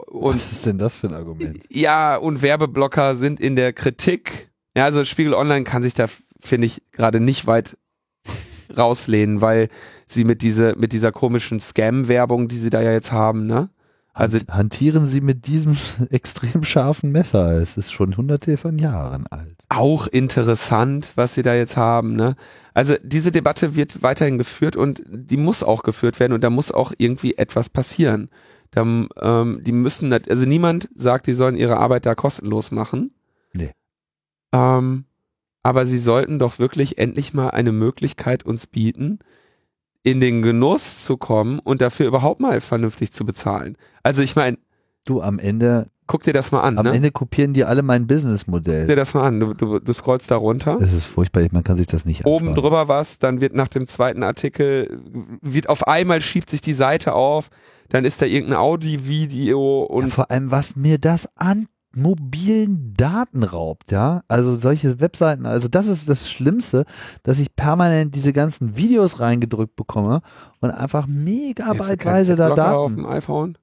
und Was ist denn das für ein Argument? ja, und Werbeblocker sind in der Kritik. Ja, also Spiegel Online kann sich da, finde ich, gerade nicht weit rauslehnen, weil sie mit dieser, mit dieser komischen Scam-Werbung, die sie da ja jetzt haben, ne? Also, hantieren Sie mit diesem extrem scharfen Messer. Es ist schon hunderte von Jahren alt. auch interessant, was sie da jetzt haben, ne? Also, diese Debatte wird weiterhin geführt und die muss auch geführt werden und da muss auch irgendwie etwas passieren. Da, ähm, die müssen, also niemand sagt, die sollen ihre Arbeit da kostenlos machen. Nee. Ähm, aber sie sollten doch wirklich endlich mal eine Möglichkeit uns bieten, in den Genuss zu kommen und dafür überhaupt mal vernünftig zu bezahlen. Also ich meine, Du, am Ende, guck dir das mal an, am ne? Ende kopieren die alle mein Guck dir Businessmodell. das mal an. Du, du, du scrollst da runter. Das ist furchtbar, man kann sich das nicht Oben anschauen. drüber was, dann wird nach dem zweiten Artikel, wird auf einmal schiebt sich die Seite auf, dann ist da irgendein Audi-Video Ja, und vor allem, was mir das an mobilen Daten raubt, ja. Also solche Webseiten, also das ist das Schlimmste, dass ich permanent diese ganzen Videos reingedrückt bekomme und einfach megabyteweise da Blocker auf Daten. dem iPhone.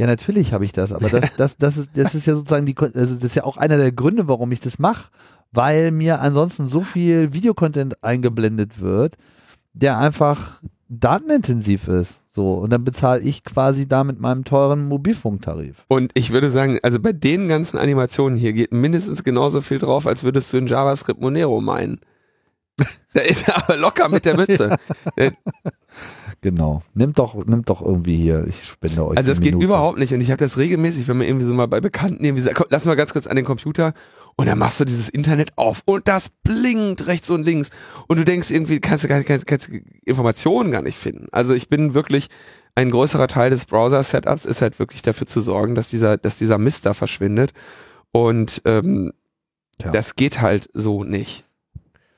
Ja, natürlich habe ich das, aber das, das, das ist, das ist ja sozusagen die, also das ist ja auch einer der Gründe, warum ich das mache, weil mir ansonsten so viel Videocontent eingeblendet wird, der einfach datenintensiv ist. So, und dann bezahle ich quasi da mit meinem teuren Mobilfunktarif. Und ich würde sagen, also bei den ganzen Animationen hier geht mindestens genauso viel drauf, als würdest du in JavaScript Monero meinen. Da ist er aber locker mit der Mütze. Äh, Genau. Nimmt doch, nimmt doch irgendwie hier, ich spende euch. Also das geht Minute. überhaupt nicht. Und ich habe das regelmäßig, wenn man irgendwie so mal bei Bekannten irgendwie sagt, komm, lass mal ganz kurz an den Computer und dann machst du dieses Internet auf und das blinkt rechts und links. Und du denkst irgendwie, kannst du gar nicht, kannst, kannst Informationen gar nicht finden. Also ich bin wirklich, ein größerer Teil des Browser-Setups ist halt wirklich dafür zu sorgen, dass dieser, dass dieser Mist da verschwindet. Und ähm, Tja. das geht halt so nicht.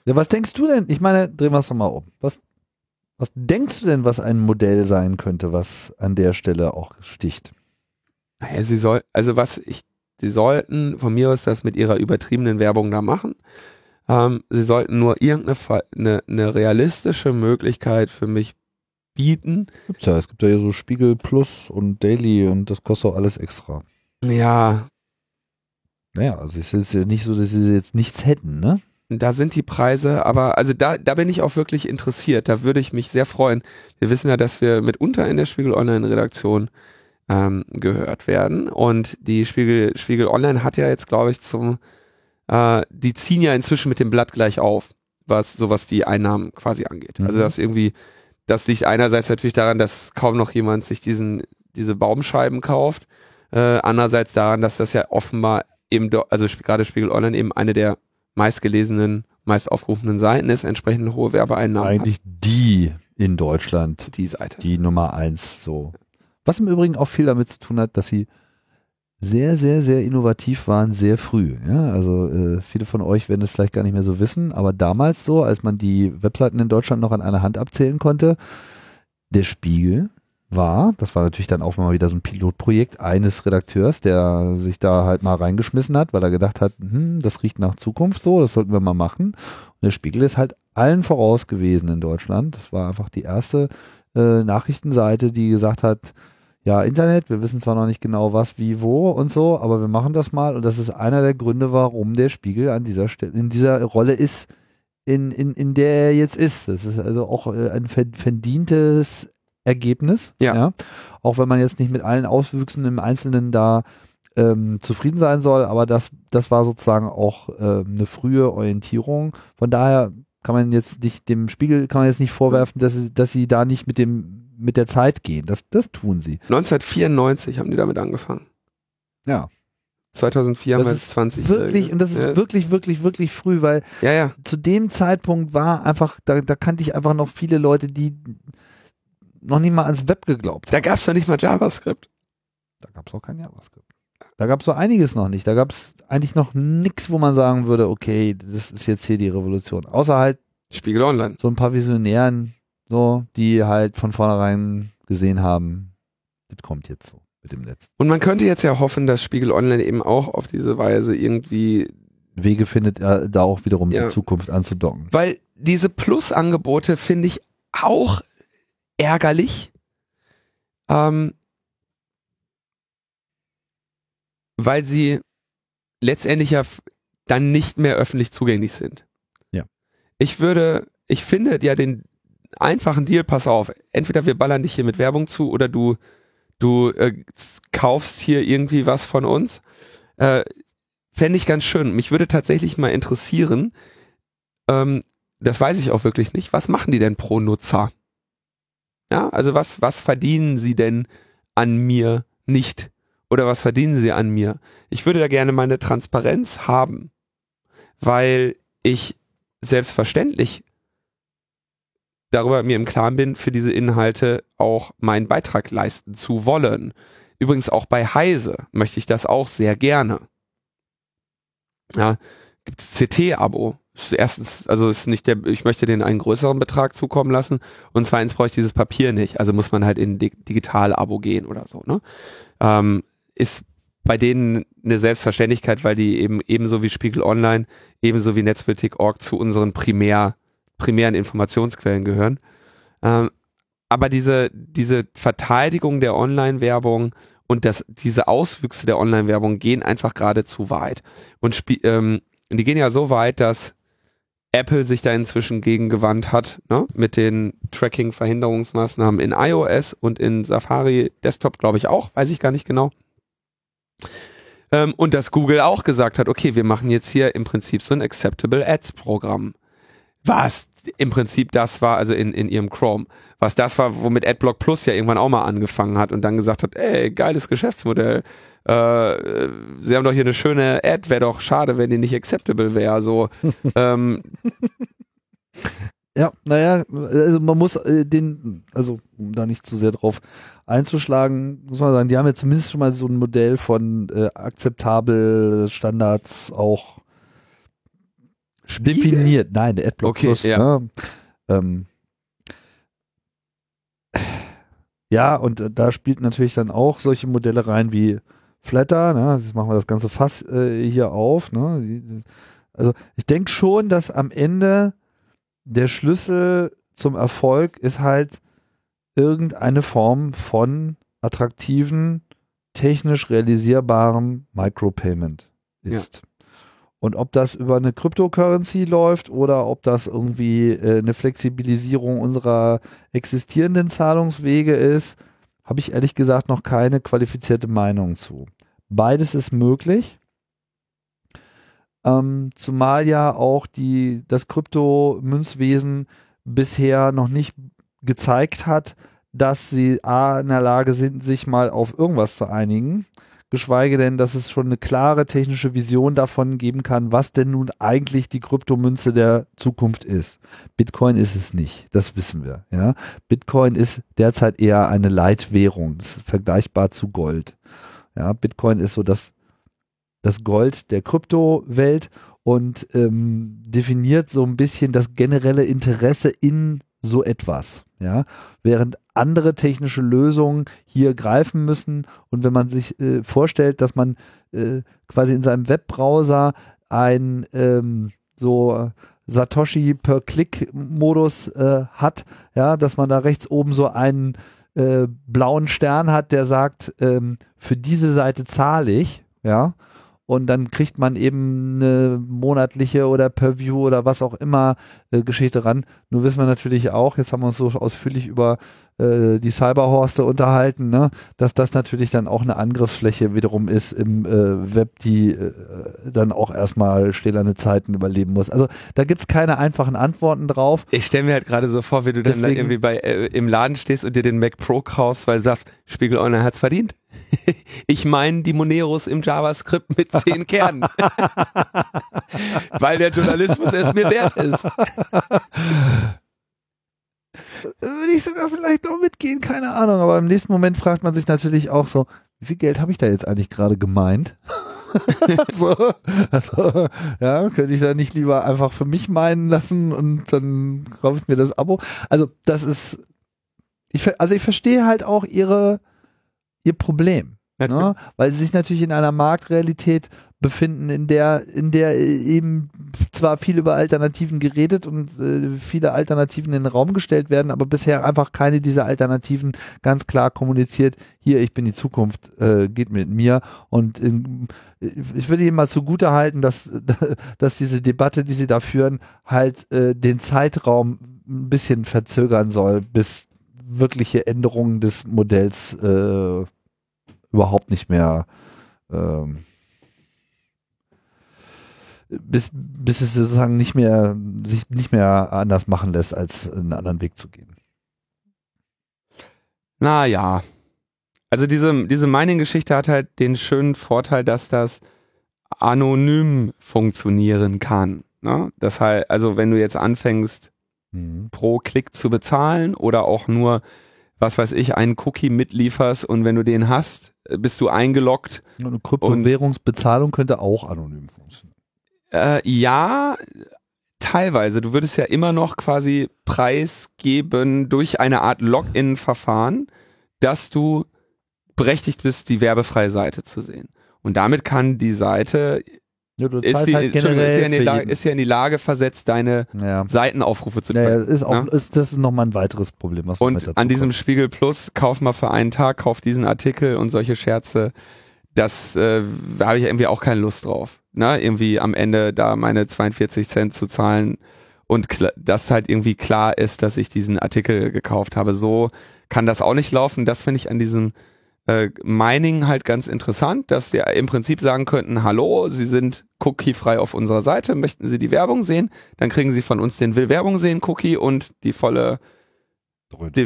Ja, was denkst du denn? Ich meine, drehen wir es doch mal um. Was, was denkst du denn, was ein Modell sein könnte, was an der Stelle auch sticht? Naja, sie soll, also was ich, sie sollten von mir aus das mit ihrer übertriebenen Werbung da machen. Ähm, sie sollten nur irgendeine eine, eine realistische Möglichkeit für mich bieten. Gibt's ja, es gibt ja hier so Spiegel Plus und Daily und das kostet auch alles extra. Ja, Naja, also es ist ja nicht so, dass sie jetzt nichts hätten, ne? da sind die Preise, aber also da, da bin ich auch wirklich interessiert. Da würde ich mich sehr freuen. Wir wissen ja, dass wir mitunter in der Spiegel Online Redaktion ähm, gehört werden. Und die Spiegel, Spiegel Online hat ja jetzt, glaube ich, zum, äh, die ziehen ja inzwischen mit dem Blatt gleich auf, was sowas die Einnahmen quasi angeht. Also, mhm. Also das irgendwie, das liegt einerseits natürlich daran, dass kaum noch jemand sich diesen, diese Baumscheiben kauft. Äh, andererseits daran, dass das ja offenbar eben, also gerade Spiegel Online eben eine der meistgelesenen, meist aufgerufenen Seiten ist, entsprechend hohe Werbeeinnahmen. Eigentlich hat. die in Deutschland. Die Seite. Die Nummer eins so. Was im Übrigen auch viel damit zu tun hat, dass sie sehr, sehr, sehr innovativ waren, sehr früh. Ja, also äh, viele von euch werden es vielleicht gar nicht mehr so wissen, aber damals so, als man die Webseiten in Deutschland noch an einer Hand abzählen konnte, der Spiegel war, das war natürlich dann auch mal wieder so ein Pilotprojekt eines Redakteurs, der sich da halt mal reingeschmissen hat, weil er gedacht hat, hm, das riecht nach Zukunft so, das sollten wir mal machen. Und der Spiegel ist halt allen voraus gewesen in Deutschland. Das war einfach die erste äh, Nachrichtenseite, die gesagt hat, ja, Internet, wir wissen zwar noch nicht genau was, wie, wo und so, aber wir machen das mal und das ist einer der Gründe, warum der Spiegel an dieser Stelle, in dieser Rolle ist, in, in, in der er jetzt ist. Das ist also auch äh, ein verdientes Ergebnis. Ja. ja. Auch wenn man jetzt nicht mit allen Auswüchsen im Einzelnen da ähm, zufrieden sein soll, aber das, das war sozusagen auch äh, eine frühe Orientierung. Von daher kann man jetzt nicht dem Spiegel kann man jetzt nicht vorwerfen, dass sie, dass sie da nicht mit dem mit der Zeit gehen. Das, das tun sie. 1994 haben die damit angefangen. Ja. 2004 haben wir jetzt 20. Wirklich, und das ist ja. wirklich, wirklich, wirklich früh, weil ja, ja. zu dem Zeitpunkt war einfach, da, da kannte ich einfach noch viele Leute, die noch nicht mal ans Web geglaubt haben. Da gab es noch nicht mal JavaScript. Da gab es auch kein JavaScript. Da gab es so einiges noch nicht. Da gab es eigentlich noch nichts, wo man sagen würde, okay, das ist jetzt hier die Revolution. Außer halt Spiegel Online. So ein paar Visionären, so, die halt von vornherein gesehen haben, das kommt jetzt so mit dem Netz. Und man könnte jetzt ja hoffen, dass Spiegel Online eben auch auf diese Weise irgendwie Wege findet, äh, da auch wiederum ja. die Zukunft anzudocken. Weil diese Plus-Angebote finde ich auch ärgerlich, ähm, weil sie letztendlich ja dann nicht mehr öffentlich zugänglich sind. Ja. Ich würde, ich finde ja den einfachen Deal, pass auf, entweder wir ballern dich hier mit Werbung zu oder du, du äh, kaufst hier irgendwie was von uns. Äh, Fände ich ganz schön. Mich würde tatsächlich mal interessieren, ähm, das weiß ich auch wirklich nicht, was machen die denn pro Nutzer? Ja, also was, was verdienen sie denn an mir nicht? Oder was verdienen sie an mir? Ich würde da gerne meine Transparenz haben, weil ich selbstverständlich darüber mir im Klaren bin, für diese Inhalte auch meinen Beitrag leisten zu wollen. Übrigens auch bei Heise möchte ich das auch sehr gerne. Ja, gibt's CT-Abo. Erstens, also ist nicht der, ich möchte den einen größeren Betrag zukommen lassen und zweitens brauche ich dieses Papier nicht. Also muss man halt in Digital-Abo gehen oder so. Ne? Ähm, ist bei denen eine Selbstverständlichkeit, weil die eben ebenso wie Spiegel Online, ebenso wie Netzpolitik.org zu unseren primär primären Informationsquellen gehören. Ähm, aber diese, diese Verteidigung der Online-Werbung und das, diese Auswüchse der Online-Werbung gehen einfach gerade zu weit. Und ähm, die gehen ja so weit, dass Apple sich da inzwischen gegen gewandt hat, ne? mit den Tracking-Verhinderungsmaßnahmen in iOS und in Safari Desktop, glaube ich auch, weiß ich gar nicht genau. Ähm, und dass Google auch gesagt hat, okay, wir machen jetzt hier im Prinzip so ein Acceptable Ads-Programm was im Prinzip das war, also in, in ihrem Chrome, was das war, womit AdBlock Plus ja irgendwann auch mal angefangen hat und dann gesagt hat, ey, geiles Geschäftsmodell, äh, sie haben doch hier eine schöne Ad, wäre doch schade, wenn die nicht acceptable wäre, so. ähm, ja, naja, also man muss äh, den, also um da nicht zu sehr drauf einzuschlagen, muss man sagen, die haben ja zumindest schon mal so ein Modell von äh, akzeptabel Standards auch definiert. Nein, der Adblock okay, Plus. Ja. Ne? Ähm, ja, und äh, da spielt natürlich dann auch solche Modelle rein wie Flatter. Ne? Jetzt machen wir das ganze Fass äh, hier auf. Ne? Also ich denke schon, dass am Ende der Schlüssel zum Erfolg ist halt irgendeine Form von attraktiven, technisch realisierbarem Micropayment ist. Ja. Und ob das über eine Cryptocurrency läuft oder ob das irgendwie äh, eine Flexibilisierung unserer existierenden Zahlungswege ist, habe ich ehrlich gesagt noch keine qualifizierte Meinung zu. Beides ist möglich. Ähm, zumal ja auch die, das Kryptomünzwesen bisher noch nicht gezeigt hat, dass sie A in der Lage sind, sich mal auf irgendwas zu einigen geschweige denn, dass es schon eine klare technische Vision davon geben kann, was denn nun eigentlich die Kryptomünze der Zukunft ist. Bitcoin ist es nicht, das wissen wir. Ja, Bitcoin ist derzeit eher eine Leitwährung, ist vergleichbar zu Gold. Ja, Bitcoin ist so das das Gold der Kryptowelt und ähm, definiert so ein bisschen das generelle Interesse in so etwas. Ja, während andere technische Lösungen hier greifen müssen und wenn man sich äh, vorstellt, dass man äh, quasi in seinem Webbrowser ein ähm, so Satoshi per Klick Modus äh, hat, ja, dass man da rechts oben so einen äh, blauen Stern hat, der sagt, ähm, für diese Seite zahle ich, ja, und dann kriegt man eben eine monatliche oder per View oder was auch immer äh, Geschichte ran. Nur wissen wir natürlich auch, jetzt haben wir uns so ausführlich über äh, die Cyberhorste unterhalten, ne, dass das natürlich dann auch eine Angriffsfläche wiederum ist im äh, Web, die äh, dann auch erstmal stählerne Zeiten überleben muss. Also da gibt's keine einfachen Antworten drauf. Ich stelle mir halt gerade so vor, wie du dann, dann irgendwie bei äh, im Laden stehst und dir den Mac Pro kaufst, weil du sagst, Spiegel Online hat's verdient. ich meine die Moneros im JavaScript mit zehn Kernen. Weil der Journalismus es mir wert ist. Würde ich sogar vielleicht noch mitgehen, keine Ahnung. Aber im nächsten Moment fragt man sich natürlich auch so, wie viel Geld habe ich da jetzt eigentlich gerade gemeint? so, also, ja, könnte ich da nicht lieber einfach für mich meinen lassen und dann kaufe ich mir das Abo. Also, das ist, ich, also ich verstehe halt auch ihre, ihr Problem. Ne? Weil sie sich natürlich in einer Marktrealität befinden, in der, in der eben zwar viel über Alternativen geredet und äh, viele Alternativen in den Raum gestellt werden, aber bisher einfach keine dieser Alternativen ganz klar kommuniziert, hier, ich bin die Zukunft, äh, geht mit mir. Und in, ich würde Ihnen mal zugute halten, dass, dass diese Debatte, die Sie da führen, halt äh, den Zeitraum ein bisschen verzögern soll, bis wirkliche Änderungen des Modells äh, überhaupt nicht mehr ähm, bis, bis es sozusagen nicht mehr sich nicht mehr anders machen lässt, als einen anderen Weg zu gehen. Naja. Also diese, diese Mining-Geschichte hat halt den schönen Vorteil, dass das anonym funktionieren kann. Ne? Das heißt, also wenn du jetzt anfängst, mhm. pro Klick zu bezahlen oder auch nur was weiß ich, einen Cookie mitlieferst und wenn du den hast, bist du eingeloggt. Eine Kryptowährungsbezahlung könnte auch anonym funktionieren. Äh, ja, teilweise. Du würdest ja immer noch quasi preisgeben durch eine Art Login-Verfahren, dass du berechtigt bist, die werbefreie Seite zu sehen. Und damit kann die Seite ja, ist, die, halt ist, ja ist, ja in die Lage versetzt, deine ja. Seitenaufrufe zu können. Ist auch, ne? ist, das ist nochmal ein weiteres Problem. Was und an diesem Spiegel Plus, kauf mal für einen Tag, kauf diesen Artikel und solche Scherze, das äh, habe ich irgendwie auch keine Lust drauf. Ne? Irgendwie am Ende da meine 42 Cent zu zahlen und dass halt irgendwie klar ist, dass ich diesen Artikel gekauft habe. So kann das auch nicht laufen. Das finde ich an diesem äh, Mining halt ganz interessant, dass sie im Prinzip sagen könnten, hallo, Sie sind cookie-frei auf unserer Seite, möchten Sie die Werbung sehen, dann kriegen Sie von uns den Will Werbung sehen Cookie und die volle,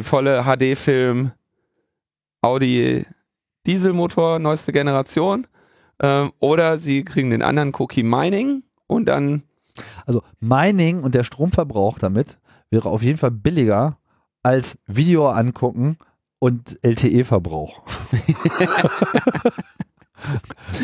volle HD-Film Audi Dieselmotor, neueste Generation. Ähm, oder Sie kriegen den anderen Cookie Mining und dann also Mining und der Stromverbrauch damit wäre auf jeden Fall billiger als Video angucken und LTE-Verbrauch.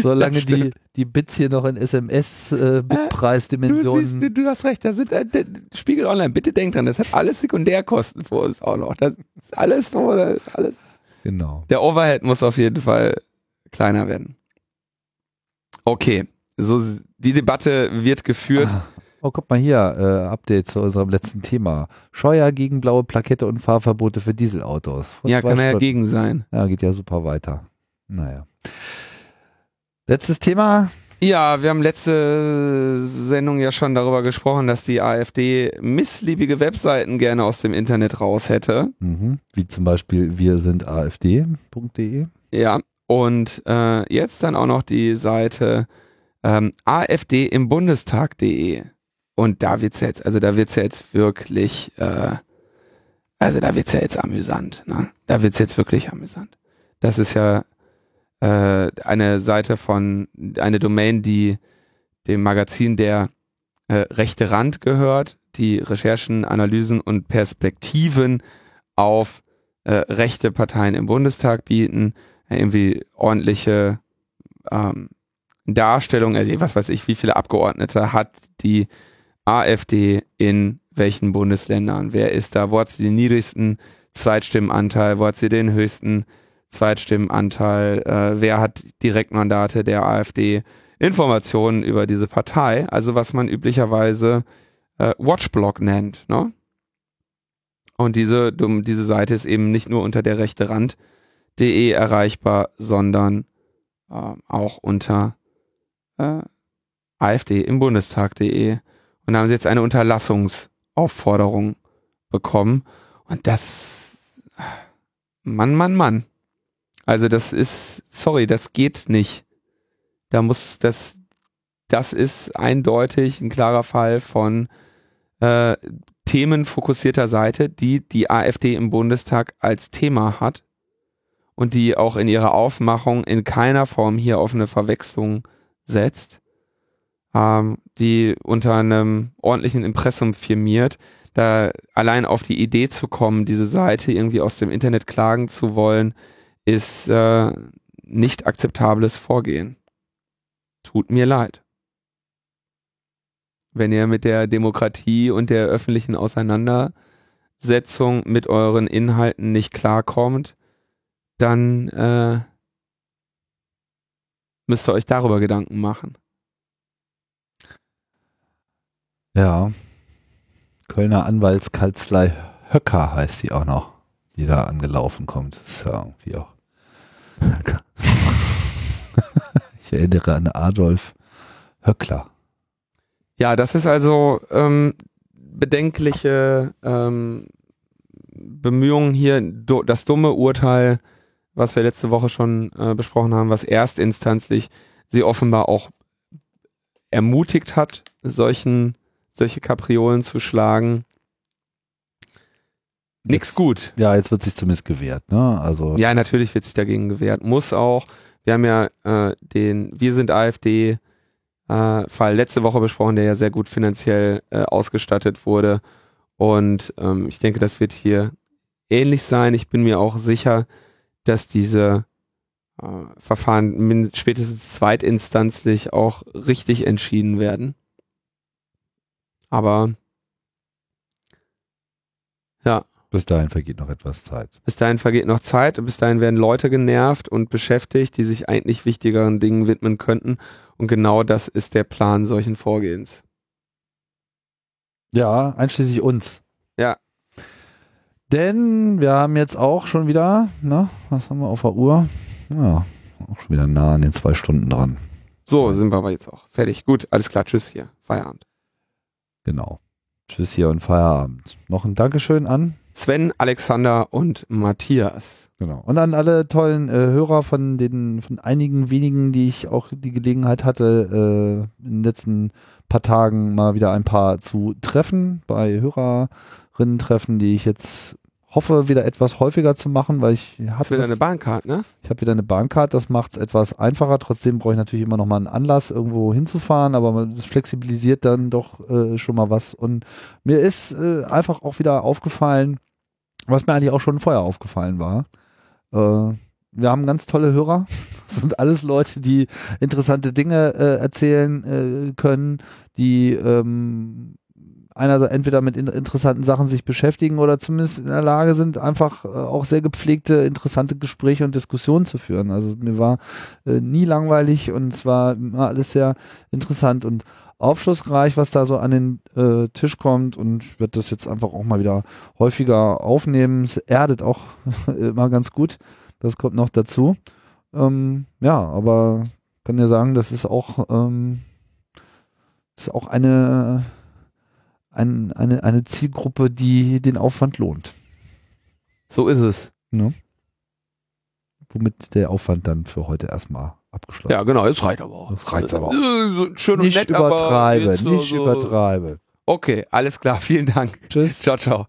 Solange die, die Bits hier noch in SMS-Bitpreisdimensionen. Äh, du, du, hast recht, da sind äh, Spiegel Online, bitte denk dran, das hat alles Sekundärkosten für uns auch noch. Das ist alles so, das ist alles. Genau. Der Overhead muss auf jeden Fall kleiner werden. Okay, so die Debatte wird geführt. Ah. Oh, guck mal hier, äh, Update zu unserem letzten Thema. Scheuer gegen blaue Plakette und Fahrverbote für Dieselautos. Vor ja, kann er ja gegen sein. Ja, geht ja super weiter. Naja. Letztes Thema. Ja, wir haben letzte Sendung ja schon darüber gesprochen, dass die AfD missliebige Webseiten gerne aus dem Internet raus hätte. Mhm. Wie zum Beispiel wir sind afd.de. Ja, und äh, jetzt dann auch noch die Seite ähm, AfD im Bundestag.de. Und da wird's jetzt, also da wird's ja jetzt wirklich, äh, also da wird's ja jetzt amüsant. Ne? Da wird's jetzt wirklich amüsant. Das ist ja äh, eine Seite von, eine Domain, die dem Magazin der äh, rechte Rand gehört, die Recherchen, Analysen und Perspektiven auf äh, rechte Parteien im Bundestag bieten, irgendwie ordentliche ähm, Darstellung, also was weiß ich, wie viele Abgeordnete hat die AfD in welchen Bundesländern, wer ist da, wo hat sie den niedrigsten Zweitstimmenanteil, wo hat sie den höchsten Zweitstimmenanteil, äh, wer hat Direktmandate der AfD, Informationen über diese Partei, also was man üblicherweise äh, Watchblog nennt. Ne? Und diese, diese Seite ist eben nicht nur unter der rechte Rand.de erreichbar, sondern äh, auch unter äh, AfD im Bundestag.de. Und haben sie jetzt eine Unterlassungsaufforderung bekommen. Und das, Mann, Mann, Mann. Also das ist, sorry, das geht nicht. Da muss das, das ist eindeutig ein klarer Fall von äh, themenfokussierter Seite, die die AfD im Bundestag als Thema hat und die auch in ihrer Aufmachung in keiner Form hier auf eine Verwechslung setzt, ähm, die unter einem ordentlichen Impressum firmiert, da allein auf die Idee zu kommen, diese Seite irgendwie aus dem Internet klagen zu wollen, ist äh, nicht akzeptables Vorgehen. Tut mir leid. Wenn ihr mit der Demokratie und der öffentlichen Auseinandersetzung mit euren Inhalten nicht klarkommt, dann äh, müsst ihr euch darüber Gedanken machen. Ja. Kölner Anwaltskanzlei Höcker heißt sie auch noch, die da angelaufen kommt. Das ist ja irgendwie auch ich erinnere an Adolf Höckler. Ja, das ist also ähm, bedenkliche ähm, Bemühungen hier, do, das dumme Urteil, was wir letzte Woche schon äh, besprochen haben, was erstinstanzlich sie offenbar auch ermutigt hat, solchen, solche Kapriolen zu schlagen. Nix Jetzt- gut. Ja, jetzt wird sich zumindest gewehrt, ne? Also Ja, natürlich wird sich dagegen gewehrt. Muss auch. Wir haben ja äh, den Wir sind AfD äh, Fall letzte Woche besprochen, der ja sehr gut finanziell äh, ausgestattet wurde. Und ähm, ich denke, das wird hier ähnlich sein. Ich bin mir auch sicher, dass diese äh, Verfahren spätestens zweitinstanzlich auch richtig entschieden werden. Aber ja, bis dahin vergeht noch etwas Zeit. bis dahin vergeht noch Zeit und bis dahin werden Leute genervt und beschäftigt, die sich eigentlich wichtigeren Dingen widmen könnten. Und genau das ist der Plan solchen Vorgehens. Ja, einschließlich uns. Ja. Denn wir haben jetzt auch schon wieder, ne, was haben wir auf der Uhr? Ja, auch schon wieder nah an den zwei Stunden dran. So sind wir aber jetzt auch. Fertig. Gut, alles klar. Tschüss hier. Feierabend. Genau. Tschüss hier und Feierabend. Noch ein Dankeschön an. Sven, Alexander und Matthias. Genau. Und an alle tollen äh, Hörer von den, von einigen wenigen, die ich auch die Gelegenheit hatte, äh, in den letzten paar Tagen mal wieder ein paar zu treffen, bei Hörerinnen-Treffen, die ich jetzt hoffe, wieder etwas häufiger zu machen, weil ich hatte du wieder das- eine Bahncard, ne? Ich habe wieder eine Bahncard, das macht es etwas einfacher. Trotzdem brauche ich natürlich immer noch mal einen Anlass, irgendwo hinzufahren, aber das flexibilisiert dann doch äh, schon mal was. Und mir ist äh, einfach auch wieder aufgefallen, was mir eigentlich auch schon vorher aufgefallen war. Äh, wir haben ganz tolle Hörer. Das sind alles Leute, die interessante Dinge äh, erzählen äh, können, die ähm, einerseits entweder mit in interessanten Sachen sich beschäftigen oder zumindest in der Lage sind, einfach äh, auch sehr gepflegte, interessante Gespräche und Diskussionen zu führen. Also mir war äh, nie langweilig und es war immer alles sehr interessant und aufschlussreich, was da so an den äh, Tisch kommt und ich werde das jetzt einfach auch mal wieder häufiger aufnehmen. Es erdet auch immer ganz gut. Das kommt noch dazu. Ähm, ja, aber kann dir sagen, das ist auch, ähm, ist auch eine, ein, eine, eine Zielgruppe, die den Aufwand lohnt. So ist es. Ne? Womit der Aufwand dann für heute erstmal abgeschlossen Ja, genau, das reicht aber auch. Das reicht aber auch. Äh, Schön und Nicht nett, übertreibe, nicht so- übertreibe. Okay, alles klar, vielen Dank. Tschüss. Ciao, ciao.